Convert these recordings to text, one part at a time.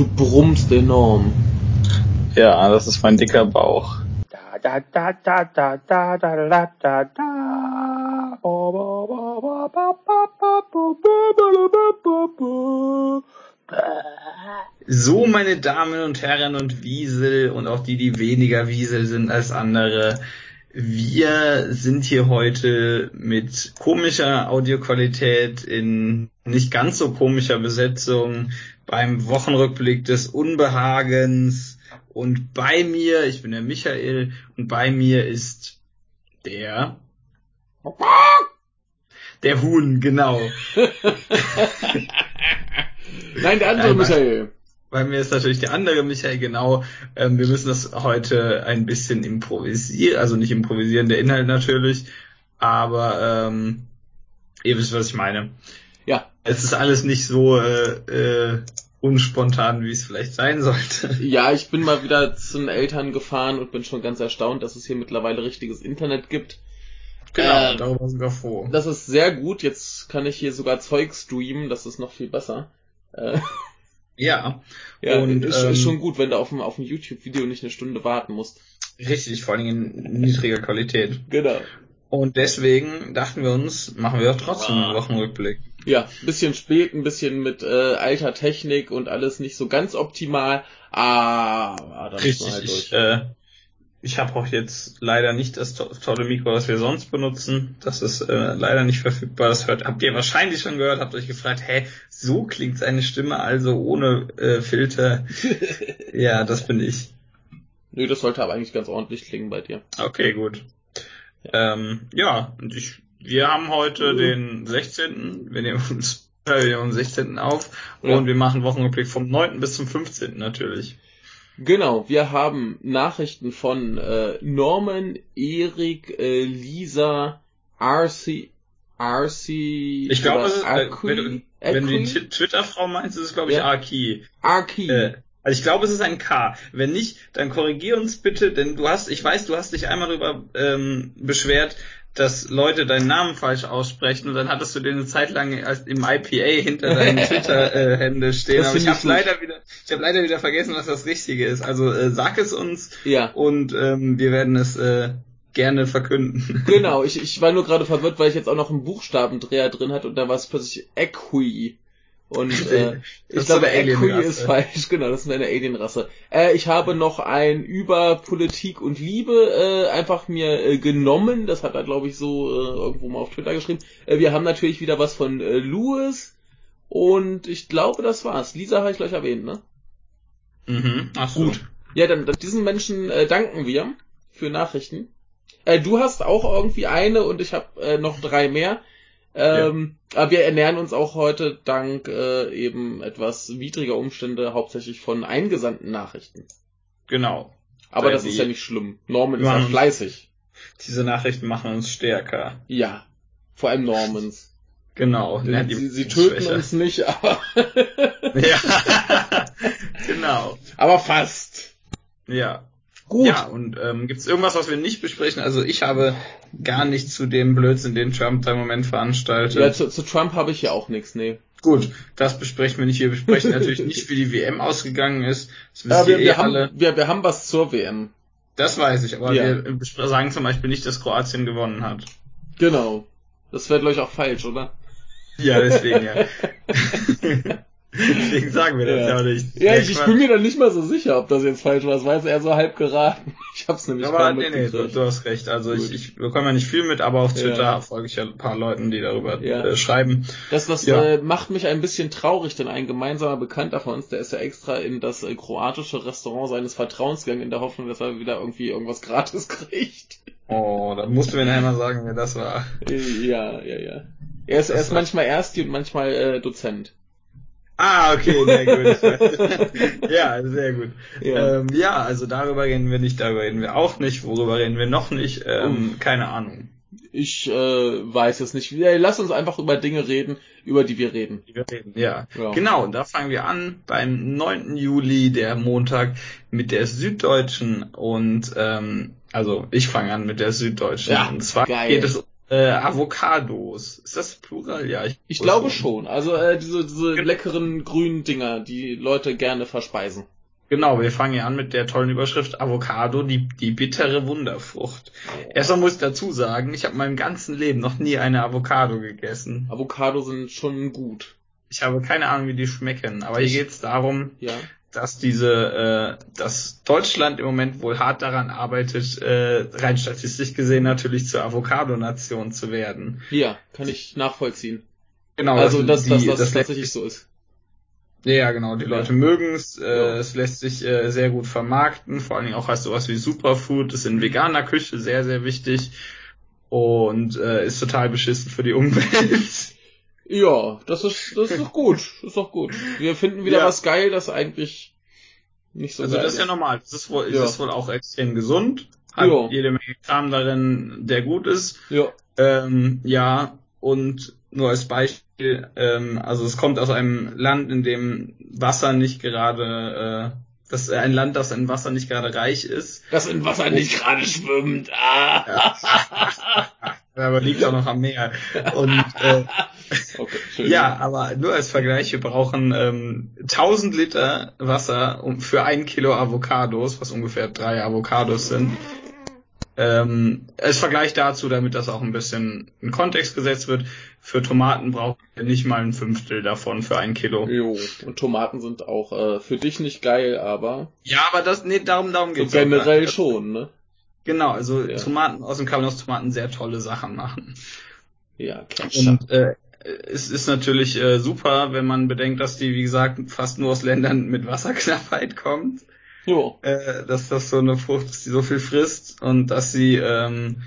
Du brummst enorm. Ja, das ist mein dicker Bauch. Da da da da da da da da da. So, meine Damen und Herren und Wiesel und auch die, die weniger Wiesel sind als andere. Wir sind hier heute mit komischer Audioqualität in nicht ganz so komischer Besetzung beim Wochenrückblick des Unbehagens. Und bei mir, ich bin der Michael, und bei mir ist der der Huhn, genau. Nein, der andere Nein, Michael. Bei mir ist natürlich der andere Michael, genau. Ähm, wir müssen das heute ein bisschen improvisieren, also nicht improvisieren, der Inhalt natürlich, aber ähm, ihr wisst, was ich meine. Es ist alles nicht so äh, äh, unspontan, wie es vielleicht sein sollte. Ja, ich bin mal wieder zu den Eltern gefahren und bin schon ganz erstaunt, dass es hier mittlerweile richtiges Internet gibt. Genau, Ähm, darüber sind wir froh. Das ist sehr gut. Jetzt kann ich hier sogar Zeug streamen. Das ist noch viel besser. Äh, Ja, ja, Und, ist, ähm, ist schon gut, wenn du auf ein, auf ein YouTube-Video nicht eine Stunde warten musst. richtig, vor allem in niedriger Qualität. Genau. Und deswegen dachten wir uns, machen wir trotzdem einen Wochenrückblick. Ja, bisschen spät, ein bisschen mit äh, alter Technik und alles nicht so ganz optimal. Ah, da muss man Richtig, halt ich, durch. äh, ich habe auch jetzt leider nicht das to tolle Mikro, was wir sonst benutzen. Das ist äh, leider nicht verfügbar. Das hört, habt ihr wahrscheinlich schon gehört, habt euch gefragt, hä, so klingt seine Stimme also ohne äh, Filter. ja, das bin ich. Nö, das sollte aber eigentlich ganz ordentlich klingen bei dir. Okay, gut. Ähm, ja, und ich, wir haben heute den 16. Wir nehmen uns am 16. auf Ja. und wir machen Wochenrückblick vom 9. bis zum 15. natürlich. Genau, wir haben Nachrichten von äh, Norman, Erik, äh, Lisa, RC, RC, Ich glaube, es ist, äh, wenn du, wenn du die Twitter-Frau meinst, ist es glaube ich Ja. Arki. Arqui. Äh, also ich glaube, es ist ein K. Wenn nicht, dann korrigier uns bitte, denn du hast, ich weiß, du hast dich einmal darüber ähm, beschwert, dass Leute deinen Namen falsch aussprechen und dann hattest du den eine Zeit lang im IPA hinter deinen Twitter-Hände stehen. Das Aber ich habe leider wieder, ich habe leider wieder vergessen, was das Richtige ist. Also äh, sag es uns ja. und ähm, wir werden es äh, gerne verkünden. Genau, ich, ich war nur gerade verwirrt, weil ich jetzt auch noch einen Buchstabendreher drin hatte und da war es plötzlich Equi. Und äh, ich glaube, Equi ist falsch, genau, das ist eine Alienrasse. Äh, ich habe noch ein über Politik und Liebe äh, einfach mir äh, genommen, das hat er glaube ich so äh, irgendwo mal auf Twitter geschrieben. Äh, wir haben natürlich wieder was von äh, Louis und ich glaube, das war's. Lisa habe ich gleich erwähnt, ne? Mhm. Ach so. Gut. Ja, dann, dann diesen Menschen äh, danken wir für Nachrichten. Äh, du hast auch irgendwie eine und ich habe äh, noch drei mehr. Ähm, Aber wir ernähren uns auch heute dank äh, eben etwas widriger Umstände hauptsächlich von eingesandten Nachrichten. Genau. Aber Weil das ist ja nicht schlimm. Norman ist ja fleißig. Diese Nachrichten machen uns stärker. Ja. Vor allem Normans. Genau. Ja, sie sie töten schwächer. uns nicht, aber, Ja. genau. aber fast. Ja. Gut. Ja, und ähm, gibt es irgendwas, was wir nicht besprechen? Also ich habe gar nicht zu dem Blödsinn, den Trump da im Moment veranstaltet. Ja, zu, zu Trump habe ich ja auch nichts, nee. Gut, das besprechen wir nicht. Wir besprechen natürlich nicht, wie die WM ausgegangen ist. Das wisst Ja, wir, ihr eh wir, alle. haben, wir, wir haben was zur WM. Das weiß ich, aber Ja. wir sagen zum Beispiel nicht, dass Kroatien gewonnen hat. Genau. Das wäre, glaube ich, auch falsch, oder? Ja, deswegen ja. deswegen sagen wir das Ja. ja, auch nicht. Ja, ich, ich bin mir dann nicht mal so sicher, ob das jetzt falsch war. Es war jetzt eher so halb geraten. Ich hab's nämlich Aber kaum nee, nee, du, du hast recht. Also Gut. ich, ich bekomme ja nicht viel mit, aber auf Twitter Ja. folge ich ja ein paar Leuten, die darüber Ja. äh, schreiben. Das, das äh, macht mich ein bisschen traurig, denn ein gemeinsamer Bekannter von uns, der ist ja extra in das äh, kroatische Restaurant seines Vertrauens gegangen, in der Hoffnung, dass er wieder irgendwie irgendwas gratis kriegt. Oh, da musst du mir nachher mal sagen, wer das war. Äh, ja, ja, ja. Er ist, er Das ist manchmal Ersti und manchmal äh, Dozent. Ah, okay, sehr gut. ja, sehr gut. Ja. Ähm, ja, also darüber reden wir nicht, darüber reden wir auch nicht, worüber reden wir noch nicht, ähm, keine Ahnung. Ich äh, weiß es nicht. Ja, Lass uns einfach über Dinge reden, über die wir reden. Die wir reden. Ja. Ja. Genau, da fangen wir an beim 9. Juli, der Montag, mit der Süddeutschen und ähm, also ich fange an mit der Süddeutschen. Ja, und zwar geil. geht es um äh, Avocados. Ist das Plural? Ja, ich, ich glaube schon. Also äh, diese, diese leckeren grünen Dinger, die Leute gerne verspeisen. Genau, wir fangen ja an mit der tollen Überschrift Avocado, die, die bittere Wunderfrucht. Oh. Erstmal muss ich dazu sagen, ich habe meinem ganzen Leben noch nie eine Avocado gegessen. Avocado sind schon gut. Ich habe keine Ahnung, wie die schmecken, aber ich, hier geht's darum, ja. Dass diese, äh, dass Deutschland im Moment wohl hart daran arbeitet, äh, rein statistisch gesehen natürlich zur Avocado-Nation zu werden. Ja, kann ich nachvollziehen. Genau. Also, dass, die, dass das, das tatsächlich so ist. Ja, genau. Die Leute mögen es. Äh, ja. Es lässt sich äh, sehr gut vermarkten. Vor allen Dingen auch als sowas wie Superfood. Das ist in veganer Küche sehr, sehr wichtig. Und äh, ist total beschissen für die Umwelt. Ja, das ist, das ist doch gut. Das ist doch gut. Wir finden wieder ja. was geil, das eigentlich nicht so Also das ist ja normal. Das ist wohl, ja. ist wohl auch extrem gesund. Hat ja. jede Menge Kram darin, der gut ist. Ja. Ähm, ja, und nur als Beispiel, ähm, also es kommt aus einem Land, in dem Wasser nicht gerade, äh, das ist ein Land, das in Wasser nicht gerade reich ist. Das in Wasser und, nicht gerade schwimmt. Ah. Ja. aber liegt auch noch am Meer. Und äh, okay, ja, aber nur als Vergleich, wir brauchen ähm, 1000 Liter Wasser um, für ein Kilo Avocados, was ungefähr drei Avocados sind. Ähm, als Vergleich dazu, damit das auch ein bisschen in Kontext gesetzt wird, für Tomaten braucht ihr nicht mal ein Fünftel davon für ein Kilo. Jo, und Tomaten sind auch äh, für dich nicht geil, aber. Ja, aber das, nee, darum, darum geht's. So generell auch schon, ne? Genau, also ja. Tomaten, aus dem kann man aus Tomaten sehr tolle Sachen machen. Ja, klar. Und äh, es ist natürlich äh, super, wenn man bedenkt, dass die, wie gesagt, fast nur aus Ländern mit Wasserknappheit kommt. Jo. Äh, dass das so eine Frucht ist, die so viel frisst und dass sie, ähm,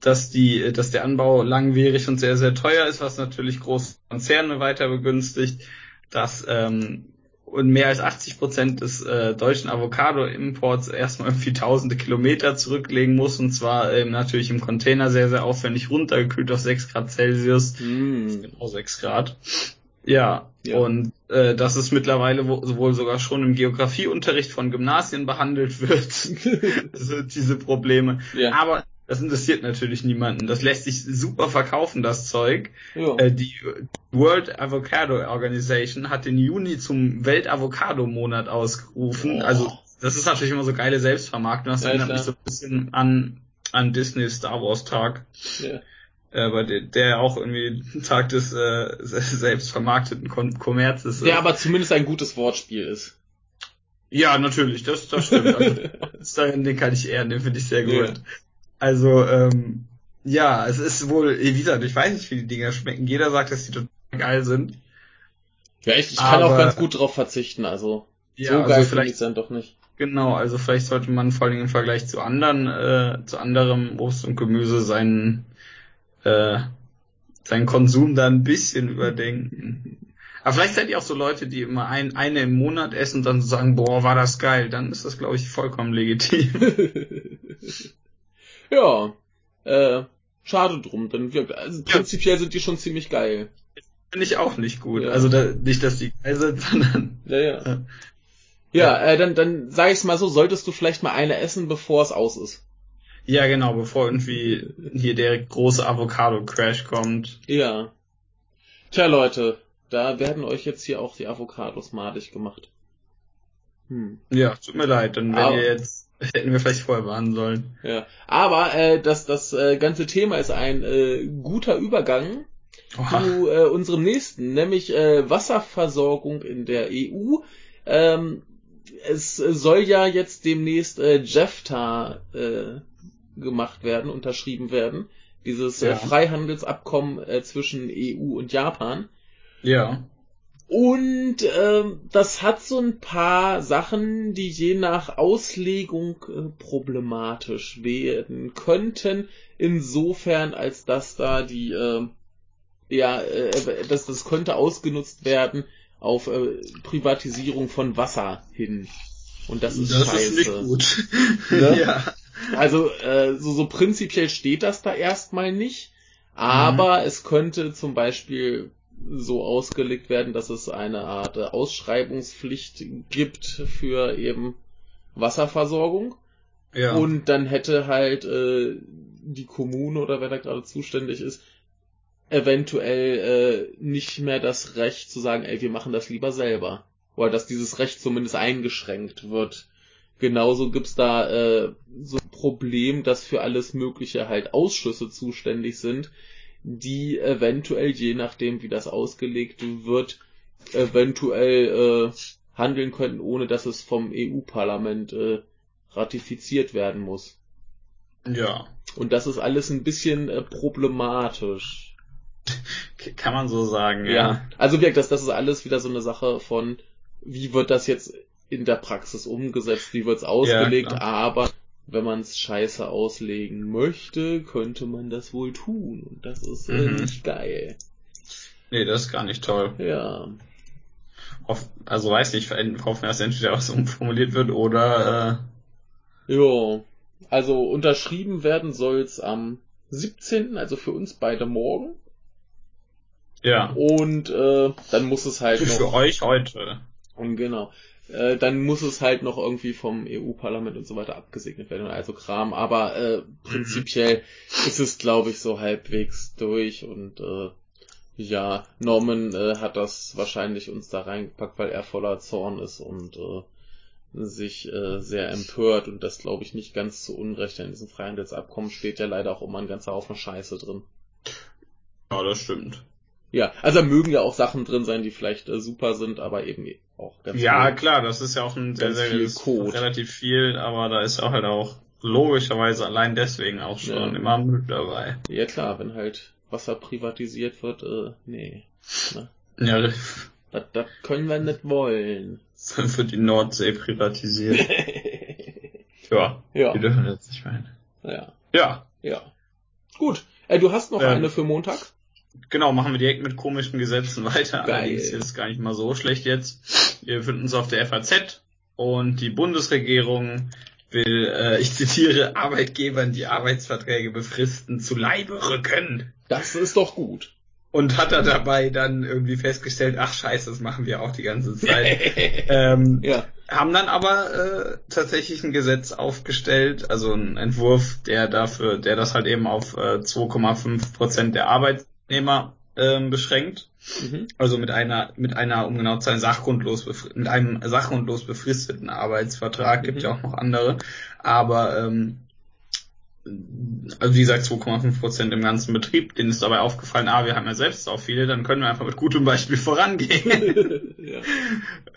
dass die, dass der Anbau langwierig und sehr, sehr teuer ist, was natürlich große Konzerne weiter begünstigt, dass ähm, und mehr als 80 Prozent des äh, deutschen Avocado-Imports erstmal irgendwie tausende Kilometer zurücklegen muss und zwar ähm, natürlich im Container sehr, sehr aufwendig runtergekühlt auf 6 Grad Celsius. Mm. Genau 6 Grad. Ja, ja. und äh, dass es mittlerweile wohl sogar schon im Geografieunterricht von Gymnasien behandelt wird, also diese Probleme. Ja. Aber das interessiert natürlich niemanden. Das lässt sich super verkaufen, das Zeug. Ja. Äh, die World Avocado Organization hat den Juni zum Welt-Avocado-Monat ausgerufen. Oh. Also das ist natürlich immer so geile Selbstvermarktung. Das ja, erinnert klar. mich so ein bisschen an, an Disney Star Wars Tag. Ja aber der, der auch irgendwie Tag des äh, selbstvermarkteten Kommerzes ist. Der aber zumindest ein gutes Wortspiel ist. Ja, natürlich, das, das stimmt. Also, den kann ich ehren, den finde ich sehr gut. Also, ähm, ja, es ist wohl, wie gesagt, ich weiß nicht, wie die Dinger schmecken. Jeder sagt, dass die total geil sind. Ja, ich, ich kann aber, auch ganz gut drauf verzichten, also ja, so also geil also finde ich dann doch nicht. Genau, also vielleicht sollte man vor allem im Vergleich zu anderen, äh, zu anderem Obst und Gemüse seinen äh, seinen Konsum da ein bisschen überdenken. Aber vielleicht seid ihr auch so Leute, die immer ein, eine im Monat essen und dann so sagen, boah, war das geil. Dann ist das, glaube ich, vollkommen legitim. ja, äh, schade drum. Dann wirkt, also prinzipiell sind die schon ziemlich geil. Finde ich auch nicht gut. Ja. Also da, nicht, dass die geil sind, sondern. Ja, ja. Ja, äh, dann, dann sag ich's mal so, solltest du vielleicht mal eine essen, bevor es aus ist. Ja, genau, bevor irgendwie hier der große Avocado-Crash kommt. Ja. Tja, Leute, da werden euch jetzt hier auch die Avocados madig gemacht. Hm. Ja, tut mir leid, dann wenn ihr jetzt hätten wir vielleicht vorher warnen sollen. Ja, aber äh, das das äh, ganze Thema ist ein äh, guter Übergang Oha. zu äh, unserem nächsten, nämlich äh, Wasserversorgung in der EU. Ähm, es soll ja jetzt demnächst äh, JEFTA äh, gemacht werden, unterschrieben werden. Dieses äh, ja. äh, Freihandelsabkommen äh, zwischen EU und Japan. Ja. Und äh, das hat so ein paar Sachen, die je nach Auslegung äh, problematisch werden könnten, insofern als dass da die äh, ja, äh, dass das könnte ausgenutzt werden auf äh, Privatisierung von Wasser hin. Und das ist das scheiße. Ist nicht gut. Ne? ja. Also äh, so, so prinzipiell steht das da erstmal nicht, aber mhm. es könnte zum Beispiel so ausgelegt werden, dass es eine Art äh, Ausschreibungspflicht gibt für eben Wasserversorgung. Ja. Und dann hätte halt äh, die Kommune oder wer da gerade zuständig ist, eventuell äh, nicht mehr das Recht zu sagen, ey, wir machen das lieber selber. Oder dass dieses Recht zumindest eingeschränkt wird. Genauso gibt's da äh, so ein Problem, dass für alles Mögliche halt Ausschüsse zuständig sind, die eventuell, je nachdem wie das ausgelegt wird, eventuell äh, handeln könnten, ohne dass es vom EU-Parlament äh, ratifiziert werden muss. Ja. Und das ist alles ein bisschen äh, problematisch. Kann man so sagen, ja. ja. Also wie das, das ist alles wieder so eine Sache von, wie wird das jetzt in der Praxis umgesetzt, wie wird's ausgelegt, ja, aber wenn man es scheiße auslegen möchte, könnte man das wohl tun. Und das ist äh, mhm. nicht geil. Nee, das ist gar nicht toll. Ja. Hoff, also weiß nicht, hoffen wir, dass entweder was umformuliert wird oder äh... Ja. Also unterschrieben werden soll's am 17., also für uns beide morgen. Ja. Und äh, dann muss es halt für noch. Für euch heute. Und genau. Äh, dann muss es halt noch irgendwie vom EU-Parlament und so weiter abgesegnet werden, also Kram. Aber äh, prinzipiell mhm. ist es, glaube ich, so halbwegs durch und äh, ja, Norman äh, hat das wahrscheinlich uns da reingepackt, weil er voller Zorn ist und äh, sich äh, sehr empört und das glaube ich nicht ganz zu Unrecht. In diesem Freihandelsabkommen steht ja leider auch immer ein ganzer Haufen Scheiße drin. Ja, das stimmt. Ja, also mögen ja auch Sachen drin sein, die vielleicht äh, super sind, aber eben auch ganz Ja, viel, klar, das ist ja auch ein sehr, sehr viel Code. relativ viel, aber da ist auch halt auch logischerweise allein deswegen auch schon ja. immer Müll dabei. Ja klar, wenn halt Wasser privatisiert wird, äh, nee. Ne? Ja, das, das können wir nicht wollen. Dann wird die Nordsee privatisiert. ja, ja. Die dürfen jetzt nicht meinen. Ja. Ja. Ja. Gut. Äh, du hast noch ähm, eine für Montag? Genau, machen wir direkt mit komischen Gesetzen weiter. Geil. Allerdings ist gar nicht mal so schlecht jetzt. Wir befinden uns auf der FAZ und die Bundesregierung will, äh, ich zitiere, Arbeitgebern die Arbeitsverträge befristen zu Leibe rücken. Das ist doch gut. Und hat er dabei dann irgendwie festgestellt, ach scheiße, das machen wir auch die ganze Zeit. ähm, ja. Haben dann aber äh, tatsächlich ein Gesetz aufgestellt, also ein Entwurf, der dafür, der das halt eben auf äh, 2,5 Prozent der Arbeitnehmer ähm, beschränkt. Mhm. Also mit einer, mit einer, um genau zu sein, sachgrundlos, mit einem sachgrundlos befristeten Arbeitsvertrag, mhm. gibt ja auch noch andere. Aber ähm, also wie gesagt 2,5 Prozent im ganzen Betrieb. Denen ist dabei aufgefallen, ah, wir haben ja selbst auch viele, dann können wir einfach mit gutem Beispiel vorangehen. ja.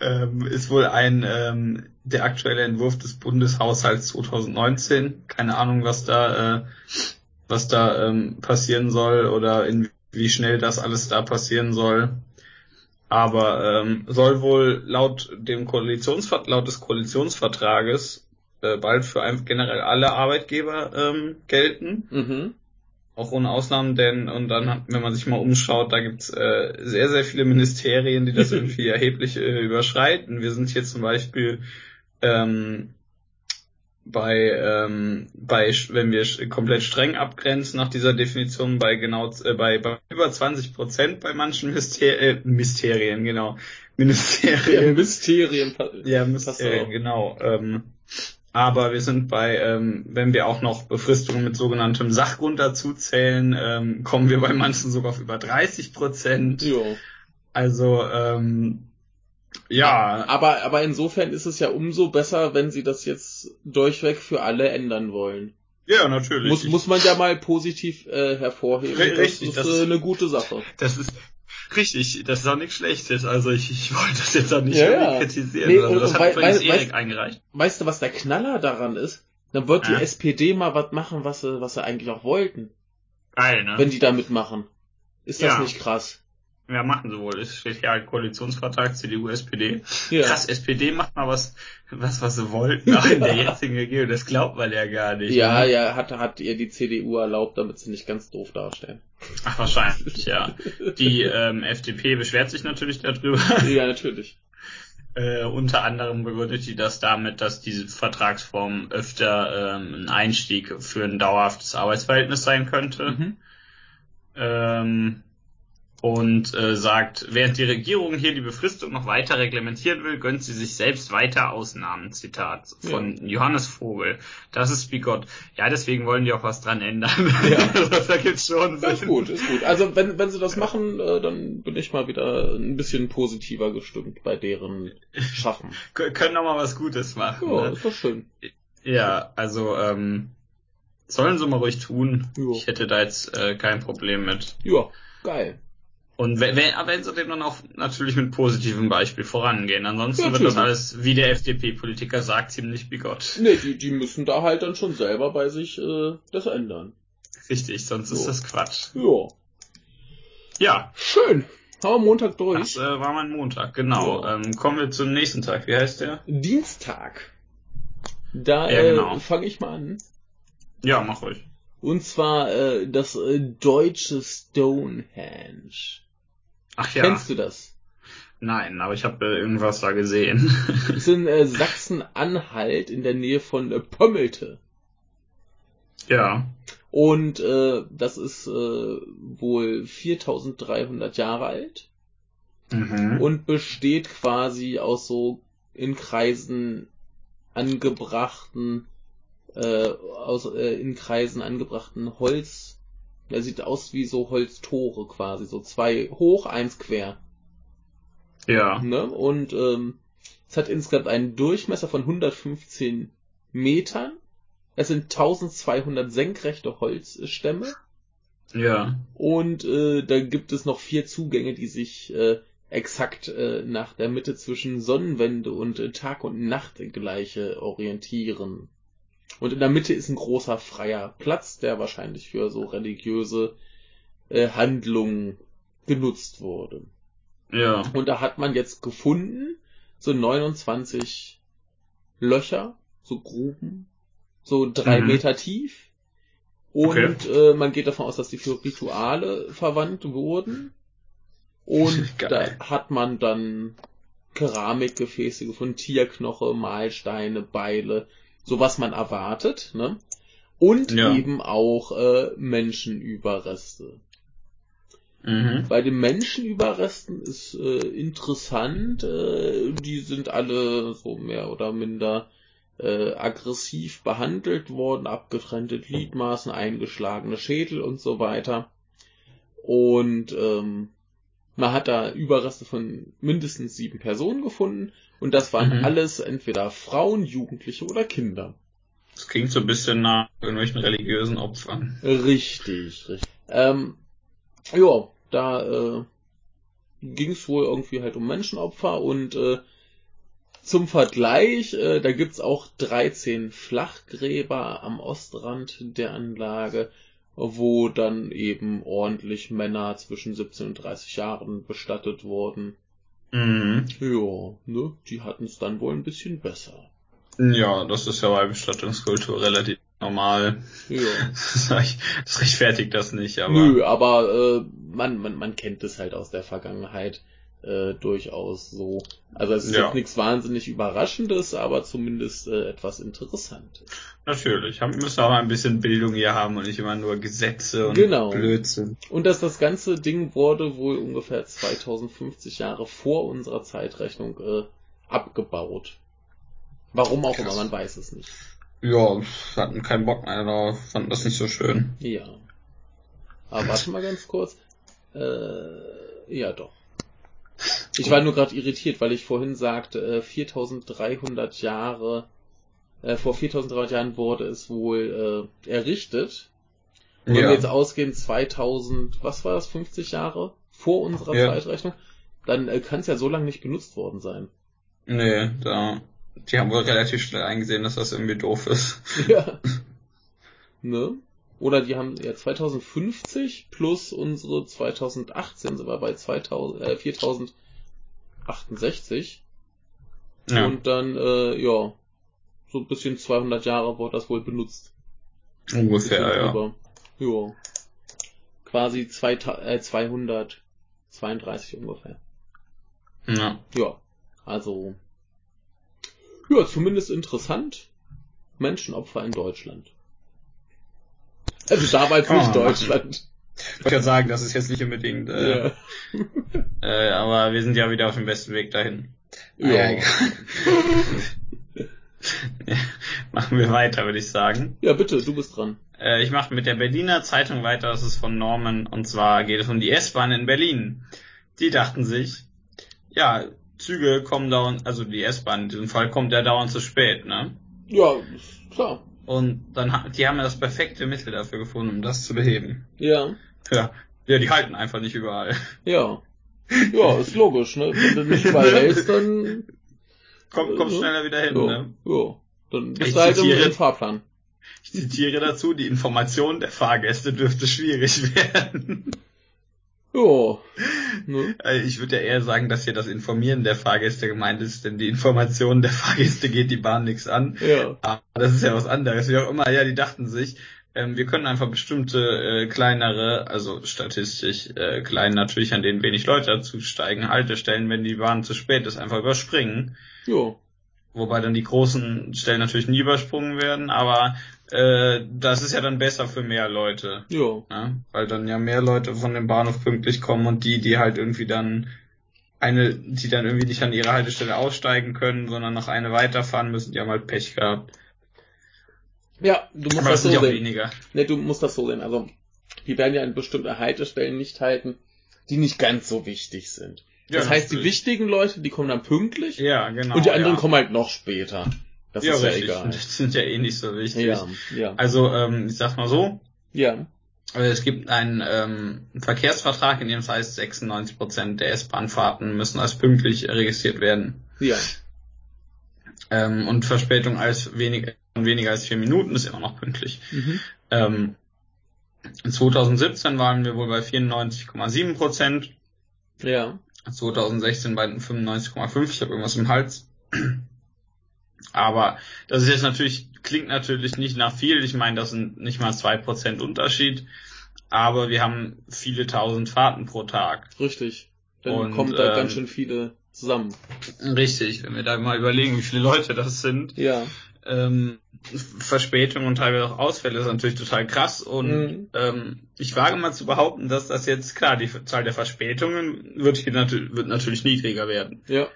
ähm, ist wohl ein ähm, der aktuelle Entwurf des Bundeshaushalts 2019. Keine Ahnung, was da äh, was da ähm, passieren soll oder in wie schnell das alles da passieren soll. Aber ähm, soll wohl laut dem Koalitionsver laut des Koalitionsvertrages äh, bald für ein, generell alle Arbeitgeber ähm, gelten. Mhm. Auch ohne Ausnahmen, denn und dann, wenn man sich mal umschaut, da gibt's äh, sehr, sehr viele Ministerien, die das irgendwie erheblich äh, überschreiten. Wir sind hier zum Beispiel ähm, bei, ähm, bei, wenn wir komplett streng abgrenzen nach dieser Definition, bei genau, äh, bei, bei über 20 Prozent bei manchen Myster äh, Mysterien, genau. Ministerien. Ja, Mysterien. Ja, Mysterien, genau. Ähm, aber wir sind bei, ähm, wenn wir auch noch Befristungen mit sogenanntem Sachgrund dazu zählen, ähm, kommen wir bei manchen sogar auf über 30 Prozent. Also ähm, ja. Aber, aber insofern ist es ja umso besser, wenn sie das jetzt durchweg für alle ändern wollen. Ja, natürlich. Muss, muss man ja mal positiv äh, hervorheben. Richtig, das ist das, äh, eine gute Sache. Das ist richtig, das ist auch nichts Schlechtes. Also ich, ich wollte das jetzt auch nicht ja, ja. kritisieren. Nee, also das hat übrigens Erik weißt, eingereicht. Weißt du, was der Knaller daran ist? Dann wird die ja. SPD mal was machen, was sie, was sie eigentlich auch wollten. Geil, ne? Wenn die da mitmachen. Ist das nicht krass? Ja, machen sie wohl. Es steht ja Koalitionsvertrag CDU, SPD. Ja. Krass, SPD macht mal was, was, was sie wollten, auch in der jetzigen Regierung. Das glaubt man ja gar nicht. Ja, ne? ja, hat, hat ihr die CDU erlaubt, damit sie nicht ganz doof darstellen. Ach, wahrscheinlich, ja. Die ähm, FDP beschwert sich natürlich darüber. Ja, natürlich. Äh, unter anderem begründet die das damit, dass diese Vertragsform öfter ähm, ein Einstieg für ein dauerhaftes Arbeitsverhältnis sein könnte. Mhm. Ähm, und äh, sagt, während die Regierung hier die Befristung noch weiter reglementieren will, gönnt sie sich selbst weiter Ausnahmen. Zitat von ja. Johannes Vogel. Das ist bigott. Ja, deswegen wollen die auch was dran ändern. Ja. da gibt's schon Sinn. Ist gut, ist gut. Also wenn, wenn sie das machen, äh, dann bin ich mal wieder ein bisschen positiver gestimmt bei deren Schaffen. Können noch mal was Gutes machen. Ja, ne? ist doch schön. Ja, also ähm, sollen sie mal ruhig tun. Jo. Ich hätte da jetzt äh, kein Problem mit. Ja, geil. Und wenn, wenn sie dem dann auch natürlich mit positivem Beispiel vorangehen. Ansonsten ja, wird das alles, wie der FDP-Politiker sagt, ziemlich bigott. Nee, die, die müssen da halt dann schon selber bei sich äh, das ändern. Richtig, sonst so. ist das Quatsch. Ja. Ja. Schön. Haben wir Montag durch. Das äh, war mein Montag, genau. Ja. Ähm, kommen wir zum nächsten Tag. Wie heißt der? Dienstag. Da ja, genau. äh, fange ich mal an. Ja, mach ruhig. Und zwar äh, das äh, deutsche Stonehenge. Ach ja. Kennst du das? Nein, aber ich habe äh, irgendwas da gesehen. das ist in äh, Sachsen-Anhalt in der Nähe von äh, Pömmelte. Ja. Und äh, das ist äh, wohl 4300 Jahre alt mhm. und besteht quasi aus so in Kreisen angebrachten äh, aus äh, in Kreisen angebrachten Holz er sieht aus wie so Holztore quasi, so zwei hoch, eins quer. Ja. Ne? Und ähm, es hat insgesamt einen Durchmesser von 115 Metern. Es sind 1200 senkrechte Holzstämme. Ja. Und äh, da gibt es noch vier Zugänge, die sich äh, exakt äh, nach der Mitte zwischen Sonnenwende und äh, Tag- und Nachtgleiche orientieren. Und in der Mitte ist ein großer freier Platz, der wahrscheinlich für so religiöse äh, Handlungen genutzt wurde. Ja. Und da hat man jetzt gefunden, so 29 Löcher, so Gruben, so drei mhm. Meter tief. Und okay. äh, man geht davon aus, dass die für Rituale verwandt wurden. Und da hat man dann Keramikgefäße gefunden, Tierknoche, Mahlsteine, Beile, so was man erwartet, ne? Und ja. eben auch äh, Menschenüberreste. Mhm. Bei den Menschenüberresten ist äh, interessant, äh, die sind alle so mehr oder minder äh, aggressiv behandelt worden, abgetrennte Gliedmaßen, eingeschlagene Schädel und so weiter. Und ähm, man hat da Überreste von mindestens sieben Personen gefunden und das waren mhm. alles entweder Frauen, Jugendliche oder Kinder. Das klingt so ein bisschen nach irgendwelchen religiösen Opfern. Richtig, richtig. Ähm, ja, da äh, ging es wohl irgendwie halt um Menschenopfer und äh, zum Vergleich, äh, da gibt's auch 13 Flachgräber am Ostrand der Anlage wo dann eben ordentlich Männer zwischen 17 und 30 Jahren bestattet wurden. Mhm. Ja, ne, die hatten es dann wohl ein bisschen besser. Ja, das ist ja bei Bestattungskultur relativ normal. Ja. Das rechtfertigt das nicht, aber. Nö, aber äh, man, man, man kennt es halt aus der Vergangenheit äh, durchaus so. Also es ist ja. jetzt nichts wahnsinnig Überraschendes, aber zumindest äh, etwas Interessantes. Natürlich, wir müssen auch ein bisschen Bildung hier haben und nicht immer nur Gesetze und genau. Blödsinn. Und dass das ganze Ding wurde wohl ungefähr 2050 Jahre vor unserer Zeitrechnung äh, abgebaut. Warum auch Krass. immer, man weiß es nicht. Ja, hatten keinen Bock mehr darauf, fanden das nicht so schön. Ja. Aber warte mal ganz kurz. Äh, ja doch. Ich war nur gerade irritiert, weil ich vorhin sagte, äh, 4300 Jahre, äh, vor 4300 Jahren wurde es wohl äh, errichtet. Und ja. wenn wir jetzt ausgehen, 2000, was war das, 50 Jahre vor unserer ja. Zeitrechnung, dann äh, kann es ja so lange nicht genutzt worden sein. Nee, da, die haben wohl relativ schnell eingesehen, dass das irgendwie doof ist. Ja. ne? Oder die haben ja 2050 plus unsere 2018 sind wir bei 2000, äh, 4068. Ja. Und dann, äh, ja, so ein bisschen 200 Jahre wurde das wohl benutzt. Ungefähr, ja. Drüber. Ja. Quasi zwei, äh, 232 ungefähr. Ja. Ja. Also, ja, zumindest interessant. Menschenopfer in Deutschland. Also damals nicht Deutschland. Ich ja sagen, das ist jetzt nicht unbedingt, äh, Ja. äh, aber wir sind ja wieder auf dem besten Weg dahin. Ja. Ah, egal. Machen wir weiter, würde ich sagen. ja, bitte, du bist dran. Äh, ich mache mit der Berliner Zeitung weiter, das ist von Norman, und zwar geht es um die S-Bahn in Berlin. Die dachten sich, ja, Züge kommen dauernd, also die S-Bahn in diesem Fall kommt ja dauernd zu spät, ne? Ja, klar. Und dann die haben ja das perfekte Mittel dafür gefunden, um das zu beheben. Ja. Ja, ja, die halten einfach nicht überall. Ja. Ja, ist logisch, ne? Wenn du nicht überall hältst, dann. Komm, komm Ja. schneller wieder hin, Ja. ne? ja. Dann bist Ich du halt im Fahrplan. Ich zitiere dazu, die Information der Fahrgäste dürfte schwierig werden. Ja. Ne? Äh, Ich würde ja eher sagen, dass hier das Informieren der Fahrgäste gemeint ist, denn die Information der Fahrgäste geht die Bahn nichts an. Ja. Aber das ist ja was anderes. Wie auch immer, ja, die dachten sich, ähm, wir können einfach bestimmte äh, kleinere, also statistisch äh, klein natürlich, an denen wenig Leute dazu steigen, Haltestellen, wenn die Bahn zu spät ist, einfach überspringen. Ja. Wobei dann die großen Stellen natürlich nie übersprungen werden, aber äh, das ist ja dann besser für mehr Leute. Ja. Ja, weil dann ja mehr Leute von dem Bahnhof pünktlich kommen und die, die halt irgendwie dann eine, die dann irgendwie nicht an ihre Haltestelle aussteigen können, sondern noch eine weiterfahren müssen, die haben halt Pech gehabt. Ja, du musst Aber das das sind so sehen. weniger. Ne, du musst das so sehen. Also, die werden ja an bestimmte Haltestellen nicht halten, die nicht ganz so wichtig sind. Das Ja, heißt, die natürlich. wichtigen Leute, die kommen dann pünktlich Ja, genau. und die anderen ja. kommen halt noch später. Das ja, ist ja richtig. egal. Das sind ja eh nicht so wichtig. Ja, ja. Also, ähm, ich sag mal so, Ja. äh, es gibt einen ähm, Verkehrsvertrag, in dem es heißt, 96% der S-Bahn-Fahrten müssen als pünktlich registriert werden. Ja. Ähm, und Verspätung als wenig, weniger als vier Minuten ist immer noch pünktlich. Mhm. Ähm, in 2017 waren wir wohl bei 94,7 Prozent, Ja. 2016 bei 95,5. Ich habe irgendwas im Hals. Aber das ist jetzt natürlich, klingt natürlich nicht nach viel. Ich meine, das sind nicht mal zwei Prozent Unterschied. Aber wir haben viele tausend Fahrten pro Tag. Richtig. Dann Und, kommen da ähm, ganz schön viele zusammen. Richtig, wenn wir da mal überlegen, wie viele Leute das sind. Ja. ähm, Verspätungen und teilweise auch Ausfälle ist natürlich total krass und Mhm. ähm, ich wage mal zu behaupten, dass das jetzt klar die Zahl der Verspätungen wird hier natürlich wird natürlich niedriger werden. Ja.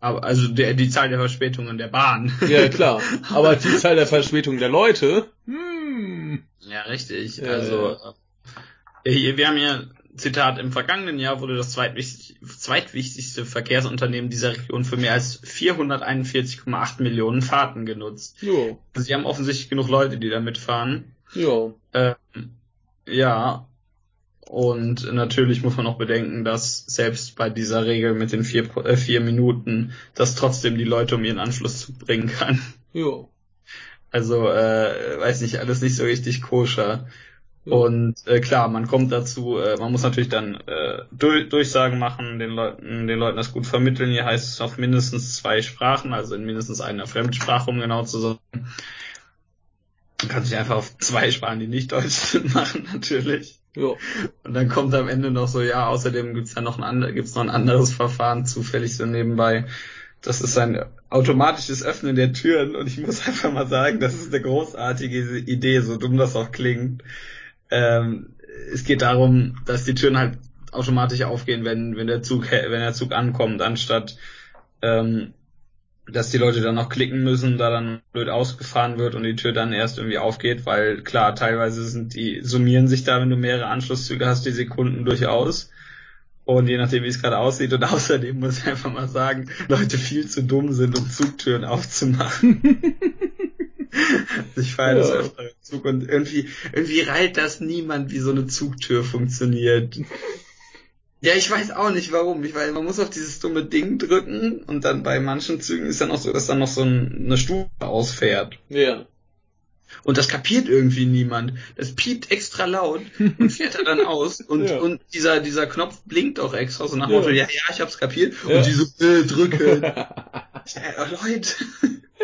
Aber also der die Zahl der Verspätungen der Bahn. Ja, klar. Aber die Zahl der Verspätung der Leute, hm. ja, richtig. Ja, also äh, hier, wir haben ja Zitat im vergangenen Jahr wurde das zweitwichtig, zweitwichtigste Verkehrsunternehmen dieser Region für mehr als 441,8 Millionen Fahrten genutzt. Jo. Also sie haben offensichtlich genug Leute, die da mitfahren. Jo. Ähm, ja. Und natürlich muss man auch bedenken, dass selbst bei dieser Regel mit den vier, äh, vier Minuten das trotzdem die Leute um ihren Anschluss zu bringen kann. Jo. Also, äh, weiß nicht, alles nicht so richtig koscher. Und äh, klar, man kommt dazu, äh, man muss natürlich dann äh, durch, Durchsagen machen, den Leuten, den Leuten das gut vermitteln. Hier heißt es auf mindestens zwei Sprachen, also in mindestens einer Fremdsprache, um genau zu sagen. Man kann sich einfach auf zwei Sprachen, die nicht Deutsch sind, machen, natürlich. Jo. Und dann kommt am Ende noch so, ja, außerdem gibt's ja noch ein, ander- gibt's noch ein anderes Verfahren zufällig so nebenbei. Das ist ein automatisches Öffnen der Türen und ich muss einfach mal sagen, das ist eine großartige Idee, so dumm das auch klingt. Ähm, es geht darum, dass die Türen halt automatisch aufgehen, wenn, wenn der Zug, wenn der Zug ankommt, anstatt, ähm, dass die Leute dann noch klicken müssen, da dann blöd ausgefahren wird und die Tür dann erst irgendwie aufgeht, weil klar, teilweise sind die, summieren sich da, wenn du mehrere Anschlusszüge hast, die Sekunden durchaus. Und je nachdem, wie es gerade aussieht. Und außerdem muss ich einfach mal sagen, Leute viel zu dumm sind, um Zugtüren aufzumachen. ich fahre das Ja. öfter im Zug und irgendwie, irgendwie reilt das niemand, wie so eine Zugtür funktioniert. Ja, ich weiß auch nicht warum. Ich weiß, man muss auf dieses dumme Ding drücken und dann bei manchen Zügen ist dann auch so, dass dann noch so ein, eine Stufe ausfährt. Ja. Und das kapiert irgendwie niemand. Das piept extra laut und fährt er dann aus. Und, Ja. und dieser, dieser Knopf blinkt auch extra so nach Ja. Motto, ja, ja, ich hab's kapiert. Ja. Und die so, äh, drücken. ja, Leute,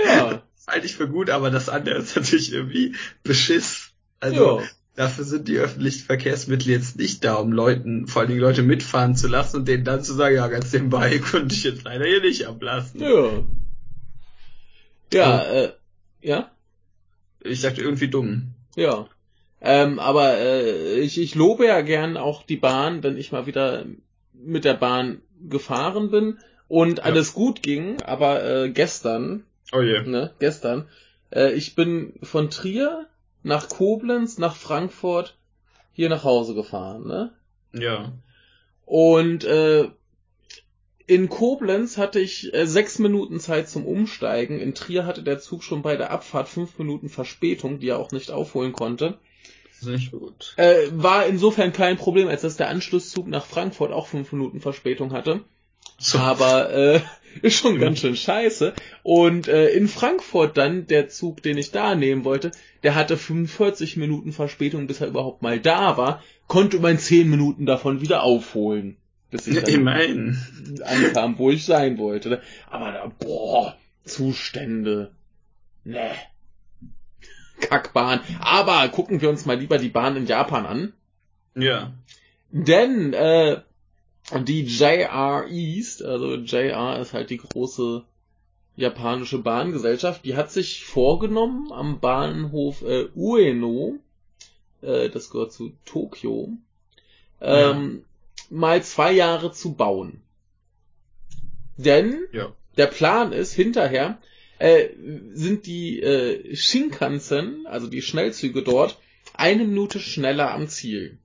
ja. das halte ich für gut, aber das andere ist natürlich irgendwie Beschiss. Also, ja. Dafür sind die öffentlichen Verkehrsmittel jetzt nicht da, um Leuten, vor allen Dingen Leute mitfahren zu lassen und denen dann zu sagen, ja, ganz nebenbei konnte ich jetzt leider hier nicht ablassen. Ja. Ja, äh, ja? Ich sagte irgendwie dumm. Ja. Ähm, aber äh, ich, ich lobe ja gern auch die Bahn, wenn ich mal wieder mit der Bahn gefahren bin und Ja. alles gut ging, aber äh, gestern, Oh je. ne, gestern, äh, ich bin von Trier nach Koblenz, nach Frankfurt, hier nach Hause gefahren, ne? Ja. Und äh, in Koblenz hatte ich äh, sechs Minuten Zeit zum Umsteigen. In Trier hatte der Zug schon bei der Abfahrt fünf Minuten Verspätung, die er auch nicht aufholen konnte. Nicht gut. Äh, war insofern kein Problem, als dass der Anschlusszug nach Frankfurt auch fünf Minuten Verspätung hatte. So. Aber äh, ist schon ganz schön scheiße. Und äh, in Frankfurt dann, der Zug, den ich da nehmen wollte, der hatte 45 Minuten Verspätung, bis er überhaupt mal da war, konnte man 10 Minuten davon wieder aufholen. Bis ich dann Immerhin. ankam, wo ich sein wollte. Aber da, boah, Zustände. Ne. Kackbahn. Aber gucken wir uns mal lieber die Bahn in Japan an. Ja. Denn äh, die JR East, also JR ist halt die große japanische Bahngesellschaft, die hat sich vorgenommen, am Bahnhof äh, Ueno, äh, das gehört zu Tokio, ähm, mal zwei Jahre zu bauen. Denn Ja. der Plan ist, hinterher äh, sind die äh, Shinkansen, also die Schnellzüge dort, eine Minute schneller am Ziel.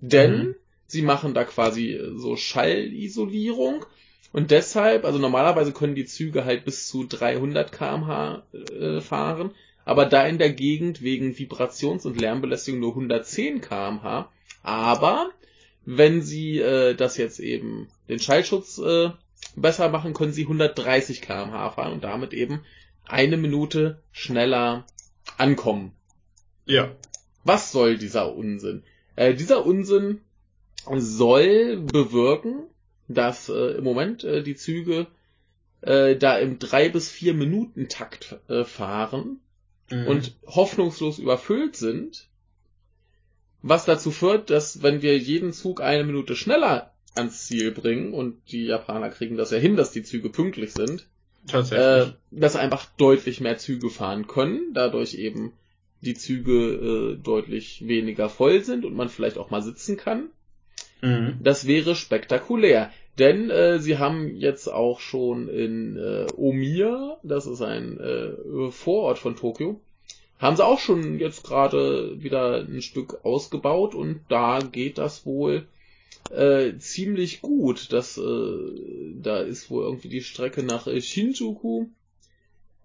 Denn Mhm. Sie machen da quasi äh, so Schallisolierung und deshalb, also normalerweise können die Züge halt bis zu 300 kmh äh, fahren, aber da in der Gegend wegen Vibrations- und Lärmbelästigung nur 110 kmh. Aber wenn sie äh, das jetzt eben den Schallschutz äh, besser machen, können sie 130 kmh fahren und damit eben eine Minute schneller ankommen. Ja. Was soll dieser Unsinn? Äh, dieser Unsinn soll bewirken, dass äh, im Moment äh, die Züge äh, da im drei bis vier Minuten Takt äh, fahren Mhm. und hoffnungslos überfüllt sind, was dazu führt, dass wenn wir jeden Zug eine Minute schneller ans Ziel bringen und die Japaner kriegen das ja hin, dass die Züge pünktlich sind, äh, tatsächlich. dass einfach deutlich mehr Züge fahren können, dadurch eben die Züge äh, deutlich weniger voll sind und man vielleicht auch mal sitzen kann. Mhm. Das wäre spektakulär. Denn äh, sie haben jetzt auch schon in äh, Omiya, das ist ein äh, Vorort von Tokio, haben sie auch schon jetzt gerade wieder ein Stück ausgebaut und da geht das wohl äh, ziemlich gut. Das, äh, da ist wohl irgendwie die Strecke nach äh, Shinjuku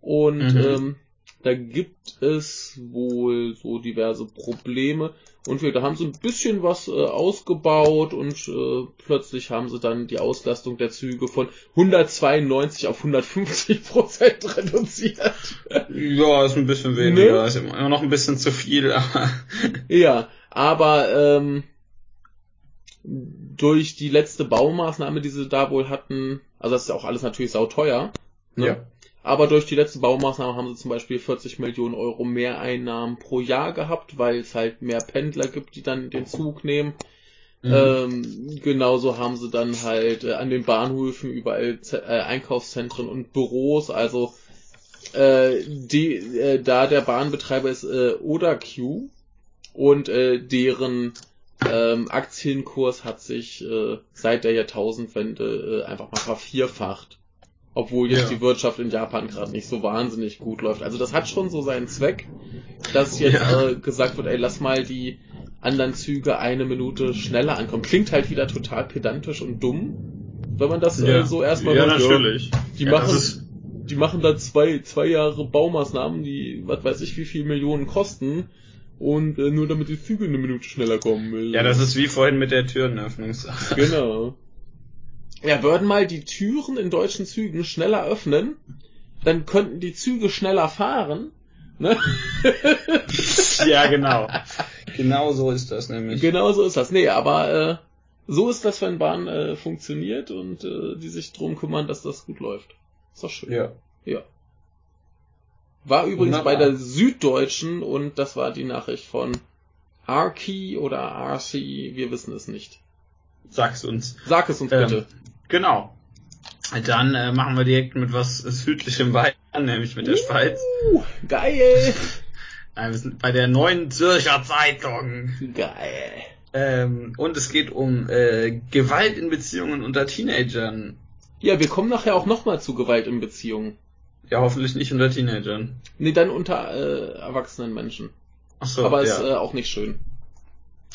und Mhm. ähm, da gibt es wohl so diverse Probleme und wir da haben sie ein bisschen was äh, ausgebaut und äh, plötzlich haben sie dann die Auslastung der Züge von 192 auf 150 Prozent reduziert. Ja, ist ein bisschen weniger. Ne? Ist immer noch ein bisschen zu viel, aber Ja, aber ähm, durch die letzte Baumaßnahme, die sie da wohl hatten, also das ist ja auch alles natürlich sauteuer, ne? ja. Aber durch die letzte Baumaßnahme haben sie zum Beispiel 40 Millionen Euro mehr Einnahmen pro Jahr gehabt, weil es halt mehr Pendler gibt, die dann den Zug nehmen. Mhm. Ähm, genauso haben sie dann halt äh, an den Bahnhöfen überall Z äh, Einkaufszentren und Büros, also äh, die, äh, da der Bahnbetreiber ist äh, Oda Q und äh, deren ähm, Aktienkurs hat sich seit der Jahrtausendwende einfach mal vervierfacht. Obwohl jetzt Ja. die Wirtschaft in Japan gerade nicht so wahnsinnig gut läuft. Also das hat schon so seinen Zweck, dass jetzt Ja. äh, gesagt wird, ey, lass mal die anderen Züge eine Minute schneller ankommen. Klingt halt wieder total pedantisch und dumm, wenn man das äh, so erstmal ja, hört. natürlich. Die ja, machen- Die machen da zwei, zwei Jahre Baumaßnahmen, die, was weiß ich, wie viel Millionen kosten. Und äh, nur damit die Züge eine Minute schneller kommen. will. ja, das ist wie vorhin mit der Türenöffnungssache. Genau. Ja, würden mal die Türen in deutschen Zügen schneller öffnen, dann könnten die Züge schneller fahren. Ne? ja, genau. Genau so ist das nämlich. genau so ist das. Nee, aber äh, so ist das, wenn Bahn äh, funktioniert und äh, die sich drum kümmern, dass das gut läuft. Ist doch schön. Ja. Ja. War übrigens Wunderbar. bei der Süddeutschen und das war die Nachricht von Arki oder Arci, wir wissen es nicht. Sag's uns. Sag es uns Ähm, bitte. Genau. Dann äh, machen wir direkt mit was südlichem weiter, nämlich mit der Schweiz. Uh, geil! Nein, wir sind bei der neuen Zürcher Zeitung. Geil. Ähm, und es geht um äh, Gewalt in Beziehungen unter Teenagern. Ja, wir kommen nachher auch nochmal zu Gewalt in Beziehungen. Ja, hoffentlich nicht unter Teenagern. Nee, dann unter äh, erwachsenen Menschen. Ach so, Aber ja. ist äh, auch nicht schön.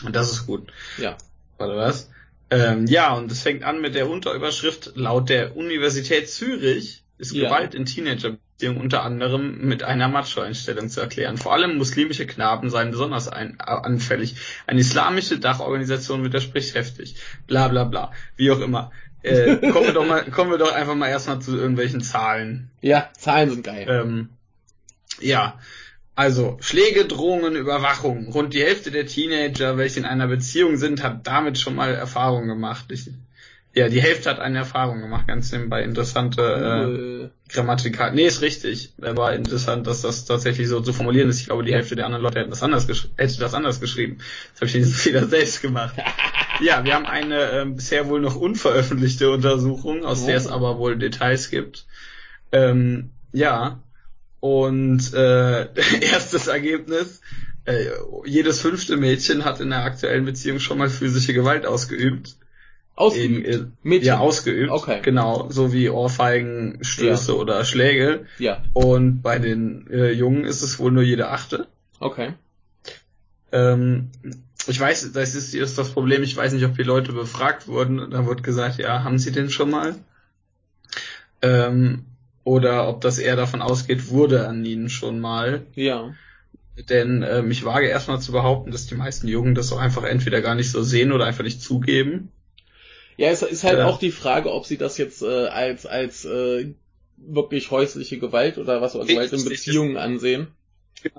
Und das ist gut. Ja. Oder was? Ähm, ja, und es fängt an mit der Unterüberschrift, laut der Universität Zürich ist Ja. Gewalt in Teenagerbeziehungen unter anderem mit einer Macho-Einstellung zu erklären. Vor allem muslimische Knaben seien besonders ein, äh, anfällig. Eine islamische Dachorganisation widerspricht heftig. Bla bla bla. Wie auch immer. Äh, kommen wir doch mal, kommen wir doch einfach mal erstmal zu irgendwelchen Zahlen. Ja, Zahlen sind geil. Ähm, ja, also Schläge, Drohungen, Überwachung. Rund die Hälfte der Teenager, welche in einer Beziehung sind, hat damit schon mal Erfahrung gemacht. Ich, ja, die Hälfte hat eine Erfahrung gemacht, ganz nebenbei. Interessante äh. Grammatikal. Nee, ist richtig. Aber interessant, dass das tatsächlich so zu formulieren ist. Ich glaube, die Hälfte der anderen Leute hätten das anders, hätte das anders geschrieben. Das habe ich jetzt wieder selbst gemacht. ja, wir haben eine ähm, bisher wohl noch unveröffentlichte Untersuchung, aus der es Oh. aber wohl Details gibt. Ähm, ja. Und äh, erstes Ergebnis. Äh, jedes fünfte Mädchen hat in der aktuellen Beziehung schon mal physische Gewalt ausgeübt. Ausgeübt. In- Mädchen. Ja, ausgeübt. Okay. Genau, so wie Ohrfeigen, Stöße oder Schläge. Ja, Und bei den äh, Jungen ist es wohl nur jede achte. okay. Ähm, ich weiß, das ist, ist das Problem, ich weiß nicht, ob die Leute befragt wurden. Da wird gesagt, ja, haben sie den schon mal? Ähm, oder ob das eher davon ausgeht, wurde an ihnen schon mal. Ja. Denn ähm, ich wage erstmal zu behaupten, dass die meisten Jungen das auch einfach entweder gar nicht so sehen oder einfach nicht zugeben. Ja, es ist halt Ja. auch die Frage, ob sie das jetzt äh, als als äh, wirklich häusliche Gewalt oder was oder Gewalt in. Beziehungen ansehen.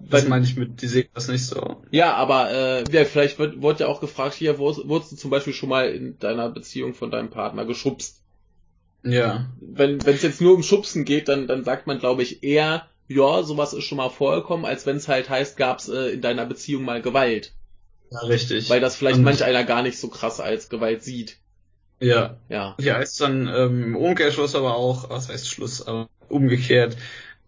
Das meine ich mit, die sehen das nicht so. Ja, aber äh, ja, vielleicht wird, wurde ja auch gefragt, hier, wurdest, wurdest du zum Beispiel schon mal in deiner Beziehung von deinem Partner geschubst? Ja. Wenn es jetzt nur um Schubsen geht, dann dann sagt man, glaube ich, eher, ja, sowas ist schon mal vorgekommen, als wenn es halt heißt, gab's äh, in deiner Beziehung mal Gewalt. Ja, richtig. Weil das vielleicht Und- manch einer gar nicht so krass als Gewalt sieht. Ja. Ja. Ja, ist dann ähm, im Umkehrschluss aber auch, was heißt Schluss, aber umgekehrt,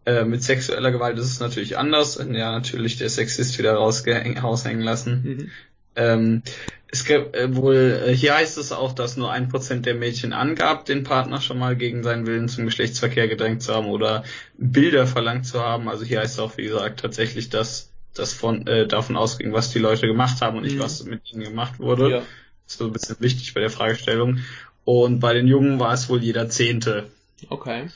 äh, mit sexueller Gewalt ist es natürlich anders. Ja, natürlich der Sexist wieder rausgehäng- raushängen lassen. Mhm. Ähm, es gibt äh, wohl, äh, hier heißt es auch, dass nur ein Prozent der Mädchen angab, den Partner schon mal gegen seinen Willen zum Geschlechtsverkehr gedrängt zu haben oder Bilder verlangt zu haben. Also hier heißt es auch, wie gesagt, tatsächlich, dass das von äh, davon ausging, was die Leute gemacht haben und nicht, Mhm. was mit ihnen gemacht wurde. Ja. So ein bisschen wichtig bei der Fragestellung. Und bei den Jungen war es wohl jeder Zehnte. Okay.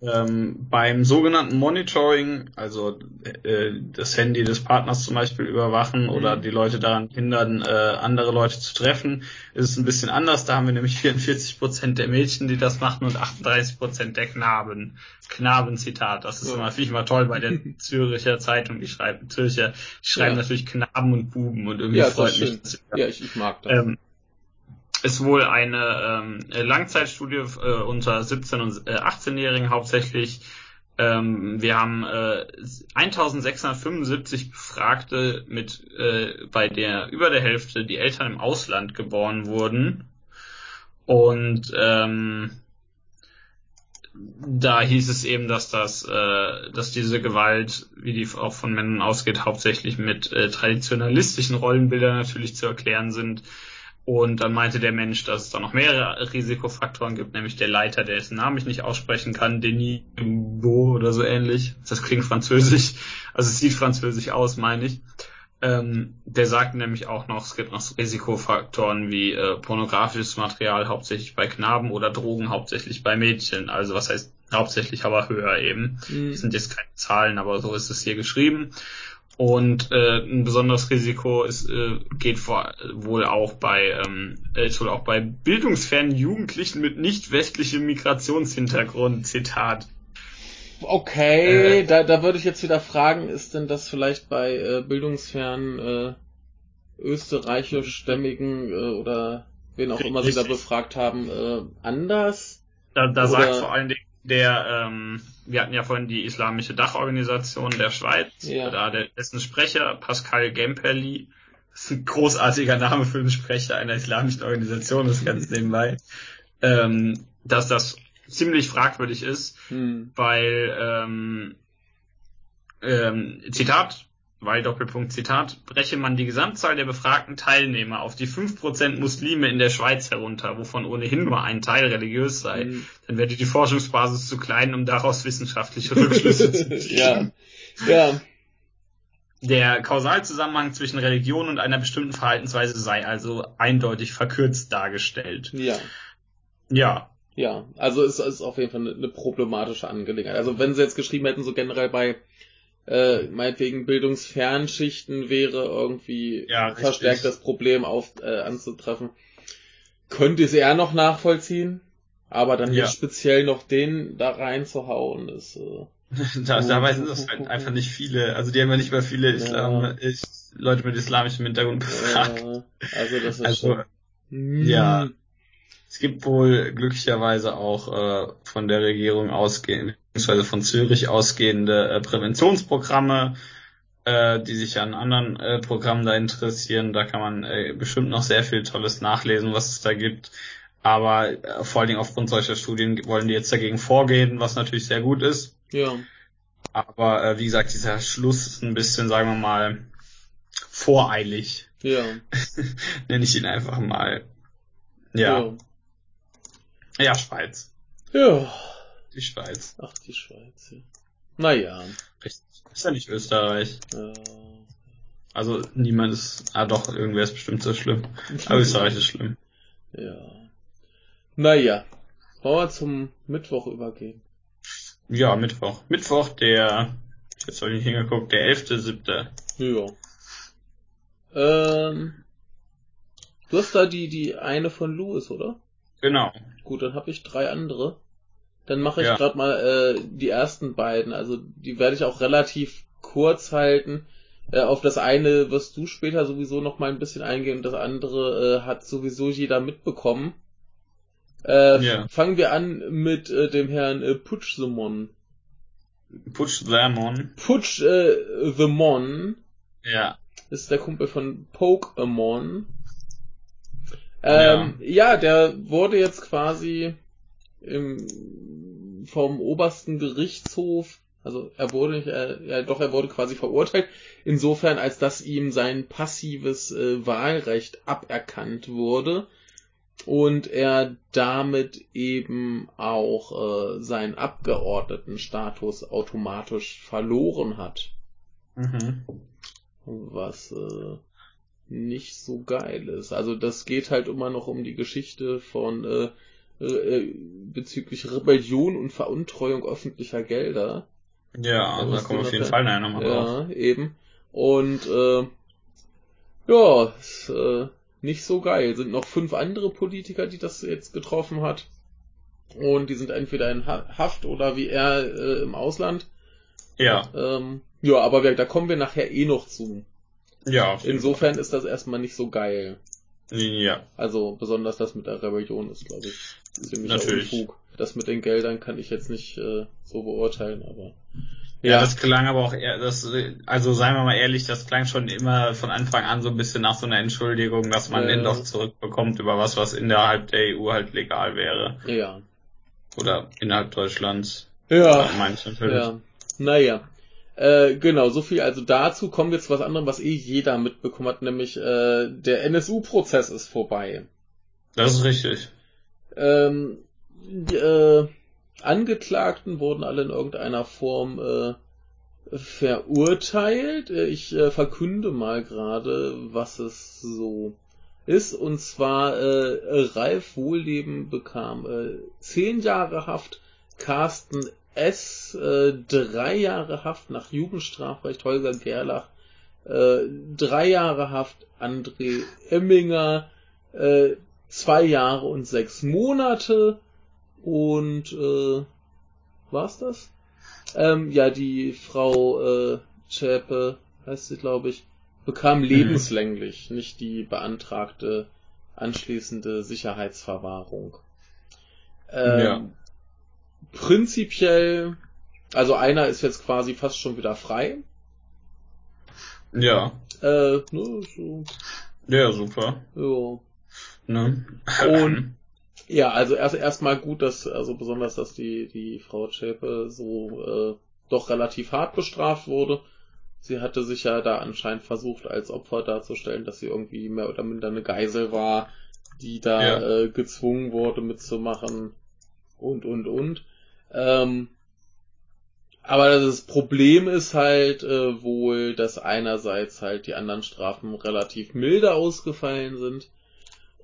Ähm, beim sogenannten Monitoring, also äh, das Handy des Partners zum Beispiel überwachen Mhm. oder die Leute daran hindern, äh, andere Leute zu treffen, ist es ein bisschen anders. Da haben wir nämlich 44 Prozent der Mädchen, die das machen und 38 Prozent der Knaben. Knabenzitat, das ist Ja. immer, finde ich immer toll bei der Züricher Zeitung, die schreiben, Zürcher, die schreiben Ja. natürlich Knaben und Buben und irgendwie Ja, freut mich das. Ja, ich, ich mag das. Ähm, ist wohl eine ähm, Langzeitstudie äh, unter 17- und äh, 18-Jährigen hauptsächlich. Ähm, wir haben äh, 1675 Befragte mit äh, bei der über der Hälfte die Eltern im Ausland geboren wurden und ähm, da hieß es eben, dass das, äh, dass diese Gewalt, wie die auch von Männern ausgeht, hauptsächlich mit äh, traditionalistischen Rollenbildern natürlich zu erklären sind. Und dann meinte der Mensch, dass es da noch mehrere Risikofaktoren gibt, nämlich der Leiter, dessen Namen ich nicht aussprechen kann, Denis Beau oder so ähnlich. Das klingt französisch, also es sieht französisch aus, meine ich. Ähm, der sagt nämlich auch noch, es gibt noch Risikofaktoren wie äh, pornografisches Material hauptsächlich bei Knaben oder Drogen hauptsächlich bei Mädchen. Also was heißt hauptsächlich, aber höher eben. Mhm. Das sind jetzt keine Zahlen, aber so ist es hier geschrieben. Und äh, ein besonderes Risiko ist, äh, geht vor, wohl auch bei ähm, äh, ist wohl auch bei bildungsfernen Jugendlichen mit nicht westlichem Migrationshintergrund. Zitat. Okay, Äh, da, da würde ich jetzt wieder fragen, ist denn das vielleicht bei äh, bildungsfernen äh, österreichischstämmigen äh, oder wen auch immer sie da befragt haben, äh, anders? Da, da Oder- sagt vor allen Dingen der, ähm, wir hatten ja vorhin die Islamische Dachorganisation der Schweiz, Ja. da der, dessen Sprecher Pascal Gemperli, das ist ein großartiger Name für einen Sprecher einer islamischen Organisation, das ganz nebenbei, ähm, dass das ziemlich fragwürdig ist, Hm. weil, ähm, ähm, Zitat, weil Doppelpunkt Zitat, breche man die Gesamtzahl der befragten Teilnehmer auf die 5% Muslime in der Schweiz herunter, wovon ohnehin nur ein Teil religiös sei, mhm. dann werde die Forschungsbasis zu klein, um daraus wissenschaftliche Rückschlüsse zu ziehen. ja. Ja. Der Kausalzusammenhang zwischen Religion und einer bestimmten Verhaltensweise sei also eindeutig verkürzt dargestellt. Ja. Ja. Ja, also es ist auf jeden Fall eine, eine problematische Angelegenheit. Also wenn sie jetzt geschrieben hätten, so generell bei äh, meinetwegen Bildungsfernschichten wäre irgendwie ja, verstärkt das Problem auf, äh, anzutreffen. Könnte es eher noch nachvollziehen, aber dann ja. speziell noch den da reinzuhauen, ist äh, da, dabei sind das halt einfach nicht viele, also die haben ja nicht mal viele Islam, ja. ich, Leute mit islamischem Hintergrund befragt. Ja, also das ist also, schon, ja. Hm. Es gibt wohl glücklicherweise auch äh, von der Regierung ausgehend, beziehungsweise von Zürich ausgehende äh, Präventionsprogramme, äh, die sich an anderen äh, Programmen da interessieren. Da kann man äh, bestimmt noch sehr viel Tolles nachlesen, was es da gibt. Aber äh, vor allen Dingen aufgrund solcher Studien wollen die jetzt dagegen vorgehen, was natürlich sehr gut ist. Ja. Aber äh, wie gesagt, dieser Schluss ist ein bisschen, sagen wir mal, voreilig. Ja. Nenne ich ihn einfach mal. Ja. ja. Ja, Schweiz. Ja. Die Schweiz. Ach, die Schweiz, ja. Naja. Richtig. Ist ja nicht Österreich. Ja. Also niemand ist, ah doch, irgendwer ist bestimmt so schlimm. Aber Österreich ist schlimm. Ja. Naja. Wollen wir zum Mittwoch übergehen? Ja, Mittwoch. Mittwoch, der, jetzt habe ich nicht hingeguckt, der 11.7. Ja. Ähm, du hast da die, die eine von Louis, oder? Genau. Gut, dann habe ich drei andere. Dann mache ich ja. gerade mal äh, die ersten beiden. Also die werde ich auch relativ kurz halten. Äh, auf das eine wirst du später sowieso noch mal ein bisschen eingehen. Das andere äh, hat sowieso jeder mitbekommen. Äh, ja. Fangen wir an mit äh, dem Herrn äh, Putsch the Mon. Putsch the Mon. Putsch äh, the Mon. Ja. Ist der Kumpel von Pokémon. Ähm, ja. ja, der wurde jetzt quasi im, vom obersten Gerichtshof, also er wurde nicht, äh, ja doch, er wurde quasi verurteilt, insofern als dass ihm sein passives äh, Wahlrecht aberkannt wurde und er damit eben auch äh, seinen Abgeordnetenstatus automatisch verloren hat. Mhm. Was äh, nicht so geil ist. Also das geht halt immer noch um die Geschichte von äh, äh, bezüglich Rebellion und Veruntreuung öffentlicher Gelder. Ja, da kommen wir auf jeden Fall nachher nochmal drauf. Ja, eben. Und äh, ja, ist, äh, nicht so geil. Sind noch fünf andere Politiker, die das jetzt getroffen hat. Und die sind entweder in Haft oder wie er äh, im Ausland. Ja. Ähm, ja, aber wir, da kommen wir nachher eh noch zu. Ja. Insofern ist das erstmal nicht so geil. Ja. Also besonders das mit der Rebellion ist, glaube ich, ziemlich Natürlich. Unfug. Das mit den Geldern kann ich jetzt nicht äh, so beurteilen, aber. Ja. ja, das klang aber auch eher, das, also seien wir mal ehrlich, das klang schon immer von Anfang an so ein bisschen nach so einer Entschuldigung, dass man äh, den doch zurückbekommt über was, was innerhalb der EU halt legal wäre. Ja. Oder innerhalb Deutschlands. Ja. Manche natürlich. Ja. Naja. Äh, genau, so viel also dazu. Kommen wir zu was anderem, was eh jeder mitbekommen hat, nämlich äh, der NSU-Prozess ist vorbei. Das ist richtig. Ähm, die, äh, Angeklagten wurden alle in irgendeiner Form äh, verurteilt. Ich äh, verkünde mal gerade, was es so ist. Und zwar äh, Ralf Wohlleben bekam äh, zehn Jahre Haft, Carsten S. Äh, drei Jahre Haft nach Jugendstrafrecht, Holger Gerlach äh, drei Jahre Haft, André Emminger äh, zwei Jahre und sechs Monate und äh, war's das? Ähm, ja, die Frau äh, Zschäpe, heißt sie, glaube ich, bekam mhm. lebenslänglich, nicht die beantragte anschließende Sicherheitsverwahrung. Ähm, ja prinzipiell, also einer ist jetzt quasi fast schon wieder frei. Ja. Äh, ne, so. Ja, super. Ja. Ne? Und ja, also erst erstmal gut, dass, also besonders, dass die, die Frau Zschäpe so äh, doch relativ hart bestraft wurde. sie hatte sich ja da anscheinend versucht, als Opfer darzustellen, dass sie irgendwie mehr oder minder eine Geisel war, die da ja. äh, gezwungen wurde mitzumachen und und und. Ähm, aber das Problem ist halt äh, wohl, dass einerseits halt die anderen Strafen relativ milder ausgefallen sind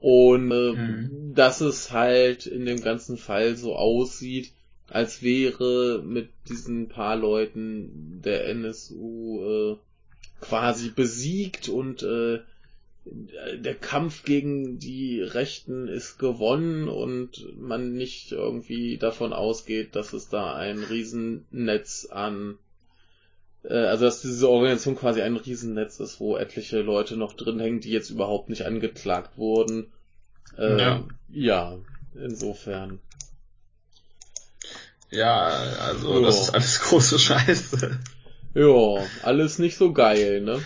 und äh, mhm. dass es halt in dem ganzen Fall so aussieht, als wäre mit diesen paar Leuten der NSU äh, quasi besiegt und äh, der Kampf gegen die Rechten ist gewonnen und man nicht irgendwie davon ausgeht, dass es da ein Riesennetz an, also dass diese Organisation quasi ein Riesennetz ist, wo etliche Leute noch drin hängen, die jetzt überhaupt nicht angeklagt wurden. Äh, ja. ja, insofern. Ja, also jo. das ist alles große Scheiße. Ja, alles nicht so geil, ne?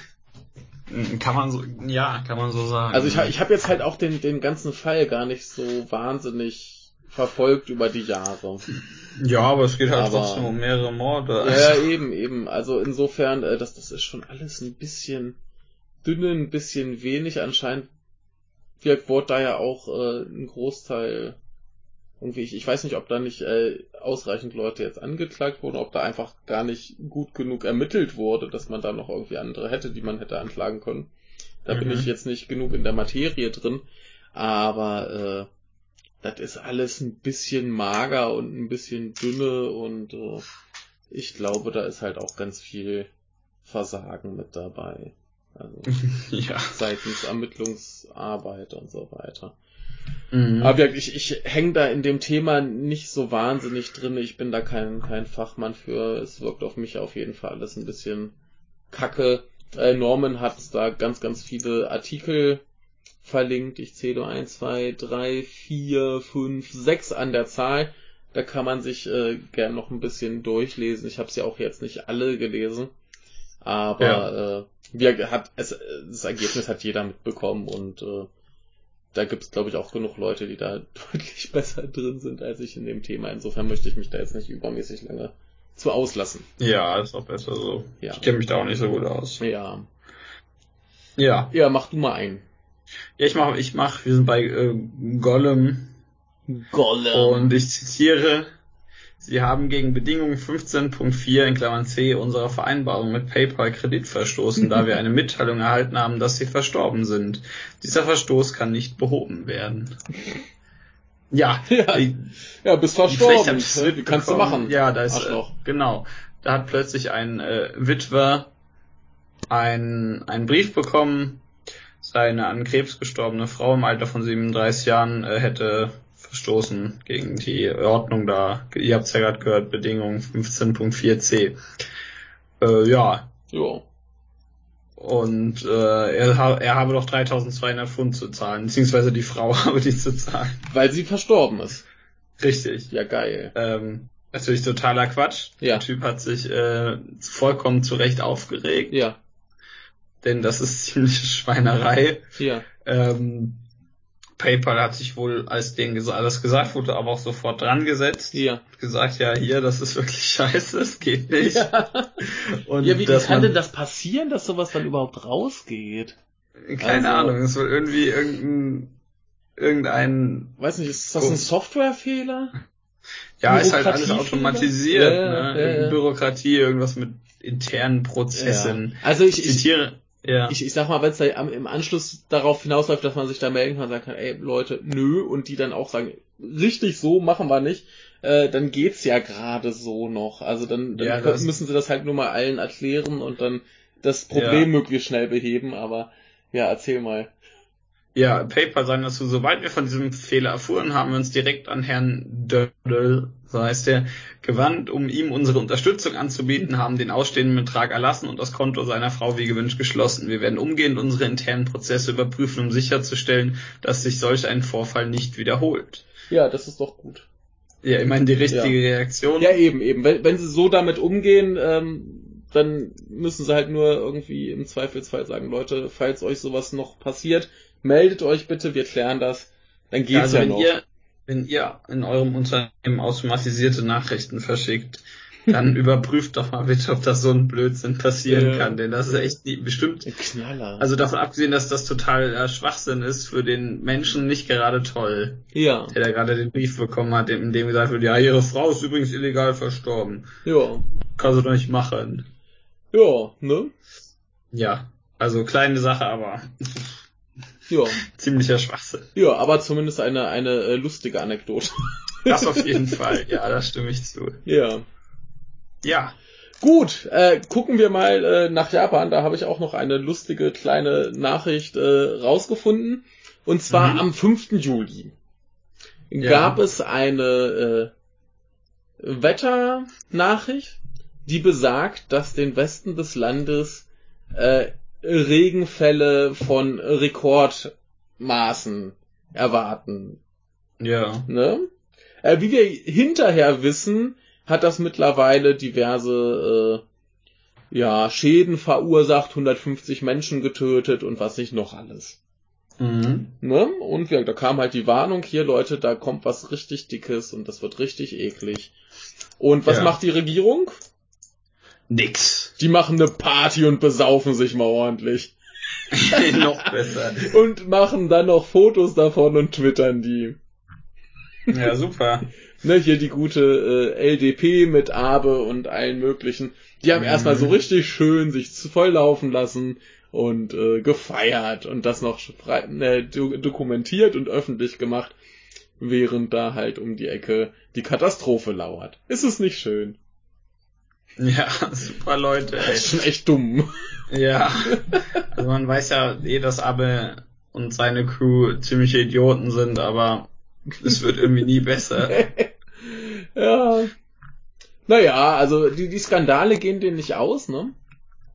Kann man so, ja, kann man so sagen. Also ich, ich habe jetzt halt auch den, den ganzen Fall gar nicht so wahnsinnig verfolgt über die Jahre. Ja, aber es geht halt aber, trotzdem um mehrere Morde. Ja, eben, eben. Also insofern, äh, das, das ist schon alles ein bisschen dünne, ein bisschen wenig. Anscheinend wurde da ja auch äh, ein Großteil irgendwie, ich, ich weiß nicht, ob da nicht äh, ausreichend Leute jetzt angeklagt wurden, ob da einfach gar nicht gut genug ermittelt wurde, dass man da noch irgendwie andere hätte, die man hätte anklagen können. Da mhm. bin ich jetzt nicht genug in der Materie drin, aber äh, das ist alles ein bisschen mager und ein bisschen dünne und äh, ich glaube, da ist halt auch ganz viel Versagen mit dabei. Also ja. seitens Ermittlungsarbeit und so weiter. Mhm. Aber ich, ich hänge da in dem Thema nicht so wahnsinnig drin. Ich bin da kein, kein Fachmann für. Es wirkt auf mich auf jeden Fall alles ein bisschen kacke. Äh, Norman hat da ganz, ganz viele Artikel verlinkt. Ich zähle eins, zwei, drei, vier, fünf, sechs an der Zahl. Da kann man sich äh, gern noch ein bisschen durchlesen. Ich habe sie auch jetzt nicht alle gelesen. Aber ja. äh, wie hat es, das Ergebnis hat jeder mitbekommen und äh, da gibt es, glaube ich, auch genug Leute, die da deutlich besser drin sind als ich in dem Thema. Insofern möchte ich mich da jetzt nicht übermäßig lange zu auslassen. Ja, ist auch besser so. Ja. Ich kenne mich da auch nicht so gut aus. Ja. Ja. Ja, mach du mal ein. Ja, ich mach, ich mach, wir sind bei äh, Gollum. Gollum. Und ich zitiere, Sie haben gegen Bedingung 15.4 in Klammern C unserer Vereinbarung mit PayPal Kredit verstoßen, da wir eine Mitteilung erhalten haben, dass Sie verstorben sind. Dieser Verstoß kann nicht behoben werden. Ja, ja, ich, ja bist verstorben. Wie kannst du machen? Ja, da ist äh, genau. Da hat plötzlich ein äh, Witwer ein, einen Brief bekommen, seine an Krebs gestorbene Frau im Alter von 37 Jahren äh, hätte verstoßen gegen die Ordnung da. Ihr habt es ja gerade gehört, Bedingung 15.4c. Äh, ja. Jo. Und äh, er, er habe doch 3200 Pfund zu zahlen, beziehungsweise die Frau habe die zu zahlen. Weil sie verstorben ist. Richtig. Ja, geil. Ähm, natürlich totaler Quatsch. Ja. Der Typ hat sich äh, vollkommen zu Recht aufgeregt. Ja. Denn das ist ziemliche Schweinerei. Ja. Ähm, PayPal hat sich wohl, als denen alles gesagt wurde, aber auch sofort dran gesetzt. Ja. Gesagt, ja, hier, das ist wirklich scheiße, es geht nicht. Ja, Und ja wie kann denn das passieren, dass sowas dann überhaupt rausgeht? Keine also, Ahnung, es soll irgendwie irgendein, irgendein... Weiß nicht, ist das ein Softwarefehler? Ja, ist halt alles automatisiert, ja, ne? Ja, ja. Bürokratie, irgendwas mit internen Prozessen. Also ich, ich zitiere, ja. Ich, ich sag mal, wenn es da im Anschluss darauf hinausläuft, dass man sich da melden kann und sagen kann, ey Leute, nö, und die dann auch sagen, richtig so machen wir nicht, äh, dann geht's ja gerade so noch. Also dann, dann ja, können, müssen sie das halt nur mal allen erklären und dann das Problem ja. möglichst schnell beheben, aber ja, erzähl mal. Ja, PayPal sagen dazu, sobald wir von diesem Fehler erfuhren, haben wir uns direkt an Herrn Dördel, so heißt er, gewandt, um ihm unsere Unterstützung anzubieten, haben den ausstehenden Betrag erlassen und das Konto seiner Frau wie gewünscht geschlossen. Wir werden umgehend unsere internen Prozesse überprüfen, um sicherzustellen, dass sich solch ein Vorfall nicht wiederholt. Ja, das ist doch gut. Ja, ich meine, die richtige ja. Reaktion. Ja, eben, eben. Wenn, wenn sie so damit umgehen, ähm, dann müssen sie halt nur irgendwie im Zweifelsfall sagen, Leute, falls euch sowas noch passiert, meldet euch bitte, wir klären das. Dann geht's also ja wenn noch. Ihr, wenn ihr in eurem Unternehmen automatisierte Nachrichten verschickt, Dann überprüft doch mal bitte, ob das so ein Blödsinn passieren Ja. kann, denn das ist echt nie, bestimmt, Ein Knaller. also davon abgesehen, dass das total äh, Schwachsinn ist, für den Menschen nicht gerade toll, ja, der da gerade den Brief bekommen hat, in dem gesagt wird, ja, ihre Frau ist übrigens illegal verstorben. ja, Kann sie doch nicht machen. ja, ne? Ja, also kleine Sache, aber Ja, ziemlicher Schwachsinn. ja, aber zumindest eine, eine äh, lustige Anekdote. Das auf jeden Fall, ja, da stimme ich zu. ja. Ja, Gut, äh, gucken wir mal äh, nach Japan. Da habe ich auch noch eine lustige kleine Nachricht äh, rausgefunden. Und zwar Mhm. am 5. Juli Ja. gab es eine äh, Wetternachricht, die besagt, dass den Westen des Landes äh, Regenfälle von Rekordmaßen erwarten ja, Ne? Äh, wie wir hinterher wissen, hat das mittlerweile diverse äh, ja, Schäden verursacht, 150 Menschen getötet und was nicht noch alles. mhm. Ne? Und wir, da kam halt die Warnung, hier Leute, da kommt was richtig Dickes und das wird richtig eklig. Und was Ja. macht die Regierung? Nix. Die machen eine Party und besaufen sich mal ordentlich. Noch besser. Und machen dann noch Fotos davon und twittern die. Ja, super. ne, hier die gute äh, LDP mit Abe und allen möglichen. Die haben Mhm. erstmal so richtig schön sich zu- volllaufen lassen und äh, gefeiert und das noch frei, äh, do dokumentiert und öffentlich gemacht, während da halt um die Ecke die Katastrophe lauert. Ist es nicht schön? Ja, super Leute, Das ey. ist schon echt dumm. Ja. Also man weiß ja eh, dass Abe und seine Crew ziemliche Idioten sind, aber es wird irgendwie nie besser. ja. Naja, also die, die Skandale gehen denen nicht aus, ne?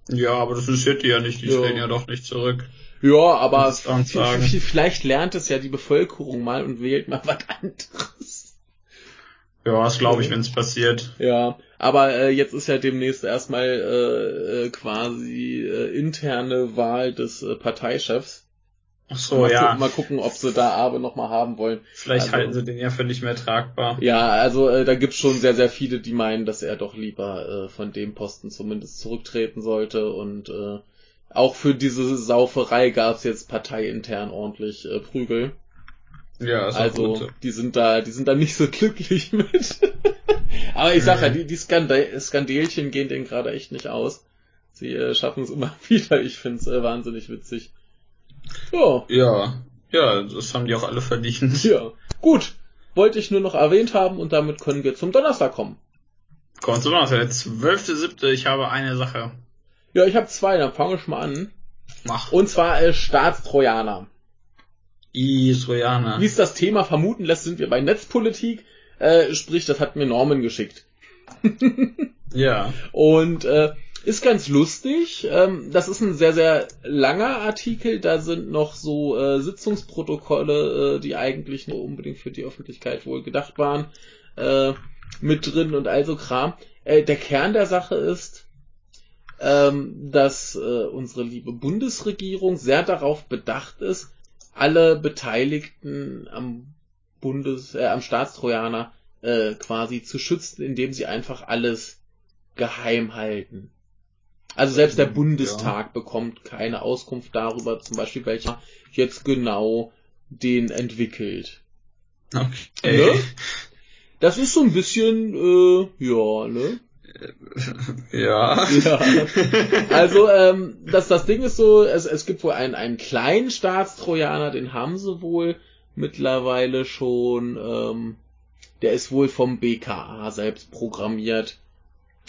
Ja, aber das interessiert die ja nicht, die Ja. treten ja doch nicht zurück. Ja, aber Das vielleicht lernt es ja die Bevölkerung mal und wählt mal was anderes. Ja, das glaube ich, wenn es passiert. Ja, aber äh, jetzt ist ja demnächst erstmal äh, äh, quasi äh, interne Wahl des äh, Parteichefs. Ach so, mal, ja. gucken, mal gucken, ob sie da Abe nochmal haben wollen. Vielleicht also- halten sie den ja für nicht mehr tragbar. Ja, also äh, da gibt's schon sehr, sehr viele, die meinen, dass er doch lieber äh, von dem Posten zumindest zurücktreten sollte und äh, auch für diese Sauferei gab's jetzt parteiintern ordentlich äh, Prügel. Ja, ist auch Also gut die sind da, die sind da nicht so glücklich mit. Aber ich sag ja, die, die Skandal Skandelchen gehen denen gerade echt nicht aus. Sie äh, schaffen es immer wieder. Ich find's äh, wahnsinnig witzig. Ja, Ja, ja, das haben die auch alle verdient. ja. Gut. Wollte ich nur noch erwähnt haben und damit können wir zum Donnerstag kommen. Kommt so noch, der zwölfte, siebte, ich habe eine Sache. Ja, ich habe zwei, dann fange ich mal an. Mach. Und zwar äh, Staatstrojaner. Israener. Wie es das Thema vermuten lässt, sind wir bei Netzpolitik. Äh, sprich, das hat mir Norman geschickt. Ja. Und äh, ist ganz lustig. Ähm, das ist ein sehr, sehr langer Artikel. Da sind noch so äh, Sitzungsprotokolle, äh, die eigentlich nur unbedingt für die Öffentlichkeit wohl gedacht waren, äh, mit drin und also Kram. Äh, der Kern der Sache ist, ähm, dass äh, unsere liebe Bundesregierung sehr darauf bedacht ist, alle Beteiligten am Bundes, äh, am Staatstrojaner äh, quasi zu schützen, indem sie einfach alles geheim halten. Also selbst der Ja. Bundestag bekommt keine Auskunft darüber, zum Beispiel welcher jetzt genau den entwickelt. Okay. Ne? Das ist so ein bisschen, äh, ja, ne? Ja. Ja. Also, ähm, das, das Ding ist so, es, es gibt wohl einen, einen kleinen Staatstrojaner, den haben sie wohl mittlerweile schon, ähm, der ist wohl vom BKA selbst programmiert.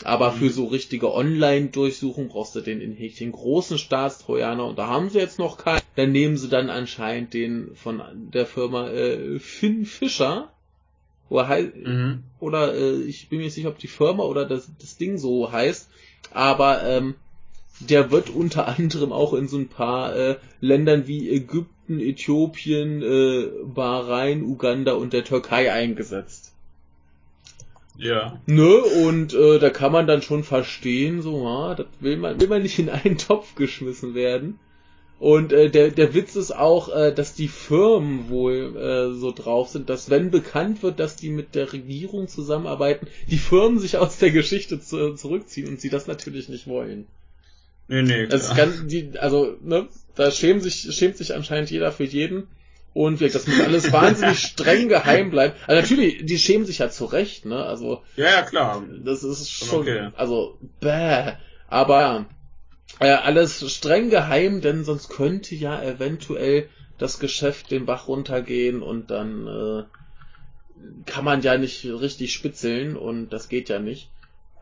Aber Mhm. für so richtige Online-Durchsuchung brauchst du den in Häkchen großen Staatstrojaner und da haben sie jetzt noch keinen. Dann nehmen sie dann anscheinend den von der Firma äh, Finn Fischer. Oder, hei- mhm. oder äh, ich bin mir nicht sicher, ob die Firma oder das, das Ding so heißt. Aber ähm, der wird unter anderem auch in so ein paar äh, Ländern wie Ägypten, Äthiopien, äh, Bahrain, Uganda und der Türkei eingesetzt. Ja. Ne, und äh, da kann man dann schon verstehen, so, ah, das will man, will man nicht in einen Topf geschmissen werden. Und äh, der, der Witz ist auch, äh, dass die Firmen wohl äh, so drauf sind, dass wenn bekannt wird, dass die mit der Regierung zusammenarbeiten, die Firmen sich aus der Geschichte zu, zurückziehen und sie das natürlich nicht wollen. Nee, nee, Das klar. kann, die, also, ne, da schämt sich, schämt sich anscheinend jeder für jeden. Und gesagt, das muss alles wahnsinnig streng geheim bleiben. Also natürlich, die schämen sich ja zu Recht, ne? Also ja, ja, klar. das ist Schon schon, okay. also bäh. Aber äh, alles streng geheim, denn sonst könnte ja eventuell das Geschäft den Bach runtergehen und dann äh, kann man ja nicht richtig spitzeln und das geht ja nicht.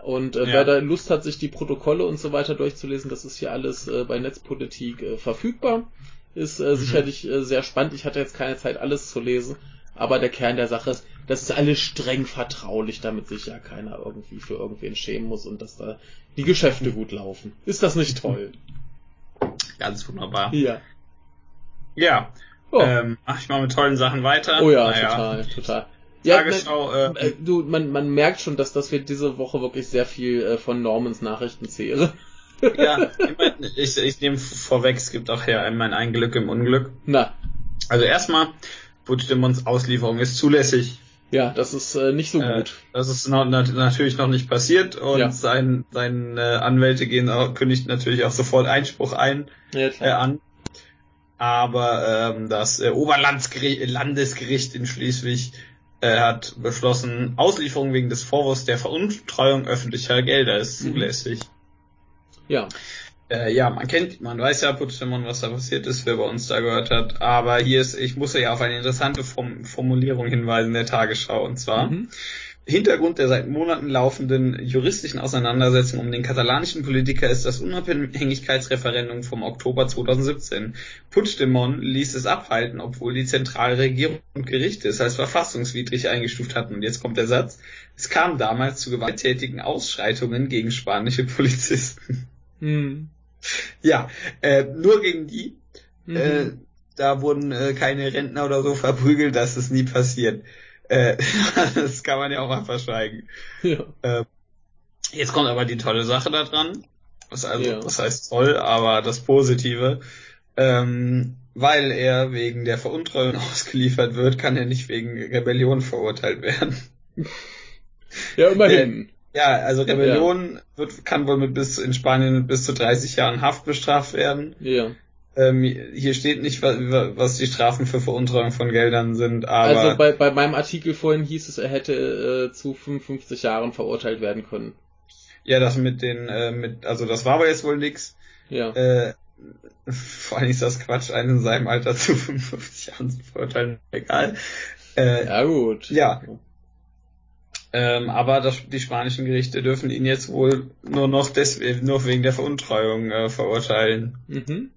Und äh, Ja. wer da Lust hat, sich die Protokolle und so weiter durchzulesen, das ist hier alles äh, bei Netzpolitik äh, verfügbar. Ist äh, sicherlich äh, sehr spannend. Ich hatte jetzt keine Zeit, alles zu lesen. Aber der Kern der Sache ist, das ist alles streng vertraulich, damit sich ja keiner irgendwie für irgendwen schämen muss und dass da die Geschäfte gut laufen. Ist das nicht toll? Ganz wunderbar. Ja. Ja. Oh, Ähm, mach ich mal mit tollen Sachen weiter. oh ja, Naja. total, total. Ja, Tagesschau, ne, äh, äh, du, man, man merkt schon, dass, dass wir diese Woche wirklich sehr viel äh, von Normans Nachrichten zehren. ja, ich, ich nehme vorweg, es gibt auch hier einmal ein Glück im Unglück. Na, Also erstmal, Puigdemonts Auslieferung ist zulässig. Ja, das ist äh, nicht so Äh, gut. das ist noch, nat natürlich noch nicht passiert und Ja. sein, seine äh, Anwälte gehen auch, kündigt natürlich auch sofort Einspruch ein Ja, äh, an. Aber ähm, das äh, Oberlandesgericht Landesgericht in Schleswig äh, hat beschlossen, Auslieferung wegen des Vorwurfs der Veruntreuung öffentlicher Gelder ist Mhm. zulässig. Ja, Äh, ja, man kennt, man weiß ja Puigdemont, was da passiert ist, wer bei uns da gehört hat. Aber hier ist, ich muss ja auf eine interessante Form, Formulierung hinweisen der Tagesschau. Und zwar, mhm. Hintergrund der seit Monaten laufenden juristischen Auseinandersetzung um den katalanischen Politiker ist das Unabhängigkeitsreferendum vom Oktober 2017. Puigdemont ließ es abhalten, obwohl die zentrale Regierung und Gerichte es als verfassungswidrig eingestuft hatten. Und jetzt kommt der Satz. Es kam damals zu gewalttätigen Ausschreitungen gegen spanische Polizisten. Mhm. Ja, äh, nur gegen die. Mhm. Äh, da wurden äh, keine Rentner oder so verprügelt, das ist nie passiert. Äh, das kann man ja auch mal verschweigen. ja. Äh, jetzt kommt aber die tolle Sache da dran. Was also, Ja. was heißt toll, aber das Positive. Ähm, weil er wegen der Veruntreuung ausgeliefert wird, kann er nicht wegen Rebellion verurteilt werden. ja, immerhin. Ja, also Rebellion wird, kann wohl mit bis in Spanien mit bis zu 30 Jahren Haft bestraft werden. Ja. Ähm, hier steht nicht, wa- wa- was die Strafen für Veruntreuung von Geldern sind, aber Also bei, bei meinem Artikel vorhin hieß es, er hätte äh, zu 55 Jahren verurteilt werden können. ja, das mit den, äh, mit, also das war aber jetzt wohl nix. Ja. Äh, vor allem ist das Quatsch, einen in seinem Alter zu 55 Jahren zu verurteilen, egal. Äh, Ja, gut. Ja. Ähm, aber das, die spanischen Gerichte dürfen ihn jetzt wohl nur noch deswegen, nur wegen der Veruntreuung äh, verurteilen. Mhm.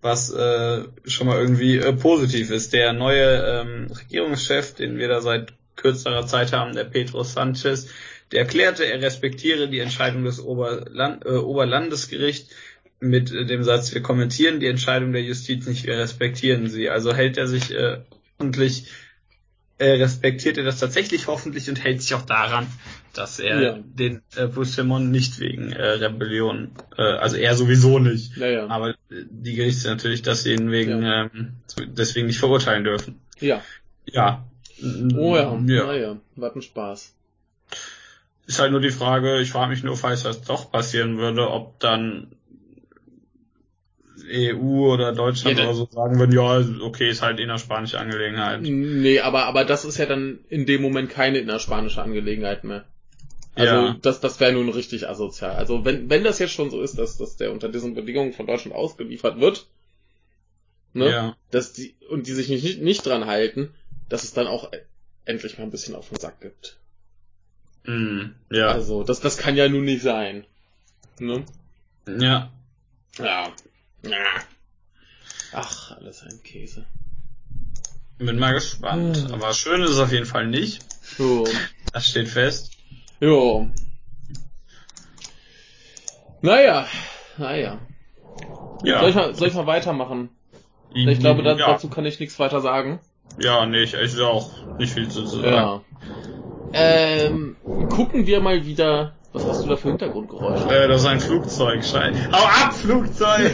was äh, schon mal irgendwie äh, positiv ist. Der neue ähm, Regierungschef, den wir da seit kürzerer Zeit haben, der Pedro Sanchez, der erklärte, er respektiere die Entscheidung des Oberland, äh, Oberlandesgerichts mit äh, dem Satz, wir kommentieren die Entscheidung der Justiz nicht, wir respektieren sie. Also hält er sich äh, hoffentlich, äh, respektiert er das tatsächlich hoffentlich und hält sich auch daran, dass er Ja. den äh, Puigdemont nicht wegen äh, Rebellion, äh, also er sowieso nicht, Naja. aber die Gerichte natürlich, dass sie ihn wegen ähm, deswegen nicht verurteilen dürfen. Ja. Ja. Oh ja. ja. Naja. War ein Spaß. Ist halt nur die Frage, ich frage mich nur, falls das doch passieren würde, ob dann EU oder Deutschland Ja, oder so sagen würden, ja, okay, ist halt innerspanische Angelegenheit. Nee, aber, aber das ist ja dann in dem Moment keine innerspanische Angelegenheit mehr. Also Ja. das, das wäre nun richtig asozial. Also wenn, wenn das jetzt schon so ist, dass, dass der unter diesen Bedingungen von Deutschland ausgeliefert wird, ne, Ja. dass die, und die sich nicht, nicht dran halten, dass es dann auch endlich mal ein bisschen auf den Sack gibt. Mm, ja. Also, das, das kann ja nun nicht sein. Ne? ja. Ja. Ach, alles ein Käse. Bin mal gespannt. Hm. Aber schön ist es auf jeden Fall nicht. Jo. Das steht fest. Jo. Naja, naja. Ja. Soll, ich mal, soll ich mal weitermachen? Ich glaube, da, ja. dazu kann ich nichts weiter sagen. Ja, nee, ich, ich auch nicht viel zu sagen. Ja. Ähm, gucken wir mal wieder. Was hast du da für Hintergrundgeräusche? Äh, das ist ein Flugzeug. Schei- Hau ab, Flugzeug!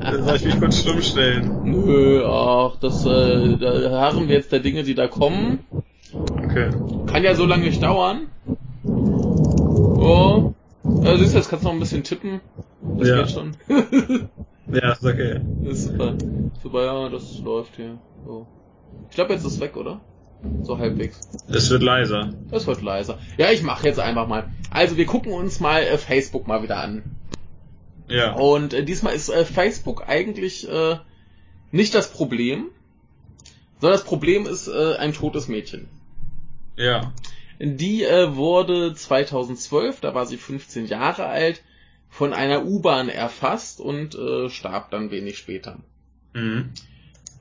Dann soll ich mich kurz stumm stellen. Nö, ach, das, äh, da harren wir jetzt der Dinge, die da kommen. Okay. Kann ja so lange nicht dauern. Oh. Ja, siehst du, jetzt kannst du noch ein bisschen tippen. Das Ja. geht schon. Ja, ist okay. Das ist super. Super, ja, das läuft hier. So. Ich glaube, jetzt ist es weg, oder? So halbwegs. Es wird leiser. Das wird leiser. Ja, ich mache jetzt einfach mal. Also, wir gucken uns mal äh, Facebook mal wieder an. Ja. Und äh, diesmal ist äh, Facebook eigentlich äh, nicht das Problem, sondern das Problem ist äh, ein totes Mädchen. Ja. Die äh, wurde 2012, da war sie 15 Jahre alt, von einer U-Bahn erfasst und äh, starb dann wenig später. Mhm.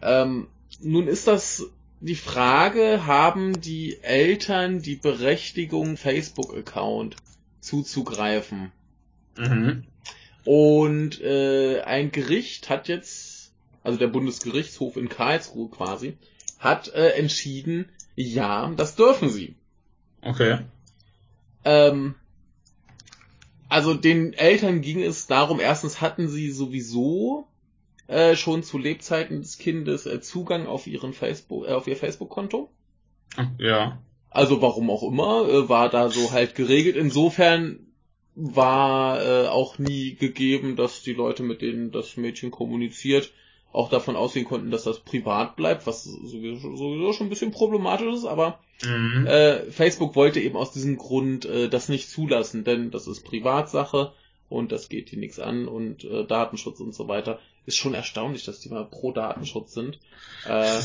Ähm, nun ist das die Frage, haben die Eltern die Berechtigung, Facebook-Account zuzugreifen? Mhm. Und äh, ein Gericht hat jetzt, also der Bundesgerichtshof in Karlsruhe quasi, hat äh, entschieden, ja, das dürfen sie. Okay. Ähm, also den Eltern ging es darum, erstens hatten sie sowieso äh, schon zu Lebzeiten des Kindes äh, Zugang auf ihren Facebook, äh, auf ihr Facebook-Konto. Ja. Also warum auch immer, äh, war da so halt geregelt. Insofern war äh, auch nie gegeben, dass die Leute, mit denen das Mädchen kommuniziert, auch davon ausgehen konnten, dass das privat bleibt, was sowieso, sowieso schon ein bisschen problematisch ist, aber Mhm. äh, Facebook wollte eben aus diesem Grund äh, das nicht zulassen, denn das ist Privatsache und das geht die nichts an und äh, Datenschutz und so weiter. Ist schon erstaunlich, dass die mal pro Datenschutz sind. Äh,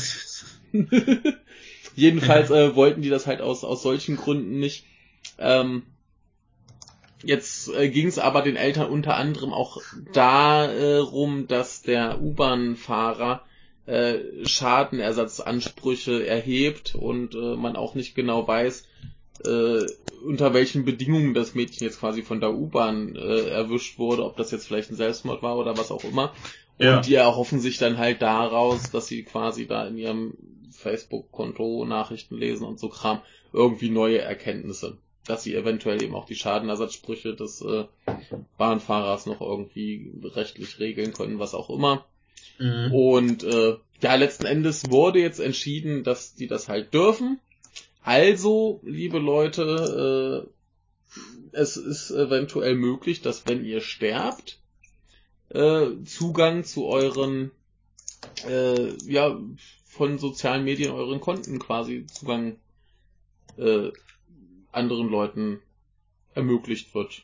Jedenfalls äh, wollten die das halt aus, aus solchen Gründen nicht. Ähm, jetzt äh, ging es aber den Eltern unter anderem auch darum, dass der U-Bahn-Fahrer äh, Schadenersatzansprüche erhebt und äh, man auch nicht genau weiß, äh, unter welchen Bedingungen das Mädchen jetzt quasi von der U-Bahn äh, erwischt wurde, ob das jetzt vielleicht ein Selbstmord war oder was auch immer. Und Ja. die erhoffen sich dann halt daraus, dass sie quasi da in ihrem Facebook-Konto Nachrichten lesen und so Kram irgendwie neue Erkenntnisse. Dass sie eventuell eben auch die Schadenersatzsprüche des äh, Bahnfahrers noch irgendwie rechtlich regeln können, was auch immer. Mhm. Und äh, ja, letzten Endes wurde jetzt entschieden, dass die das halt dürfen. Also, liebe Leute, äh, es ist eventuell möglich, dass wenn ihr sterbt, äh, Zugang zu euren, äh, ja, von sozialen Medien, euren Konten quasi Zugang äh, anderen Leuten ermöglicht wird.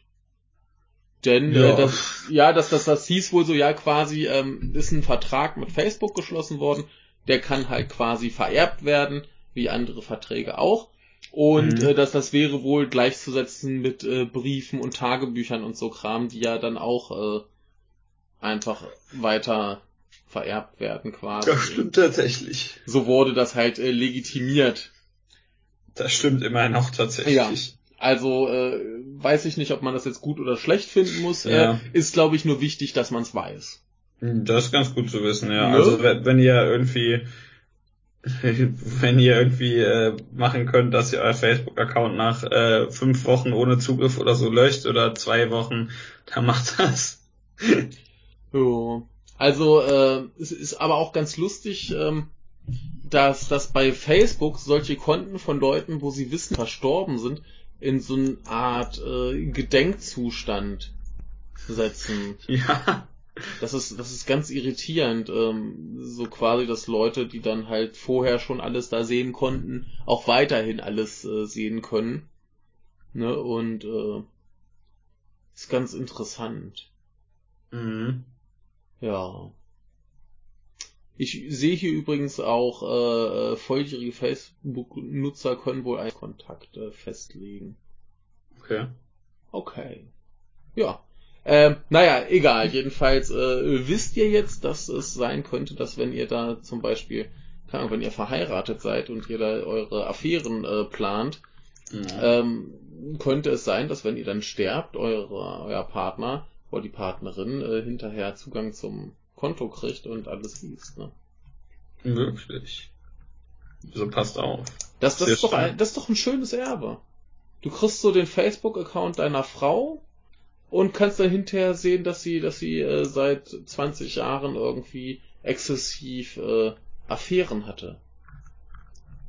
Denn Ja. äh, das, ja, das, das, das hieß wohl so, ja, quasi ähm, ist ein Vertrag mit Facebook geschlossen worden, der kann halt quasi vererbt werden, wie andere Verträge auch. Und Mhm. äh, dass das wäre wohl gleichzusetzen mit äh, Briefen und Tagebüchern und so Kram, die ja dann auch äh, einfach weiter vererbt werden quasi. Das stimmt tatsächlich. So wurde das halt äh, legitimiert. Das stimmt immerhin auch tatsächlich. Ja. Also äh, weiß ich nicht, ob man das jetzt gut oder schlecht finden muss. Ja. Äh, ist, glaube ich, nur wichtig, dass man es weiß. Das ist ganz gut zu wissen, ja. Ne? Also wenn, wenn ihr irgendwie wenn ihr irgendwie äh, machen könnt, dass ihr euer Facebook-Account nach äh, fünf Wochen ohne Zugriff oder so löscht oder zwei Wochen, dann macht das. Jo. Also äh, es ist aber auch ganz lustig, ähm, dass, dass bei Facebook solche Konten von Leuten, wo sie wissen, verstorben sind, in so eine Art äh, Gedenkzustand setzen. Ja. Das ist, das ist ganz irritierend. Ähm, so quasi, dass Leute, die dann halt vorher schon alles da sehen konnten, auch weiterhin alles äh, sehen können. Ne? Und äh, ist ganz interessant. Mhm. Ja. Ich sehe hier übrigens auch, äh, äh, volljährige Facebook-Nutzer können wohl einen Kontakt äh, festlegen. Okay. Okay. Ja. Ähm, naja, egal. Jedenfalls äh, wisst ihr jetzt, dass es sein könnte, dass wenn ihr da zum Beispiel, keine Ahnung, wenn ihr verheiratet seid und ihr da eure Affären äh, plant, Ja. ähm, könnte es sein, dass wenn ihr dann sterbt, eure, euer Partner oder die Partnerin äh, hinterher Zugang zum Konto kriegt und alles liest. Ne? Wirklich. So passt auf. Das, das, ist doch ein, das ist doch ein schönes Erbe. Du kriegst so den Facebook-Account deiner Frau und kannst dann hinterher sehen, dass sie, dass sie äh, seit 20 Jahren irgendwie exzessiv äh, Affären hatte.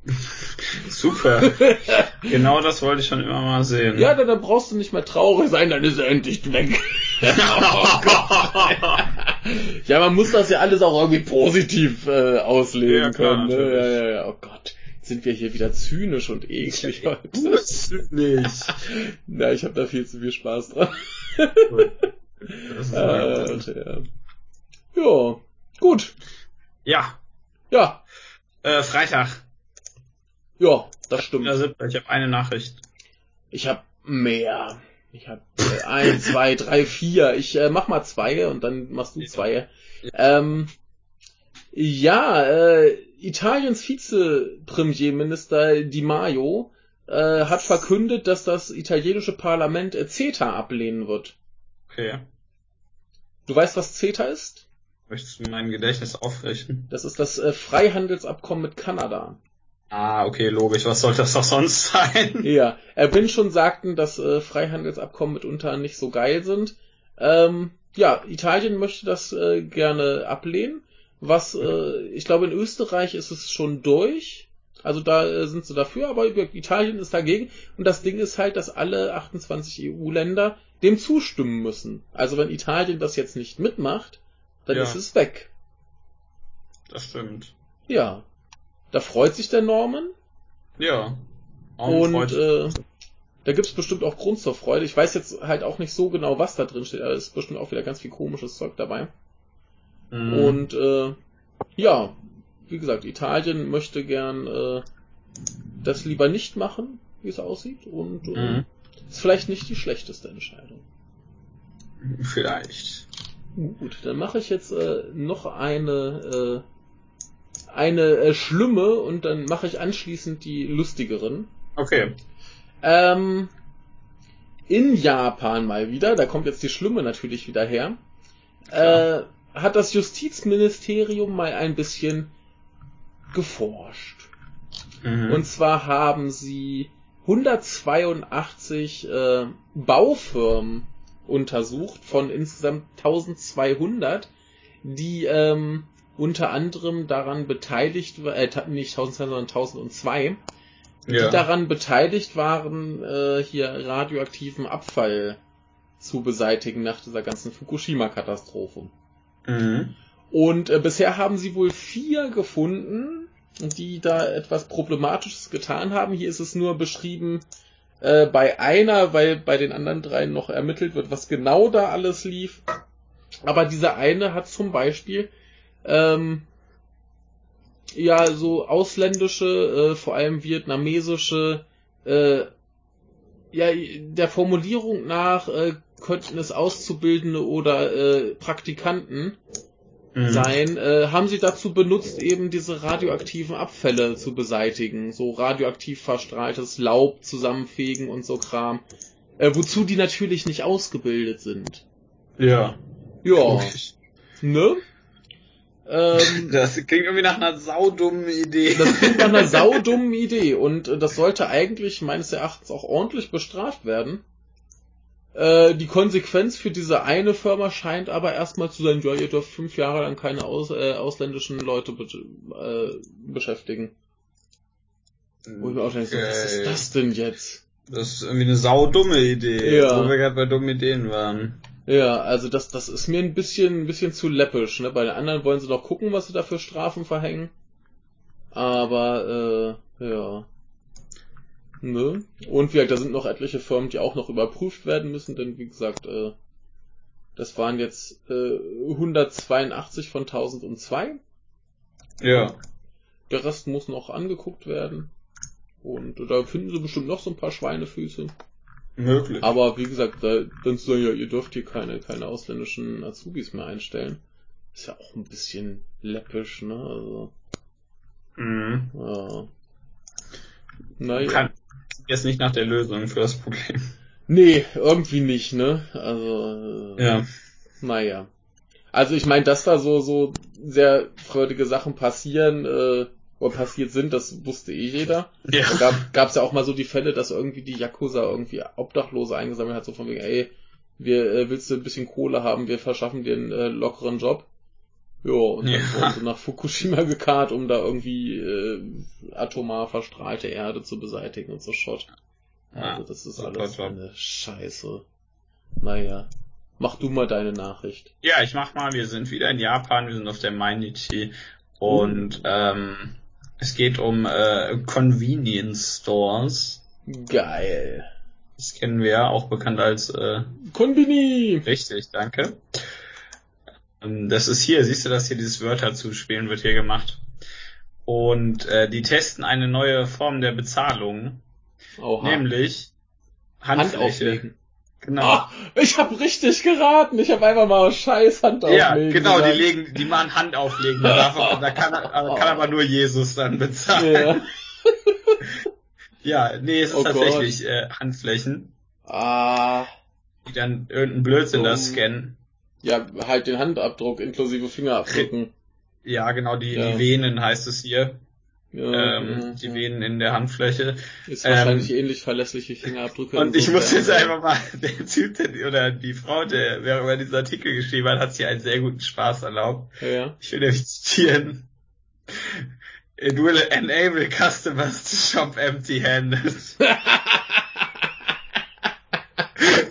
Super. genau das wollte ich schon immer mal sehen. Ja, dann, dann brauchst du nicht mehr traurig sein, dann ist er endlich weg. Oh Gott. ja, man muss das ja alles auch irgendwie positiv äh, auslegen ja, klar, können. Ne? Ja, ja, ja. Oh Gott. Sind wir hier wieder zynisch und eklig heute? Zynisch. Na, ich habe da viel zu viel Spaß dran. das ist äh, ja. ja, gut. Ja. Ja. Äh, Freitag. Ja, das stimmt. Ich habe eine Nachricht. Ich habe mehr. Ich habe äh, ein, zwei, drei, vier. Ich äh, mach mal zwei und dann machst du zwei. Ja, ähm, ja äh, Italiens Vize-Premierminister Di Maio äh, hat verkündet, dass das italienische Parlament äh, CETA ablehnen wird. Okay. Du weißt, was CETA ist? Möchtest du mein Gedächtnis aufrichten? Das ist das äh, Freihandelsabkommen mit Kanada. Ah, okay, logisch. Was soll das doch sonst sein? Ja, er bin schon sagten, dass äh, Freihandelsabkommen mitunter nicht so geil sind. Ähm, ja, Italien möchte das äh, gerne ablehnen. Was, äh, ich glaube, in Österreich ist es schon durch. Also da äh, sind sie dafür, aber Italien ist dagegen. Und das Ding ist halt, dass alle 28 EU-Länder dem zustimmen müssen. Also wenn Italien das jetzt nicht mitmacht, dann ja. ist es weg. Das stimmt. Ja. Da freut sich der Norman. Ja. Und äh, da gibt's bestimmt auch Grund zur Freude. Ich weiß jetzt halt auch nicht so genau, was da drin steht. Da ist bestimmt auch wieder ganz viel komisches Zeug dabei. Mhm. Und äh, ja, wie gesagt, Italien möchte gern äh, das lieber nicht machen, wie es aussieht. Und äh, mhm. ist vielleicht nicht die schlechteste Entscheidung. Vielleicht. Gut, dann mache ich jetzt äh, noch eine äh, eine äh, schlimme und dann mache ich anschließend die lustigeren. Okay. Ähm, in Japan mal wieder, da kommt jetzt die schlimme natürlich wieder her, äh, hat das Justizministerium mal ein bisschen geforscht. Mhm. Und zwar haben sie 182 äh, Baufirmen untersucht von insgesamt 1200, die ähm, unter anderem daran beteiligt, äh, nicht 1002, sondern 1002, ja. die daran beteiligt waren, äh, hier radioaktiven Abfall zu beseitigen nach dieser ganzen Fukushima-Katastrophe. Mhm. Und äh, bisher haben sie wohl vier gefunden, die da etwas Problematisches getan haben. Hier ist es nur beschrieben äh, bei einer, weil bei den anderen drei noch ermittelt wird, was genau da alles lief. Aber dieser eine hat zum Beispiel ähm, ja so ausländische, äh, vor allem vietnamesische, äh, ja der Formulierung nach äh, könnten es Auszubildende oder äh, Praktikanten mhm. sein, äh, haben sie dazu benutzt, eben diese radioaktiven Abfälle zu beseitigen, so radioaktiv verstrahltes Laub zusammenfegen und so Kram, äh, wozu die natürlich nicht ausgebildet sind. Ja. Ja. Ne? Ähm, das klingt irgendwie nach einer saudummen Idee. Das klingt nach einer saudummen Idee und äh, das sollte eigentlich meines Erachtens auch ordentlich bestraft werden. Äh, die Konsequenz für diese eine Firma scheint aber erstmal zu sein, ja, ihr dürft fünf Jahre lang keine aus, äh, ausländischen Leute be äh, beschäftigen. Wo ich mir auch denke, okay. was ist das denn jetzt? Das ist irgendwie eine saudumme Idee, ja. wo wir gerade bei dummen Ideen waren. Ja, also das, das ist mir ein bisschen, ein bisschen zu läppisch. Ne? Bei den anderen wollen sie doch gucken, was sie da für Strafen verhängen. Aber, äh, ja. Ne? Und wie gesagt, da sind noch etliche Firmen, die auch noch überprüft werden müssen, denn wie gesagt, äh, das waren jetzt äh, 182 von 1002. Ja. Der Rest muss noch angeguckt werden. Und da finden sie bestimmt noch so ein paar Schweinefüße. Möglich. Aber wie gesagt, da, dann zu sagen, ja, ihr dürft hier keine, keine ausländischen Azubis mehr einstellen, ist ja auch ein bisschen läppisch, ne? Also. Mhm. Ja. Naja. Kann jetzt nicht nach der Lösung für das Problem. Nee, irgendwie nicht, ne? Also. Äh, ja. Naja. Also ich meine, dass da so, so sehr freudige Sachen passieren, äh, passiert sind, das wusste eh jeder. Ja. Da gab es ja auch mal so die Fälle, dass irgendwie die Yakuza irgendwie Obdachlose eingesammelt hat, so von wegen, ey, wir, äh, willst du ein bisschen Kohle haben, wir verschaffen dir einen äh, lockeren Job. Ja, und dann Ja. wurden sie nach Fukushima gekarrt, um da irgendwie äh, atomar verstrahlte Erde zu beseitigen und so Shot. Ja, Also das ist alles Job. eine Scheiße. Naja. Mach du mal deine Nachricht. Ja, ich mach mal, wir sind wieder in Japan, wir sind auf der Mainichi und ähm, es geht um äh, Convenience Stores. Geil. Das kennen wir ja, auch bekannt als äh, Konbini! richtig, danke. Ähm, Das ist hier, siehst du das hier, dieses Wörter zuspielen wird hier gemacht. Und äh, die testen eine neue Form der Bezahlung, Oha. nämlich Hand Handfläche. auflegen. Genau. Ah, ich hab richtig geraten. Ich hab einfach mal scheiß Hand Ja, auflegen. genau, die legen, die machen Hand auflegen. Da, darf, er- da kann, er- aber kann aber nur Jesus dann bezahlen. Ja. Ja, nee, es ist Oh tatsächlich äh, Handflächen, Ah, die dann irgendeinen Blödsinn da Dumm. scannen. ja, halt den Handabdruck inklusive Fingerabdrücken. Ja, genau, die, Ja. die Venen heißt es hier. Ja, ähm, ja, die. Venen in der Handfläche. Ist ähm, wahrscheinlich ähnlich verlässlich wie Fingerabdrücke. Und ich muss jetzt einfach mal, der Typ, der, oder die Frau, der wer über diesen Artikel geschrieben hat, hat sich einen sehr guten Spaß erlaubt. Ja. Ich will nämlich zitieren. It will enable customers to shop empty-handed.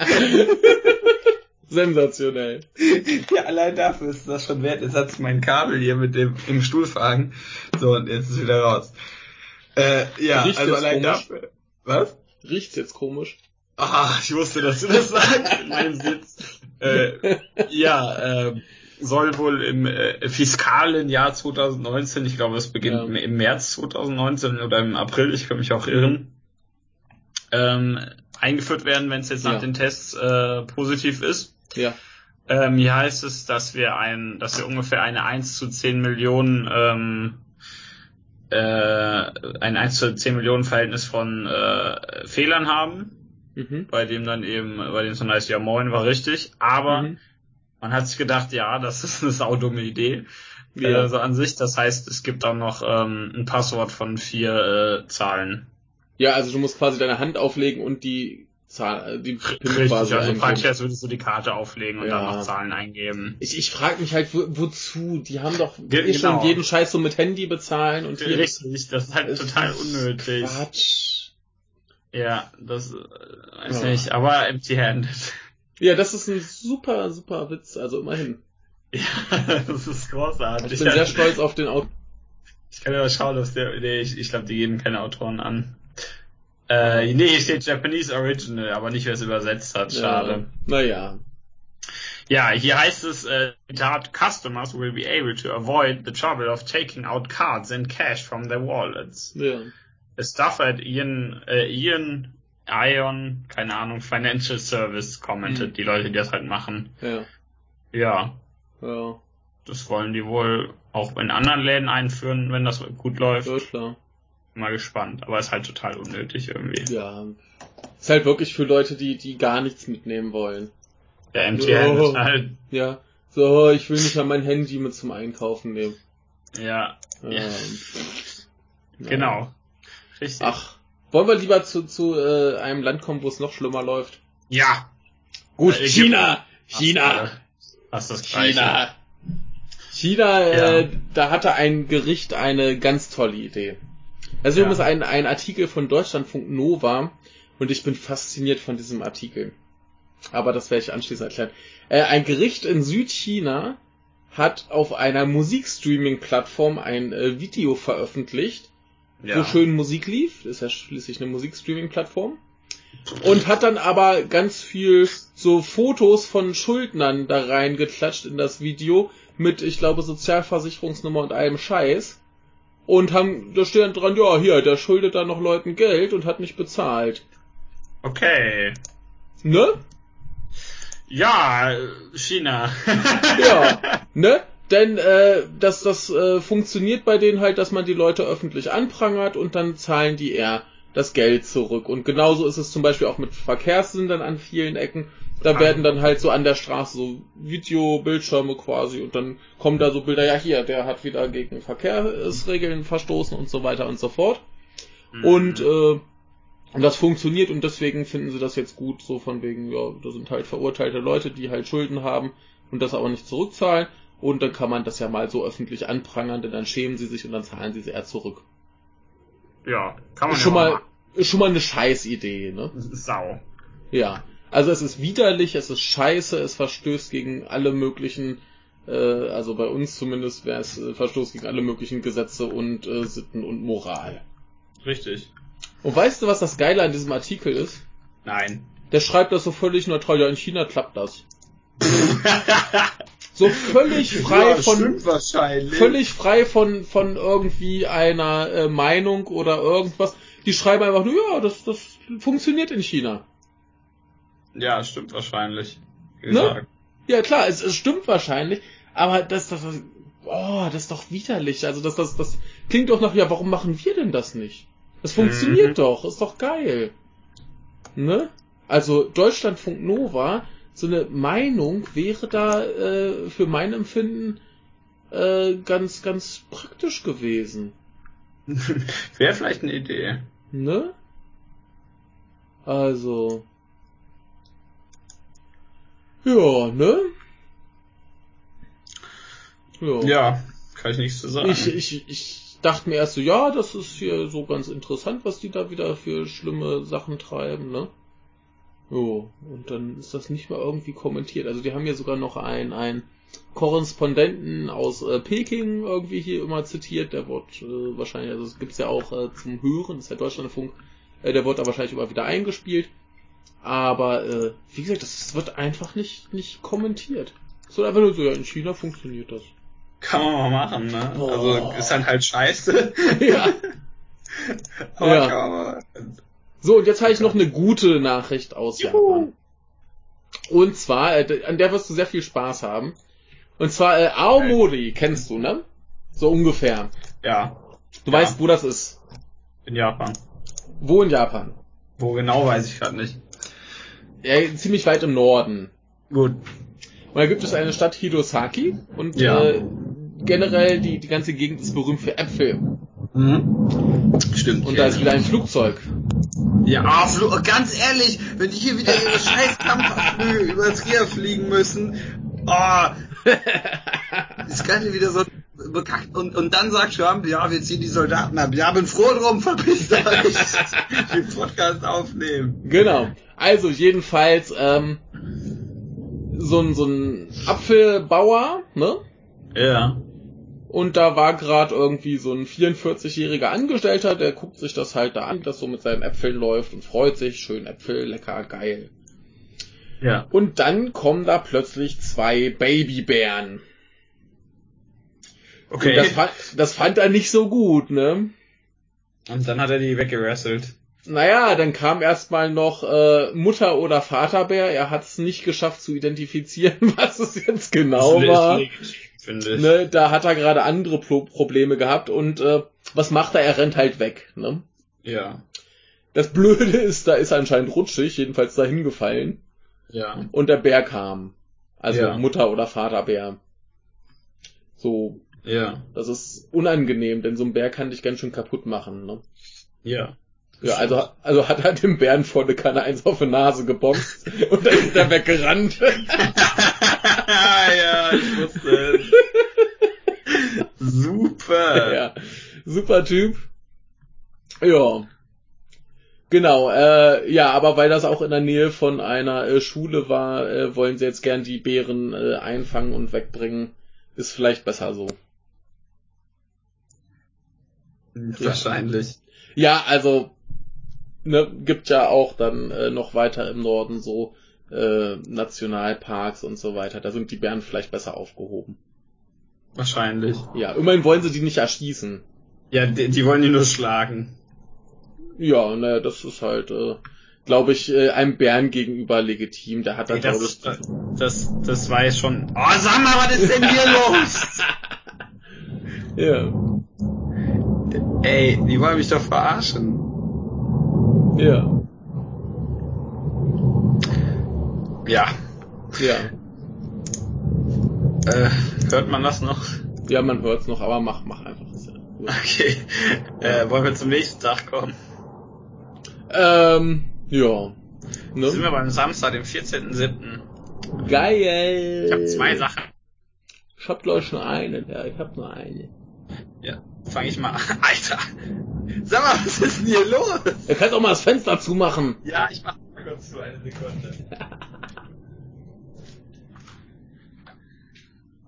Sensationell. Ja, allein dafür ist das schon wert. Jetzt hat's mein Kabel hier mit dem im Stuhlfagen. So, und jetzt ist wieder raus. Äh, ja, Riecht also allein komisch? dafür. Was? Riecht's jetzt komisch? Ah, ich wusste, dass du das sagst in meinem Sitz. Äh, ja, äh, soll wohl im äh, fiskalen Jahr 2019, ich glaube, es beginnt Ja. im- im März 2019 oder im April, ich kann mich auch irren, ähm, eingeführt werden, wenn es jetzt nach Ja. den Tests äh, positiv ist. Ja. Ähm, hier heißt es, dass wir ein, dass wir ungefähr eine 1 zu 10 Millionen, ähm, äh, ein 1 zu 10 Millionen Verhältnis von äh, Fehlern haben, Mhm. bei dem dann eben, bei dem dann heißt, ja moin war richtig, aber Mhm. man hat sich gedacht, ja, das ist eine saudumme Idee. Ja. Ja. Also an sich, das heißt, es gibt auch noch ähm, ein Passwort von vier äh, Zahlen. ja, also du musst quasi deine Hand auflegen und die Zahl, äh, die PIN Richtig, quasi also eingeben. praktisch, als würdest du die Karte auflegen und Ja. dann noch Zahlen eingeben. Ich, ich frage mich halt, wo, wozu? Die haben doch Ge- eh schon genau. jeden Scheiß so mit Handy bezahlen und hier Richtig, das ist halt ist total unnötig. Quatsch. Ja, das äh, weiß Ja. nicht, aber empty-handed. Ja, das ist ein super, super Witz, also immerhin. Ja, das ist großartig. Ich bin sehr stolz auf den Autor. Ich kann ja mal schauen, dass der, nee, ich, ich glaube, die geben keine Autoren an. Äh, nee, hier steht Japanese Original, aber nicht, wer es übersetzt hat. Schade. Naja. Ja, hier heißt es, äh, Zitat, Customers will be able to avoid the trouble of taking out cards and cash from their wallets. Ja. A staff at Ian, äh, Ian, Ion, keine Ahnung, Financial Service commented, Mhm. die Leute, die das halt machen. Ja. Ja, Ja. das wollen die wohl auch in anderen Läden einführen, wenn das gut läuft. Ja, klar. Mal gespannt, aber ist halt total unnötig irgendwie. Ja. Ist halt wirklich für Leute, die, die gar nichts mitnehmen wollen. Der MTN Oh. ist halt, Ja. So, ich will nicht mal mein Handy mit zum Einkaufen nehmen. ja, Ähm, Ja. genau. Richtig. Ach. Wollen wir lieber zu, zu äh, einem Land kommen, wo es noch schlimmer läuft? ja. Gut, Äh. China! China! Hast das gleiche. China! China, äh, Ja. da hatte ein Gericht eine ganz tolle Idee. Also Ja. ein, ein Artikel von Deutschlandfunk Nova und ich bin fasziniert von diesem Artikel. Aber das werde ich anschließend erklären. Äh, ein Gericht in Südchina hat auf einer Musikstreaming-Plattform ein äh, Video veröffentlicht, Ja. wo schön Musik lief. Das ist ja schließlich eine Musikstreaming-Plattform. Und hat dann aber ganz viel so Fotos von Schuldnern da reingeklatscht in das Video mit, ich glaube, Sozialversicherungsnummer und allem Scheiß. Und haben, da steht dann dran, ja, hier, der schuldet da noch Leuten Geld und hat nicht bezahlt. Okay. Ne? Ja, China. Ja, ne? Denn äh, das, das äh, funktioniert bei denen halt, dass man die Leute öffentlich anprangert und dann zahlen die eher das Geld zurück. Und genauso ist es zum Beispiel auch mit Verkehrssündern an vielen Ecken. Da werden dann halt so an der Straße so Videobildschirme quasi und dann kommen da so Bilder, ja hier, der hat wieder gegen Verkehrsregeln verstoßen und so weiter und so fort. Mhm. Und äh, Und das funktioniert und deswegen finden sie das jetzt gut, so von wegen, ja, da sind halt verurteilte Leute, die halt Schulden haben und das aber nicht zurückzahlen. Und dann kann man das ja mal so öffentlich anprangern, denn dann schämen sie sich und dann zahlen sie sie eher zurück. Ja, kann man Ist ja schon mal mal, ist schon mal eine Scheißidee, ne? Sau. Ja. Also es ist widerlich, es ist scheiße, es verstößt gegen alle möglichen, äh, also bei uns zumindest wäre es äh, Verstoß gegen alle möglichen Gesetze und äh, Sitten und Moral. Richtig. Und weißt du, was das Geile an diesem Artikel ist? Nein. Der schreibt das so völlig neutral. Ja, in China klappt das. So völlig frei ja, von völlig frei von von irgendwie einer äh, Meinung oder irgendwas. Die schreiben einfach nur, ja, das das funktioniert in China. Ja, stimmt wahrscheinlich. Ne? Ja klar, es, es stimmt wahrscheinlich, aber das das das- oh, das ist doch widerlich. Also das das das klingt doch nach ja, warum machen wir denn das nicht? Das funktioniert Mhm. doch, ist doch geil. Ne? Also Deutschlandfunk Nova, so eine Meinung wäre da äh, für mein Empfinden äh, ganz ganz praktisch gewesen. Wäre vielleicht eine Idee. Ne? Also. Ja, ne? Ja. Ja, kann ich nichts zu sagen. Ich, ich, ich dachte mir erst so, ja, das ist hier so ganz interessant, was die da wieder für schlimme Sachen treiben, ne? Jo, und dann ist das nicht mal irgendwie kommentiert. Also die haben ja sogar noch einen, einen Korrespondenten aus äh, Peking irgendwie hier immer zitiert, der wird äh, wahrscheinlich, also es gibt's ja auch äh, zum Hören, das ist ja Deutschlandfunk, äh, der wird da wahrscheinlich immer wieder eingespielt. Aber äh, wie gesagt, das wird einfach nicht, nicht kommentiert. So einfach nur so, ja, in China funktioniert das. Kann man mal machen, ne? Boah. Also ist dann halt scheiße. ja. Aber Ja. kann man mal. So, und jetzt habe ich noch eine gute Nachricht aus Juhu. Japan. Und zwar, äh, an der wirst du sehr viel Spaß haben. Und zwar äh, Aomori, kennst du, ne? So ungefähr. Ja, Du Ja. weißt, wo das ist. in Japan. Wo in Japan? Wo genau weiß ich gerade nicht. Ja, ziemlich weit im Norden. Gut. Und da gibt es eine Stadt Hidosaki und Ja. äh, generell die, die ganze Gegend ist berühmt für Äpfel. Mhm. Stimmt. Und da ist wieder ein Flugzeug. Ja, ah, Flo ganz ehrlich, wenn die hier wieder ihre scheiß Kampfflüge über Trier fliegen müssen, oh, ist gerade wieder so bekackt. Und, und dann sagt Trump, ja, wir ziehen die Soldaten ab. Ja, bin froh drum, verpisst euch. Den Podcast aufnehmen. Genau. Also jedenfalls ähm, so ein so ein Apfelbauer, ne? Ja. Und da war gerade irgendwie so ein 44-jähriger Angestellter, der guckt sich das halt da an, das so mit seinen Äpfeln läuft und freut sich, schön Äpfel, lecker, geil. Ja. Und dann kommen da plötzlich zwei Babybären. Okay. Das, fand, das fand er nicht so gut, ne? Und dann hat er die weggerasselt. Naja, dann kam erstmal noch äh, Mutter- oder Vaterbär. Er hat es nicht geschafft zu identifizieren, was es jetzt genau Das war. legitim, ich. Ne, da hat er gerade andere Pro Probleme gehabt und äh, was macht er? Er rennt halt weg. Ne? Ja. Das Blöde ist, da ist er anscheinend rutschig, jedenfalls dahin gefallen Ja. und der Bär kam. Also Ja. Mutter- oder Vaterbär. So, Ja. das ist unangenehm, denn so ein Bär kann dich ganz schön kaputt machen. Ne? Ja. Ja, also, also hat er dem Bären volle Kanne eins auf die Nase gebombt und dann ist er weggerannt. ja, ich wusste es. Super. ja, super Typ. Ja. Genau, äh, ja, aber weil das auch in der Nähe von einer äh, Schule war, äh, wollen sie jetzt gern die Bären äh, einfangen und wegbringen. Ist vielleicht besser so. Wahrscheinlich. Ja, also ne, gibt ja auch dann äh, noch weiter im Norden so äh, Nationalparks und so weiter. Da sind die Bären vielleicht besser aufgehoben. Wahrscheinlich. Ja, immerhin wollen sie die nicht erschießen. Ja, die, die wollen die nur schlagen. Ja, ne, das ist halt, äh, glaube ich, äh, einem Bären gegenüber legitim. Der hat da, glaube das, ich, das, das war jetzt schon. Oh, sag mal, was ist denn hier los? ja, Ey, die wollen mich doch verarschen. ja, Ja. ja. Äh, hört man das noch? Ja, man hört's noch, aber mach, mach einfach. Okay. Äh, wollen wir zum nächsten Tag kommen? Ähm, ja. Ne? Sind wir beim Samstag, dem 14.07. Geil. Ich habe zwei Sachen. Ich hab glaube ich nur eine, ja, ich hab nur eine. Ja, fange ich mal an. Alter! Sag mal, was ist denn hier los? Er kann auch mal das Fenster zumachen. Ja, ich mach mal kurz zu, eine Sekunde.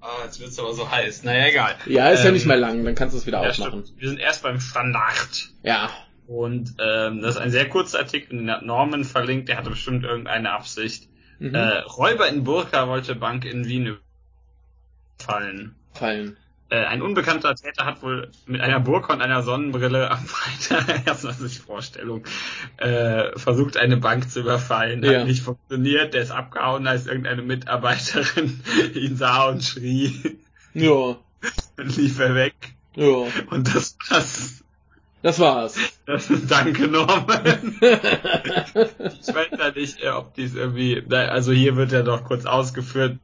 Oh, jetzt wird's aber so heiß. Naja, egal. Ja, ist ähm, ja nicht mehr lang, dann kannst du es wieder ja, aufmachen. Stimmt. Wir sind erst beim Standard. Ja. Und ähm, das ist ein sehr kurzer Artikel, den hat Norman verlinkt, der hatte bestimmt irgendeine Absicht. Mhm. Äh, Räuber in Burka wollte Bank in Wien fallen. Fallen. Äh, ein unbekannter Täter hat wohl mit einer Burka und einer Sonnenbrille am Freitag, erstmal sich Vorstellung, äh, versucht eine Bank zu überfallen. Hat ja. nicht funktioniert, der ist abgehauen, als irgendeine Mitarbeiterin ihn sah und schrie. Ja. Dann lief er weg. Ja. Und das, das das war's. Das, danke, Norman. ich weiß ja nicht, äh, ob dies irgendwie, also hier wird ja doch kurz ausgeführt,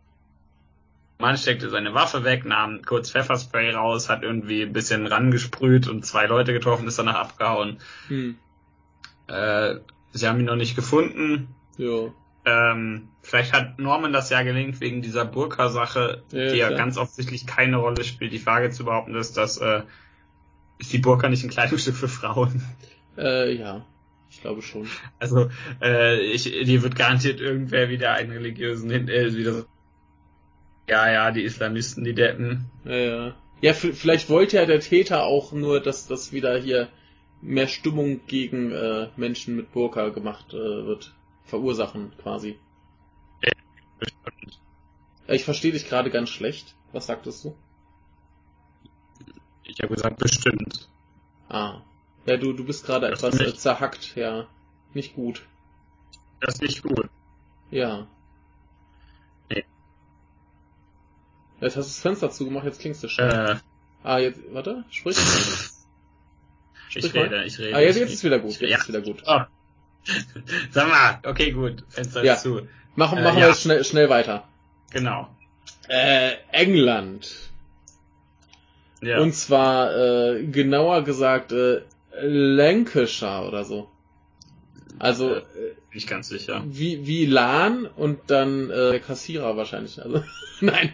Mann steckte seine Waffe weg, nahm kurz Pfefferspray raus, hat irgendwie ein bisschen rangesprüht und zwei Leute getroffen, ist danach abgehauen. Hm. Äh, sie haben ihn noch nicht gefunden. Ja. Ähm, vielleicht hat Norman das ja gelingt wegen dieser Burka-Sache, ja, die ja klar. ganz offensichtlich keine Rolle spielt. Die Frage zu behaupten ist, dass äh, ist die Burka nicht ein Kleidungsstück für Frauen? Äh, ja. Ich glaube schon. Also, äh, ich, die wird garantiert irgendwer wieder einen religiösen, äh, wieder so, ja, ja, die Islamisten, die Deppen. Ja, ja. Ja, vielleicht wollte ja der Täter auch nur, dass das wieder hier mehr Stimmung gegen äh, Menschen mit Burka gemacht äh, wird. Verursachen, quasi. Ja, bestimmt. Ich verstehe dich gerade ganz schlecht. Was sagtest du? Ich habe gesagt, bestimmt. Ah. Ja, du, du bist gerade etwas nicht. zerhackt, ja. Nicht gut. Das ist nicht gut. Ja. Jetzt hast du das Fenster zugemacht, jetzt klingst du schon. Äh. Ah, jetzt, warte, sprich. sprich ich mal. rede, ich rede. Ah, jetzt, jetzt ist wieder gut, jetzt ja. ist wieder gut. Oh. Sag mal, okay, gut, Fenster ja. zu. Machen, machen äh, wir jetzt schnell, schnell weiter. Genau. Äh, England. Ja. Und zwar, äh, genauer gesagt, äh, Lancashire oder so. Also äh, nicht ganz sicher. Wie wie LAN und dann äh, der Kassierer wahrscheinlich. Also nein,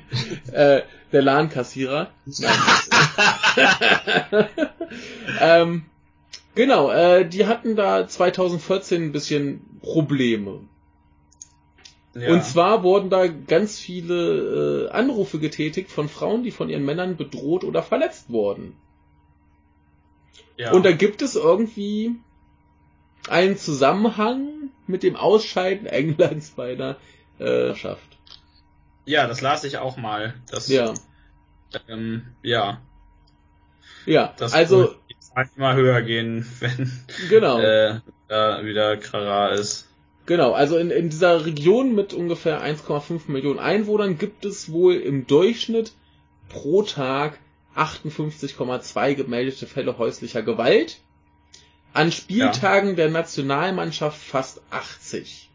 äh, der LAN Kassierer. ähm, genau, äh, die hatten da 2014 ein bisschen Probleme. Und zwar wurden da ganz viele äh, Anrufe getätigt von Frauen, die von ihren Männern bedroht oder verletzt wurden. Ja. Und da gibt es irgendwie einen Zusammenhang mit dem Ausscheiden Englands bei der äh, Schaft. Ja, das las ich auch mal. Das, ja. Ähm, ja. Ja, das also immer höher gehen, wenn genau. äh, da wieder Krara ist. Genau, also in, in dieser Region mit ungefähr 1,5 Millionen Einwohnern gibt es wohl im Durchschnitt pro Tag 58,2 gemeldete Fälle häuslicher Gewalt. An Spieltagen ja. der Nationalmannschaft fast 80.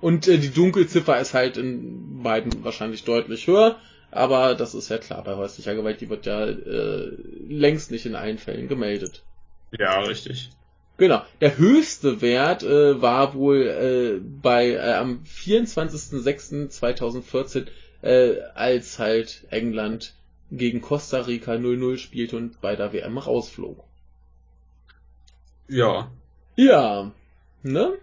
Und äh, die Dunkelziffer ist halt in beiden wahrscheinlich deutlich höher, aber das ist ja klar bei häuslicher Gewalt, die wird ja äh, längst nicht in allen Fällen gemeldet. Ja, richtig. Genau. Der höchste Wert äh, war wohl äh, bei äh, am 24.06.2014, äh, als halt England gegen Costa Rica 0-0 spielte und bei der WM rausflog. Ja. Ja. Ne?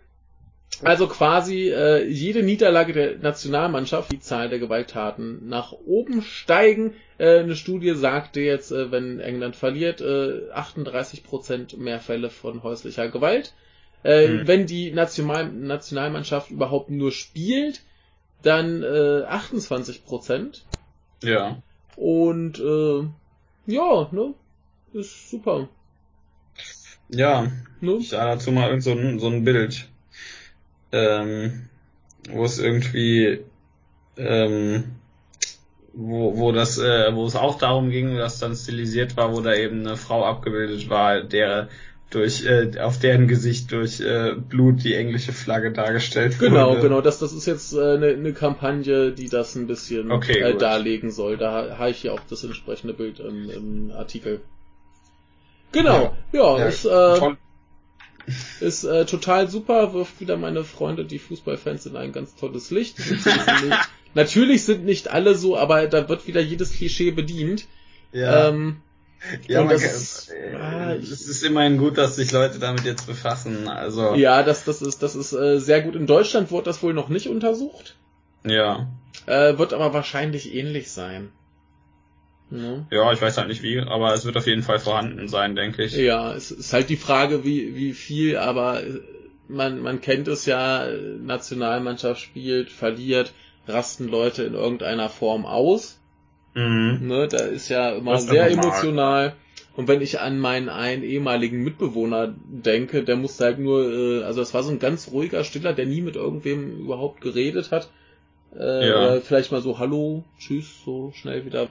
Also quasi äh, jede Niederlage der Nationalmannschaft, die Zahl der Gewalttaten nach oben steigen. Äh, eine Studie sagte jetzt, äh, wenn England verliert, äh, 38% mehr Fälle von häuslicher Gewalt. Äh, mhm. Wenn die National Nationalmannschaft überhaupt nur spielt, dann äh, 28%. Ja. Und äh, ja, ne? Ist super. Ja. Ne? Ich sah dazu mal irgend so ein, so ein Bild ähm, wo es irgendwie ähm, wo, wo das, äh, wo es auch darum ging, dass dann stilisiert war, wo da eben eine Frau abgebildet war, der durch äh, auf deren Gesicht durch äh, Blut die englische Flagge dargestellt genau, wurde. Genau, genau, das, das ist jetzt eine äh, ne Kampagne, die das ein bisschen okay, äh, darlegen soll. Da habe ich hier auch das entsprechende Bild im, im Artikel. Genau, ja, ja, ist, äh, Ist äh, total super, wirft wieder meine Freunde, die Fußballfans, in ein ganz tolles Licht. Natürlich sind nicht alle so, aber da wird wieder jedes Klischee bedient. Ja. Ähm, ja, und man das kann, ist- äh, ah, es ist immerhin gut, dass sich Leute damit jetzt befassen. Also ja, das, das ist, das ist äh, sehr gut. In Deutschland wurde das wohl noch nicht untersucht. ja. Äh, wird aber wahrscheinlich ähnlich sein. Ne? Ja, ich weiß halt nicht wie, aber es wird auf jeden Fall vorhanden sein, denke ich. Ja, es ist halt die Frage, wie, wie viel, aber man, man kennt es ja, Nationalmannschaft spielt, verliert, rasten Leute in irgendeiner Form aus. Mhm. Ne? Da ist ja immer Das sehr emotional. Und wenn ich an meinen einen ehemaligen Mitbewohner denke, der musste halt nur, äh, also das war so ein ganz ruhiger Stiller, der nie mit irgendwem überhaupt geredet hat. Äh, Ja. Vielleicht mal so, hallo, tschüss, so schnell wieder.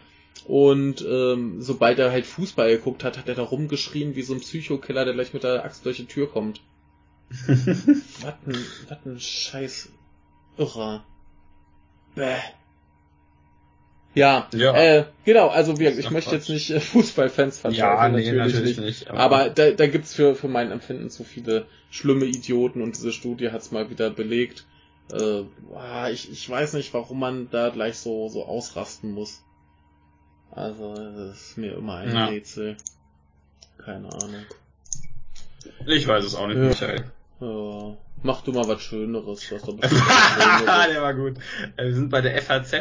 Und ähm, sobald er halt Fußball geguckt hat, hat er da rumgeschrien wie so ein Psychokiller, der gleich mit der Axt durch die Tür kommt. Was ein, was ein scheiß Irrer. Bäh. Ja, Ja. Äh, genau, also wir, ich möchte jetzt nicht äh, Fußballfans ja, verteufeln, nee, natürlich, nicht. aber da, da gibt's für, für mein Empfinden zu viele schlimme Idioten und diese Studie hat's mal wieder belegt. Äh, boah, ich, ich weiß nicht, warum man da gleich so, so ausrasten muss. Also, das ist mir immer ein Ja. Rätsel. Keine Ahnung. ich weiß es auch nicht, Ja. Michael. Ja, mach du mal was Schöneres. Doch was Schöneres. Der war gut. Äh, Wir sind bei der FAZ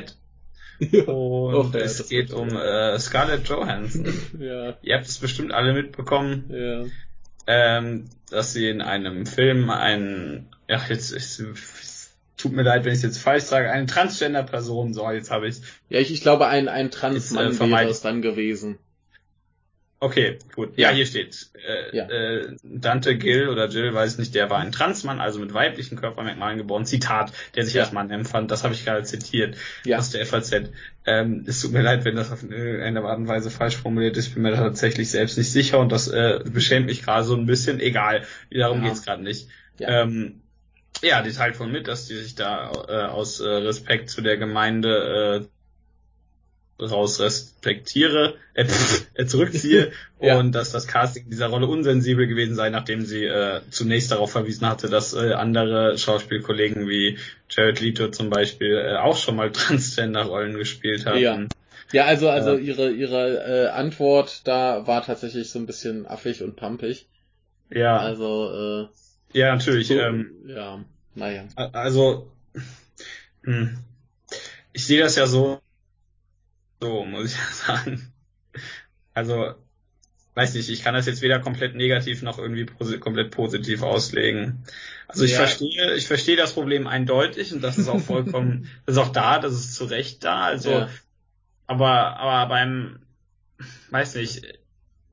ja. und Och, ja, es geht um äh, Scarlett Johansson. ja, Ihr habt es bestimmt alle mitbekommen, ja. ähm, dass sie in einem Film einen, ja jetzt, es tut mir leid, wenn ich es jetzt falsch sage, eine Transgender-Person, so jetzt habe ich Ja, ich, ich glaube, ein, ein Ist, Transmann äh, wäre es dann gewesen. Okay, gut. Ja, hier steht. Äh, Ja. äh, Dante Gill oder Jill, weiß nicht, der war ein Transmann, also mit weiblichen Körpermerkmalen geboren. Zitat, der sich Ja. als Mann empfand. Das habe ich gerade zitiert Ja. aus der FAZ. Ähm, es tut mir leid, wenn das auf irgendeine Art und Weise falsch formuliert ist. Ich bin mir da tatsächlich selbst nicht sicher und das äh, beschämt mich gerade so ein bisschen. Egal, darum Ja. geht's gerade nicht. Ja. Ähm, ja, die teilt von mit, dass die sich da äh, aus äh, Respekt zu der Gemeinde äh, raus respektiere, äh, äh, zurückziehe Ja. und dass das Casting dieser Rolle unsensibel gewesen sei, nachdem sie äh, zunächst darauf verwiesen hatte, dass äh, andere Schauspielkollegen wie Jared Leto zum Beispiel äh, auch schon mal Transgender-Rollen gespielt haben. Ja. Ja, also, also Ja. ihre, ihre äh, Antwort da war tatsächlich so ein bisschen affig und pampig. ja, Also, ja äh, natürlich. so, Ähm, ja, naja. Also, hm, ich sehe das ja so, so muss ich ja sagen. Also, weiß nicht, ich kann das jetzt weder komplett negativ noch irgendwie posi komplett positiv auslegen. Also ich Ja. verstehe, ich verstehe das Problem eindeutig und das ist auch vollkommen, das ist auch da, das ist zu Recht da. Also, Ja. aber, aber beim, weiß nicht,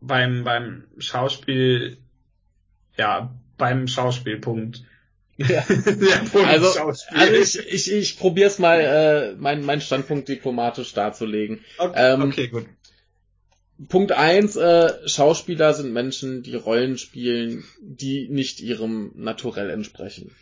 beim, beim Schauspiel, ja, beim Schauspielpunkt. Ja. Also, also ich, ich, ich probiere es mal, äh, meinen mein Standpunkt diplomatisch darzulegen. okay, ähm, okay, gut. Punkt eins: äh, Schauspieler sind Menschen, die Rollen spielen, die nicht ihrem Naturell entsprechen.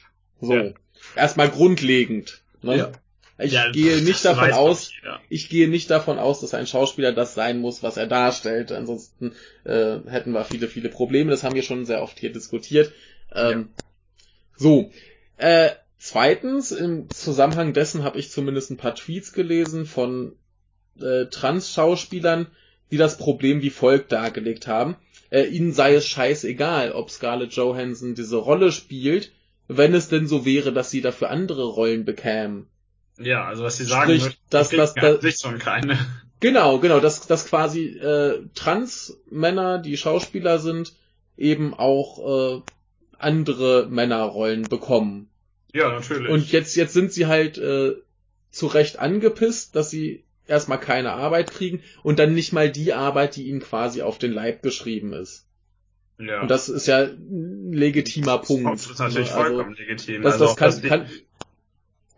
So. Ja. Erstmal grundlegend. Ne? Ja. Ich Ja, gehe nicht davon aus, ich gehe nicht davon aus, dass ein Schauspieler das sein muss, was er darstellt. Ansonsten äh, hätten wir viele, viele Probleme. Das haben wir schon sehr oft hier diskutiert. Ähm, So. Äh, zweitens, im Zusammenhang dessen habe ich zumindest ein paar Tweets gelesen von äh, Trans-Schauspielern, die das Problem wie folgt dargelegt haben. Äh, ihnen sei es scheißegal, ob Scarlett Johansson diese Rolle spielt, wenn es denn so wäre, dass sie dafür andere Rollen bekämen. Ja, also was sie sagen Sprich, möchten, dass- an dass- sich schon keine. Genau, genau, dass, dass quasi äh, Trans-Männer, die Schauspieler sind, eben auch äh, andere Männerrollen bekommen. Ja, natürlich. Und jetzt, jetzt sind sie halt äh, zu Recht angepisst, dass sie erstmal keine Arbeit kriegen und dann nicht mal die Arbeit, die ihnen quasi auf den Leib geschrieben ist. ja. Und das ist ja ein legitimer Punkt. Das ist natürlich? Also, vollkommen legitim. Das, also das auch, kann, dass die, kann,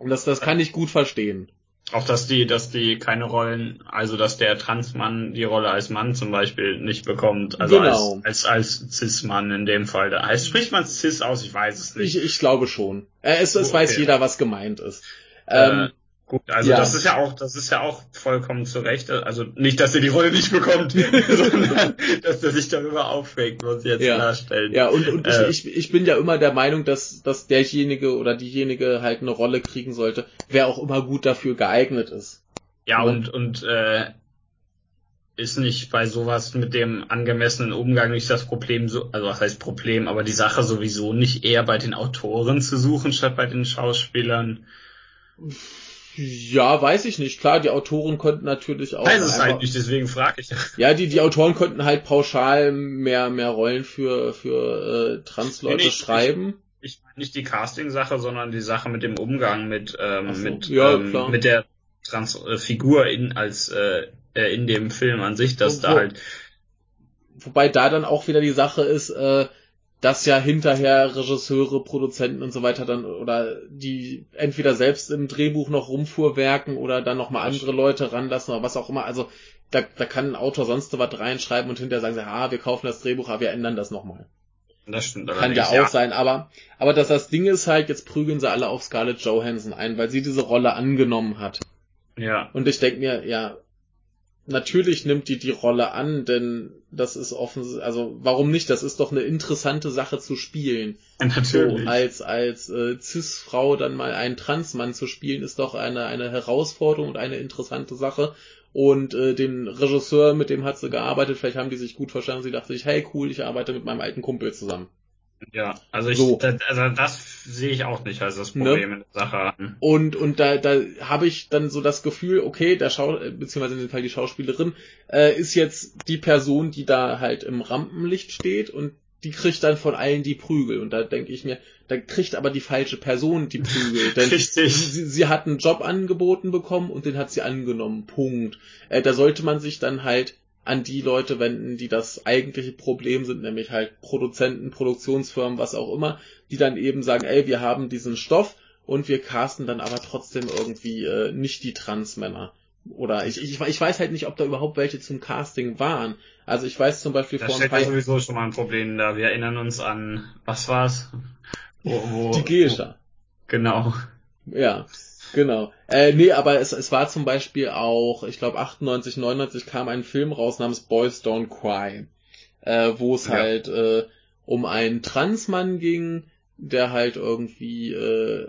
das, das kann ich gut verstehen. Auch dass die, dass die keine Rollen, also dass der Transmann die Rolle als Mann zum Beispiel nicht bekommt, also Genau. als, als, als Cis-Mann in dem Fall. Da heißt, spricht man Cis aus? Ich weiß es nicht. Ich, ich glaube schon. Äh, es, es Oh, weiß okay. jeder, was gemeint ist. Äh, Ähm, Gut, also ja. das ist ja auch, das ist ja auch vollkommen zu Recht. Also nicht, dass er die Rolle nicht bekommt, sondern dass er sich darüber aufregt, was jetzt ja. klarstellen. Ja, und, und äh, ich, ich bin ja immer der Meinung, dass, dass derjenige oder diejenige halt eine Rolle kriegen sollte, wer auch immer gut dafür geeignet ist. Ja, und, und äh, ist nicht bei sowas mit dem angemessenen Umgang nicht das Problem so, also was heißt Problem, aber die Sache sowieso nicht eher bei den Autoren zu suchen, statt bei den Schauspielern. Ja, weiß ich nicht. Klar, die Autoren könnten natürlich auch. Weiß es halt nicht, deswegen frage ich. Ja, die, die Autoren könnten halt pauschal mehr, mehr Rollen für, für äh, Transleute nee, schreiben. Ich, ich meine nicht die Casting-Sache, sondern die Sache mit dem Umgang mit, ähm, so. mit, ja, ähm, mit der Transfigur äh, in, als äh, äh, in dem Film an sich, dass Wo, da halt. Wobei da dann auch wieder die Sache ist, äh, dass ja hinterher Regisseure, Produzenten und so weiter dann oder die entweder selbst im Drehbuch noch rumfuhrwerken oder dann nochmal andere Leute ranlassen oder was auch immer. Also da, da kann ein Autor sonst was reinschreiben und hinterher sagen sie, ah, wir kaufen das Drehbuch, aber wir ändern das nochmal. Das stimmt Kann ja auch ja. sein, aber, aber dass das Ding ist halt, jetzt prügeln sie alle auf Scarlett Johansson ein, weil sie diese Rolle angenommen hat. Ja. Und ich denke mir, ja, natürlich nimmt die die Rolle an, denn das ist offen, also warum nicht? Das ist doch eine interessante Sache zu spielen. Natürlich. So, als als äh, cis-Frau dann mal einen Transmann zu spielen, ist doch eine eine Herausforderung und eine interessante Sache. Und äh, den Regisseur, mit dem hat sie gearbeitet, vielleicht haben die sich gut verstanden. Sie dachte sich, hey cool, ich arbeite mit meinem alten Kumpel zusammen. Ja, also ich, so. das, also das sehe ich auch nicht als das ne? Problem ne? in der Sache. Und und da da habe ich dann so das Gefühl, okay, der Schau beziehungsweise in dem Fall die Schauspielerin äh, ist jetzt die Person, die da halt im Rampenlicht steht und die kriegt dann von allen die Prügel und da denke ich mir, da kriegt aber die falsche Person die Prügel, denn Richtig. Sie, sie hat einen Job angeboten bekommen und den hat sie angenommen. Punkt. Äh, da sollte man sich dann halt an die Leute wenden, die das eigentliche Problem sind, nämlich halt Produzenten, Produktionsfirmen, was auch immer, die dann eben sagen, ey, wir haben diesen Stoff und wir casten dann aber trotzdem irgendwie äh, nicht die Transmänner. Oder ich, ich, ich weiß halt nicht, ob da überhaupt welche zum Casting waren. Also ich weiß zum Beispiel vor ein paar sowieso schon mal ein Problem da. Wir erinnern uns an, was war's? Wo, wo, die Geisha. Genau. Ja. Genau. Äh, nee, aber es, es war zum Beispiel auch, ich glaube 98, 99 kam ein Film raus namens Boys Don't Cry, äh, wo es ja. halt äh, um einen Transmann ging, der halt irgendwie äh,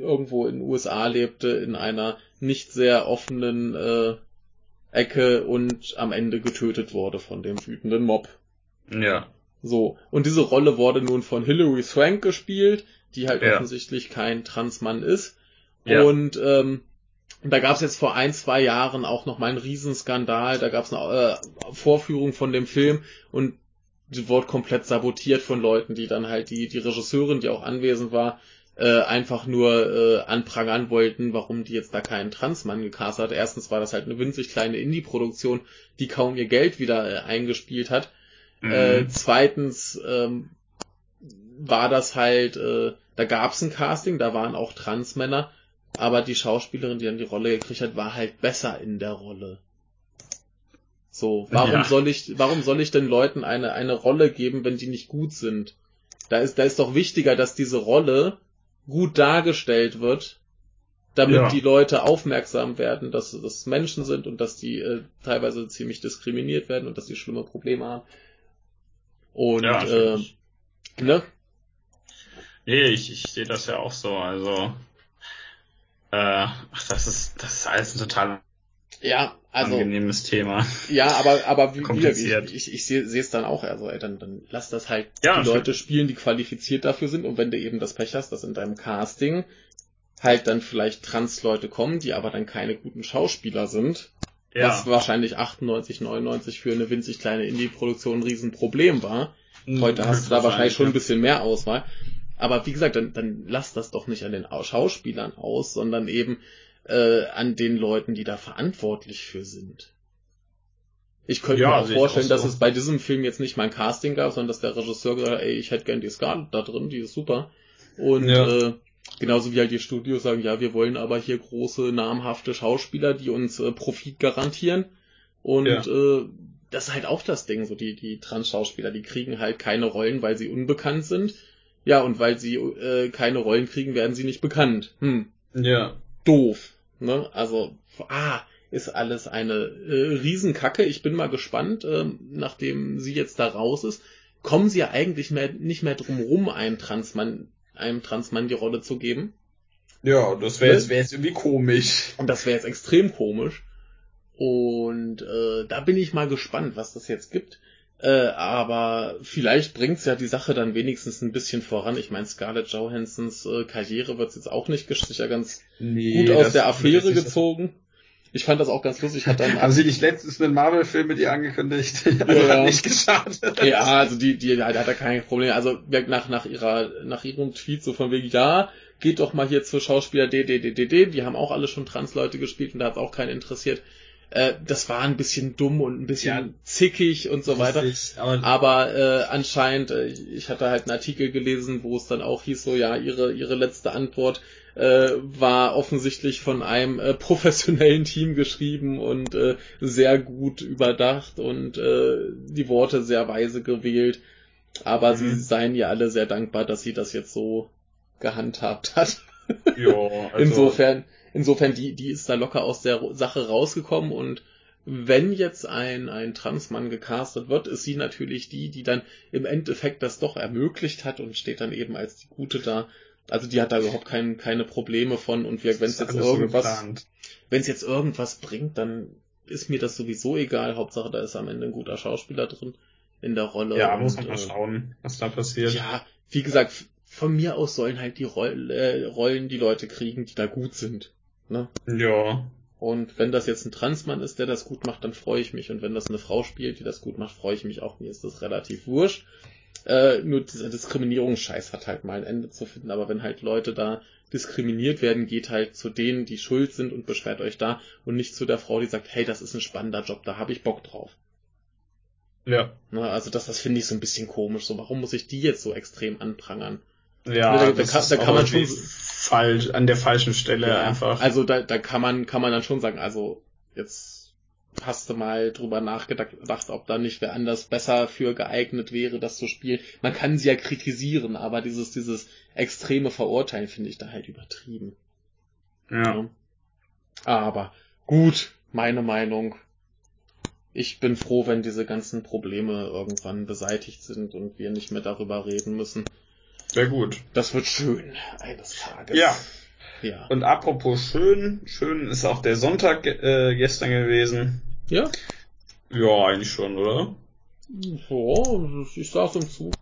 irgendwo in den USA lebte, in einer nicht sehr offenen äh, Ecke und am Ende getötet wurde von dem wütenden Mob. Ja. So. Und diese Rolle wurde nun von Hilary Swank gespielt, die halt ja. offensichtlich kein Transmann ist. Ja. Und ähm, da gab es jetzt vor ein, zwei Jahren auch noch mal einen Riesenskandal. Da gab es eine äh, Vorführung von dem Film und die wurde komplett sabotiert von Leuten, die dann halt die, die Regisseurin, die auch anwesend war, äh, einfach nur äh, anprangern wollten, warum die jetzt da keinen Transmann gecastet hat. Erstens war das halt eine winzig kleine Indie-Produktion, die kaum ihr Geld wieder äh, eingespielt hat. Mhm. Äh, zweitens ähm, war das halt, äh, da gab es ein Casting, da waren auch Transmänner aber die Schauspielerin, die dann die Rolle gekriegt hat, war halt besser in der Rolle. So, warum ja. soll ich, warum soll ich den Leuten eine, eine Rolle geben, wenn die nicht gut sind? Da ist, da ist doch wichtiger, dass diese Rolle gut dargestellt wird, damit ja. die Leute aufmerksam werden, dass das Menschen sind und dass die äh, teilweise ziemlich diskriminiert werden und dass die schlimme Probleme haben. Und ja, äh, ne? Nee, ich, ich sehe das ja auch so. Also äh, ach, das ist, das ist alles ein total ja, also, angenehmes Thema. Ja, aber, aber wie, Kompliziert. ich, ich, ich sehe es dann auch, also ey, dann, dann lass das halt ja, die Leute spielen, die qualifiziert dafür sind und wenn du eben das Pech hast, dass in deinem Casting halt dann vielleicht Trans-Leute kommen, die aber dann keine guten Schauspieler sind, ja. was wahrscheinlich 98, 99 für eine winzig kleine Indie-Produktion ein Riesenproblem war. Hm, Heute hast du da wahrscheinlich schon ein bisschen mehr Auswahl. Aber wie gesagt, dann, dann lass das doch nicht an den Schauspielern aus, sondern eben äh, an den Leuten, die da verantwortlich für sind. Ich könnte ja, mir auch vorstellen, auch so. dass es bei diesem Film jetzt nicht mal ein Casting gab, sondern dass der Regisseur gesagt hat, ey, ich hätte gern die Scarlett da drin, die ist super. Und ja. äh, genauso wie halt die Studios sagen, ja, wir wollen aber hier große, namhafte Schauspieler, die uns äh, Profit garantieren. Und ja. äh, das ist halt auch das Ding, so die, die Trans-Schauspieler, die kriegen halt keine Rollen, weil sie unbekannt sind, ja, und weil sie äh, keine Rollen kriegen, werden sie nicht bekannt. Hm. Ja. Doof. Ne? Also, ah, ist alles eine äh, Riesenkacke. Ich bin mal gespannt, äh, nachdem sie jetzt da raus ist, kommen sie ja eigentlich mehr, nicht mehr drum rum, einem Transmann, einem Transmann die Rolle zu geben. Ja, das wäre jetzt, wär jetzt irgendwie komisch. Und das wäre jetzt extrem komisch. Und äh, da bin ich mal gespannt, was das jetzt gibt. Äh, aber vielleicht bringt's ja die Sache dann wenigstens ein bisschen voran. Ich meine, Scarlett Johansons äh, Karriere wird's jetzt auch nicht sicher ganz nee, gut aus der Affäre gezogen. Ich fand das auch ganz lustig. Hat dann Haben Sie nicht letztens einen Marvel-Film mit ihr angekündigt? Also ja, hat nicht geschadet. Ja, also die, die, da hat er kein Problem. Also nach, nach ihrer, nach ihrem Tweet so von wegen, ja, geht doch mal hier zu Schauspieler DDDDD, die haben auch alle schon Trans-Leute gespielt und da hat auch keinen interessiert. Äh, das war ein bisschen dumm und ein bisschen ja, zickig und so weiter. Richtig, aber, aber äh, anscheinend, äh, ich hatte halt einen Artikel gelesen, wo es dann auch hieß, so ja, ihre, ihre letzte Antwort äh, war offensichtlich von einem äh, professionellen Team geschrieben und äh, sehr gut überdacht und äh, die Worte sehr weise gewählt. Aber mhm. sie seien ja alle sehr dankbar, dass sie das jetzt so gehandhabt hat. Ja, also insofern, insofern, die, die ist da locker aus der Sache rausgekommen und wenn jetzt ein, ein Transmann gecastet wird, ist sie natürlich die, die dann im Endeffekt das doch ermöglicht hat und steht dann eben als die Gute da. Also die hat da überhaupt kein, keine Probleme von und wenn es jetzt irgendwas, wenn es jetzt irgendwas bringt, dann ist mir das sowieso egal. Hauptsache da ist am Ende ein guter Schauspieler drin in der Rolle. Ja, und, muss man mal äh, schauen, was da passiert. Ja, wie gesagt, von mir aus sollen halt die Roll äh, Rollen die Leute kriegen, die da gut sind. Ne? Ja. Und wenn das jetzt ein Transmann ist, der das gut macht, dann freue ich mich. Und wenn das eine Frau spielt, die das gut macht, freue ich mich auch. Mir ist das relativ wurscht. Äh, nur dieser Diskriminierungsscheiß hat halt mal ein Ende zu finden. Aber wenn halt Leute da diskriminiert werden, geht halt zu denen, die schuld sind und beschwert euch da und nicht zu der Frau, die sagt, hey, das ist ein spannender Job, da habe ich Bock drauf. Ja. Na, also das, das finde ich so ein bisschen komisch. So, warum muss ich die jetzt so extrem anprangern? Ja, da, da, kann, da kann man schon falsch an der falschen Stelle ja, einfach. Also da, da kann man kann man dann schon sagen, also jetzt hast du mal drüber nachgedacht, ob da nicht wer anders besser für geeignet wäre, das zu spielen. Man kann sie ja kritisieren, aber dieses dieses extreme Verurteilen finde ich da halt übertrieben. Ja. ja. Aber gut, meine Meinung. Ich bin froh, wenn diese ganzen Probleme irgendwann beseitigt sind und wir nicht mehr darüber reden müssen. Sehr gut. Das wird schön eines Tages. Ja. Ja. Und apropos schön, schön ist auch der Sonntag äh, gestern gewesen. Ja? Ja, eigentlich schon, oder? Ja, ich saß im Zug.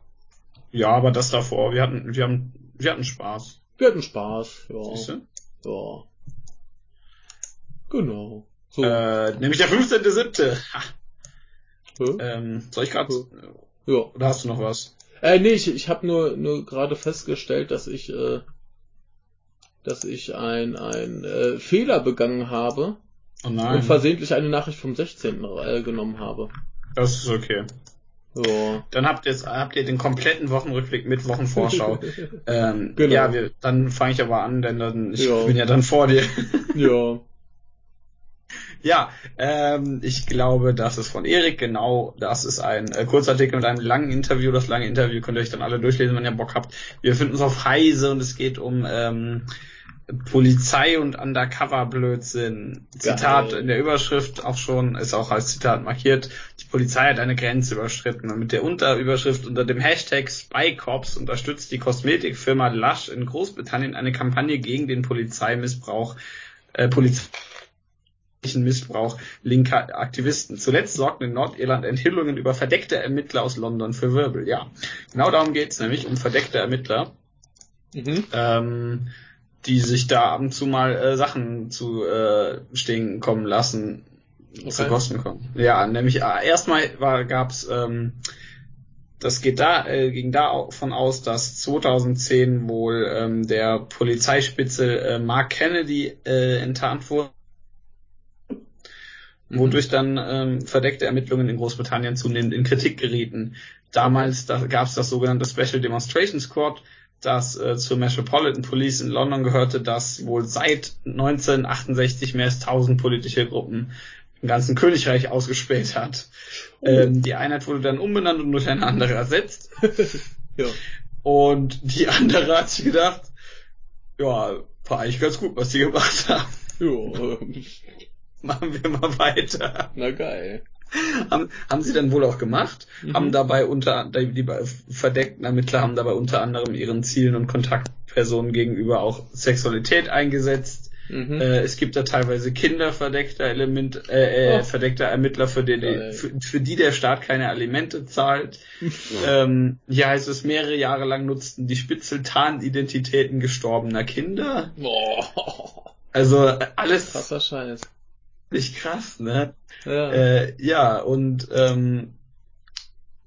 Ja, aber das davor, wir hatten, wir haben, wir hatten Spaß. Wir hatten Spaß, ja. Siehste? Ja. Genau. So. Äh, nämlich der 15.7. Ähm, soll ich gerade? Ja. Oder hast du noch was? Äh, nee, ich, ich habe nur, nur gerade festgestellt, dass ich, äh, dass ich ein, ein äh, Fehler begangen habe. Oh nein. Und versehentlich eine Nachricht vom 16. Äh, genommen habe. Das ist okay. So. Dann habt ihr habt ihr den kompletten Wochenrückblick mit Wochenvorschau. ähm, genau. Ja, wir, dann fange ich aber an, denn dann ich ja. bin ja dann vor dir. ja. Ja, ähm, ich glaube, das ist von Erik, genau. Das ist ein äh, Kurzartikel mit einem langen Interview. Das lange Interview könnt ihr euch dann alle durchlesen, wenn ihr Bock habt. Wir finden es auf Heise und es geht um ähm, Polizei und Undercover-Blödsinn. Zitat Geil. in der Überschrift auch schon, ist auch als Zitat markiert. Die Polizei hat eine Grenze überschritten und mit der Unterüberschrift unter dem Hashtag SpyCops unterstützt die Kosmetikfirma Lush in Großbritannien eine Kampagne gegen den Polizeimissbrauch, äh, Polizei Missbrauch linker Aktivisten. Zuletzt sorgten in Nordirland Enthüllungen über verdeckte Ermittler aus London für Wirbel. Ja, genau darum geht's nämlich, um verdeckte Ermittler, mhm. ähm, die sich da ab und zu mal äh, Sachen zu äh, stehen kommen lassen, okay. zu Kosten kommen. Ja, nämlich äh, erstmal war, gab's ähm, das geht da, äh, ging davon aus, dass 2010 wohl ähm, der Polizeispitze äh, Mark Kennedy äh, enttarnt wurde wodurch dann ähm, verdeckte Ermittlungen in Großbritannien zunehmend in Kritik gerieten. Damals da, gab es das sogenannte Special Demonstration Squad, das äh, zur Metropolitan Police in London gehörte, das wohl seit 1968 mehr als 1000 politische Gruppen im ganzen Königreich ausgespäht hat. Oh. Ähm, die Einheit wurde dann umbenannt und durch eine andere ersetzt. ja. Und die andere hat sich gedacht, ja, war eigentlich ganz gut, was die gemacht haben. Jo, Machen wir mal weiter. na geil. Haben, haben sie dann wohl auch gemacht, Mhm. haben dabei unter, die verdeckten Ermittler haben dabei unter anderem ihren Zielen und Kontaktpersonen gegenüber auch Sexualität eingesetzt. Mhm. Äh, es gibt da teilweise Kinder verdeckter Element, äh, äh, Oh. verdeckter Ermittler, für die, für, für die der Staat keine Alimente zahlt. ähm, hier heißt es, mehrere Jahre lang nutzten die Spitzel Tarnidentitäten gestorbener Kinder. Boah, Also äh, alles krasser Scheiß. Nicht krass, ne? Ja. Äh, ja, und ähm,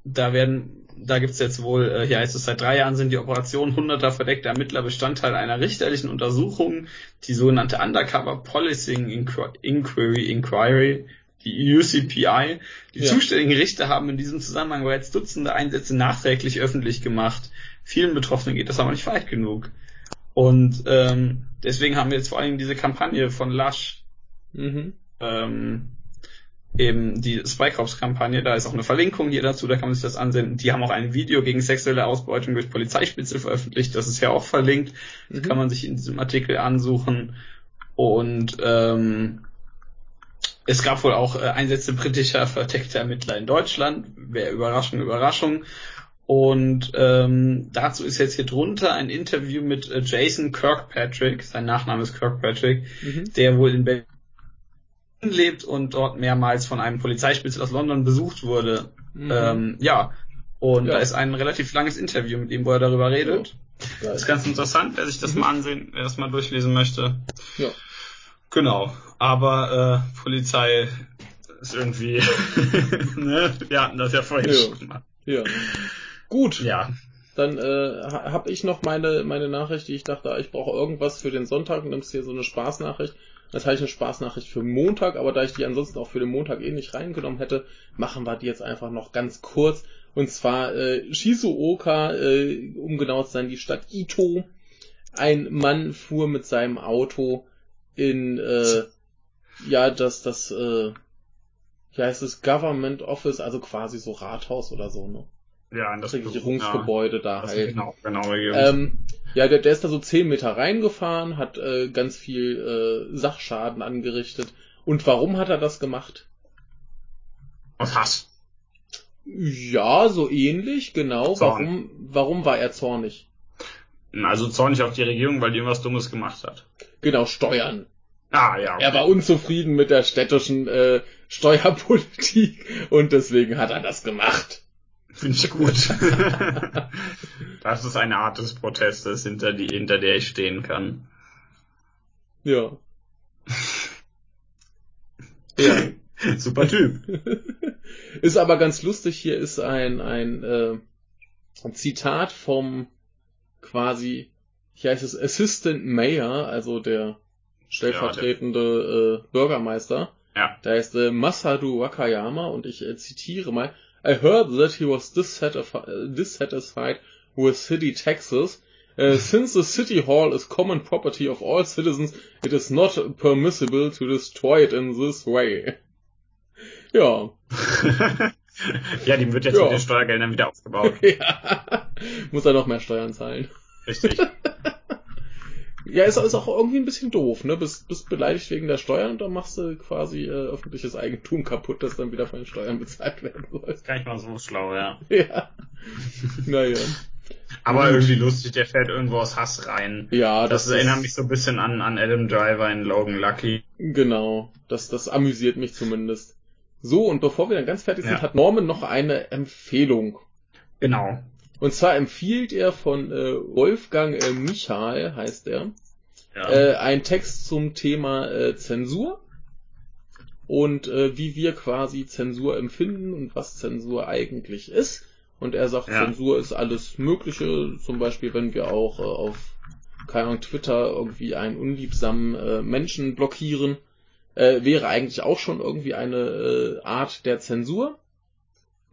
da werden, da gibt's jetzt wohl, äh, hier heißt es, seit drei Jahren sind die Operationen hunderter verdeckter Ermittler Bestandteil einer richterlichen Untersuchung, die sogenannte Undercover Policing Inqu- Inquiry, Inquiry, die UCPI. Die Ja. zuständigen Richter haben in diesem Zusammenhang bereits Dutzende Einsätze nachträglich öffentlich gemacht. Vielen Betroffenen geht das aber nicht weit genug. Und ähm, deswegen haben wir jetzt vor allem diese Kampagne von Lush, mhm. Ähm, eben die Spy Cops Kampagne, da ist auch eine Verlinkung hier dazu, da kann man sich das ansehen. Die haben auch ein Video gegen sexuelle Ausbeutung durch Polizeispitzel veröffentlicht, das ist ja auch verlinkt, das Mhm. kann man sich in diesem Artikel ansuchen. Und ähm, es gab wohl auch äh, Einsätze britischer verdeckter Ermittler in Deutschland, wäre Überraschung, Überraschung. Und ähm, dazu ist jetzt hier drunter ein Interview mit äh, Jason Kirkpatrick, sein Nachname ist Kirkpatrick, Mhm. der wohl in Berlin lebt und dort mehrmals von einem Polizeispitzel aus London besucht wurde. Mhm. Ähm, ja, und Ja. da ist ein relativ langes Interview mit ihm, wo er darüber redet. Geil. Das ist ganz interessant, wer sich das Mhm. mal ansehen, wer das mal durchlesen möchte. Ja. Genau, aber äh, Polizei ist irgendwie, ne? wir hatten das ja vorhin Ja. schon mal. Ja. Gut, Ja, dann äh, habe ich noch meine, meine Nachricht, die ich dachte, ich brauche irgendwas für den Sonntag und nimmst hier so eine Spaßnachricht. Das habe ich eine Spaßnachricht für Montag, aber da ich die ansonsten auch für den Montag eh nicht reingenommen hätte, machen wir die jetzt einfach noch ganz kurz. Und zwar äh, Shizuoka, äh, um genau zu sein, die Stadt Ito. Ein Mann fuhr mit seinem Auto in äh, ja das das äh, wie heißt es Government Office, also quasi so Rathaus oder so, ne? ja, in Das Regierungsgebäude da Ja, halt. genau, genau. Ähm, ja, der, der ist da so 10 Meter reingefahren, hat äh, ganz viel äh, Sachschaden angerichtet. Und warum hat er das gemacht? Aus Hass. Ja, so ähnlich, genau. Zorn. Warum, warum war er zornig? Also zornig auf die Regierung, weil die irgendwas Dummes gemacht hat. Genau, Steuern. Ah, ja. Er war unzufrieden mit der städtischen äh, Steuerpolitik und deswegen hat er das gemacht. Finde ich gut. das ist eine Art des Protestes, hinter, die, hinter der ich stehen kann. Ja. ja. Super Typ. ist aber ganz lustig, hier ist ein, ein, äh, ein Zitat vom quasi, hier heißt es Assistant Mayor, also der stellvertretende äh, Bürgermeister. Ja. Da heißt äh, Masadu Wakayama und ich äh, zitiere mal. I heard that he was dissatisfied, dissatisfied with city taxes. Uh, since the city hall is common property of all citizens, it is not permissible to destroy it in this way. Ja. ja, dem wird jetzt Ja. mit den Steuergeldern wieder aufgebaut. ja. Muss er noch mehr Steuern zahlen. Richtig. Ja, ist, ist auch irgendwie ein bisschen doof, ne? Bist, bist beleidigt wegen der Steuern und dann machst du quasi äh, öffentliches Eigentum kaputt, das dann wieder von den Steuern bezahlt werden soll. Gar nicht mal so schlau, ja. Ja. naja. Aber irgendwie lustig, der fährt irgendwo aus Hass rein. Ja, Das, das, erinnert mich so ein bisschen an, an Adam Driver in Logan Lucky. Genau. Das, das amüsiert mich zumindest. So, und bevor wir dann ganz fertig sind, Ja. hat Norman noch eine Empfehlung. Genau. Und zwar empfiehlt er von äh, Wolfgang äh, Michael, heißt er, Ja. äh, ein Text zum Thema äh, Zensur und äh, wie wir quasi Zensur empfinden und was Zensur eigentlich ist. Und er sagt, Ja. Zensur ist alles Mögliche, zum Beispiel, wenn wir auch äh, auf keine Ahnung, Twitter irgendwie einen unliebsamen äh, Menschen blockieren, äh, wäre eigentlich auch schon irgendwie eine äh, Art der Zensur.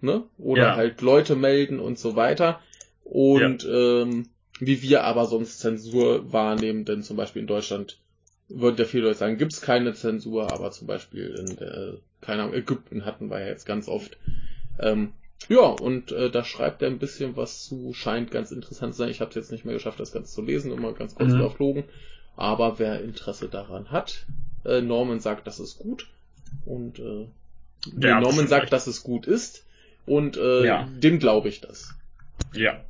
Ne? Oder Ja. halt Leute melden und so weiter. Und ähm, wie wir aber sonst Zensur wahrnehmen, denn zum Beispiel in Deutschland würden ja viele Leute sagen, gibt's keine Zensur, aber zum Beispiel in der, keine Ahnung, Ägypten hatten wir ja jetzt ganz oft. Ähm, ja, und äh, da schreibt er ein bisschen was zu, scheint ganz interessant zu sein. Ich habe es jetzt nicht mehr geschafft, das Ganze zu lesen, mal ganz kurz Mhm. überflogen. Aber wer Interesse daran hat, äh, Norman sagt, das ist gut. Und äh, Der Norman sagt, dass es gut ist. Und äh, Ja. dem glaube ich das. Ja.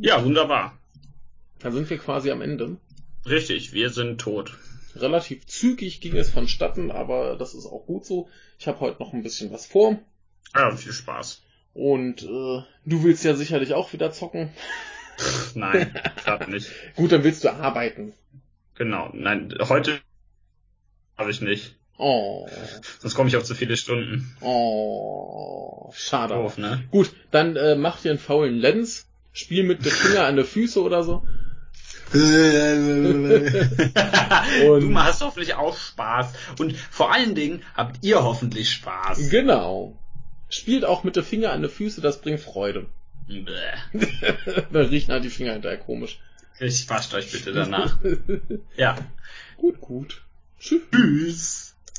Ja, wunderbar. Dann sind wir quasi am Ende. Richtig, wir sind tot. Relativ zügig ging es vonstatten, aber das ist auch gut so. Ich habe heute noch ein bisschen was vor. Ja, viel Spaß. Und äh, du willst ja sicherlich auch wieder zocken. Nein, gerade nicht. Gut, dann willst du arbeiten. Genau. Nein, heute habe ich nicht. Oh, Sonst komme ich auf zu viele Stunden. oh, schade. Doof, ne? Gut, dann äh, mach dir einen faulen Lens, spiel mit dem Finger an der Füße oder so. du hast hoffentlich auch Spaß. Und vor allen Dingen habt ihr hoffentlich Spaß. Genau. Spielt auch mit dem Finger an der Füße, das bringt Freude. Bäh. da riechen halt die Finger hinterher komisch. Ich wascht euch bitte danach. Ja. gut, gut. Tschüss. Tschüss.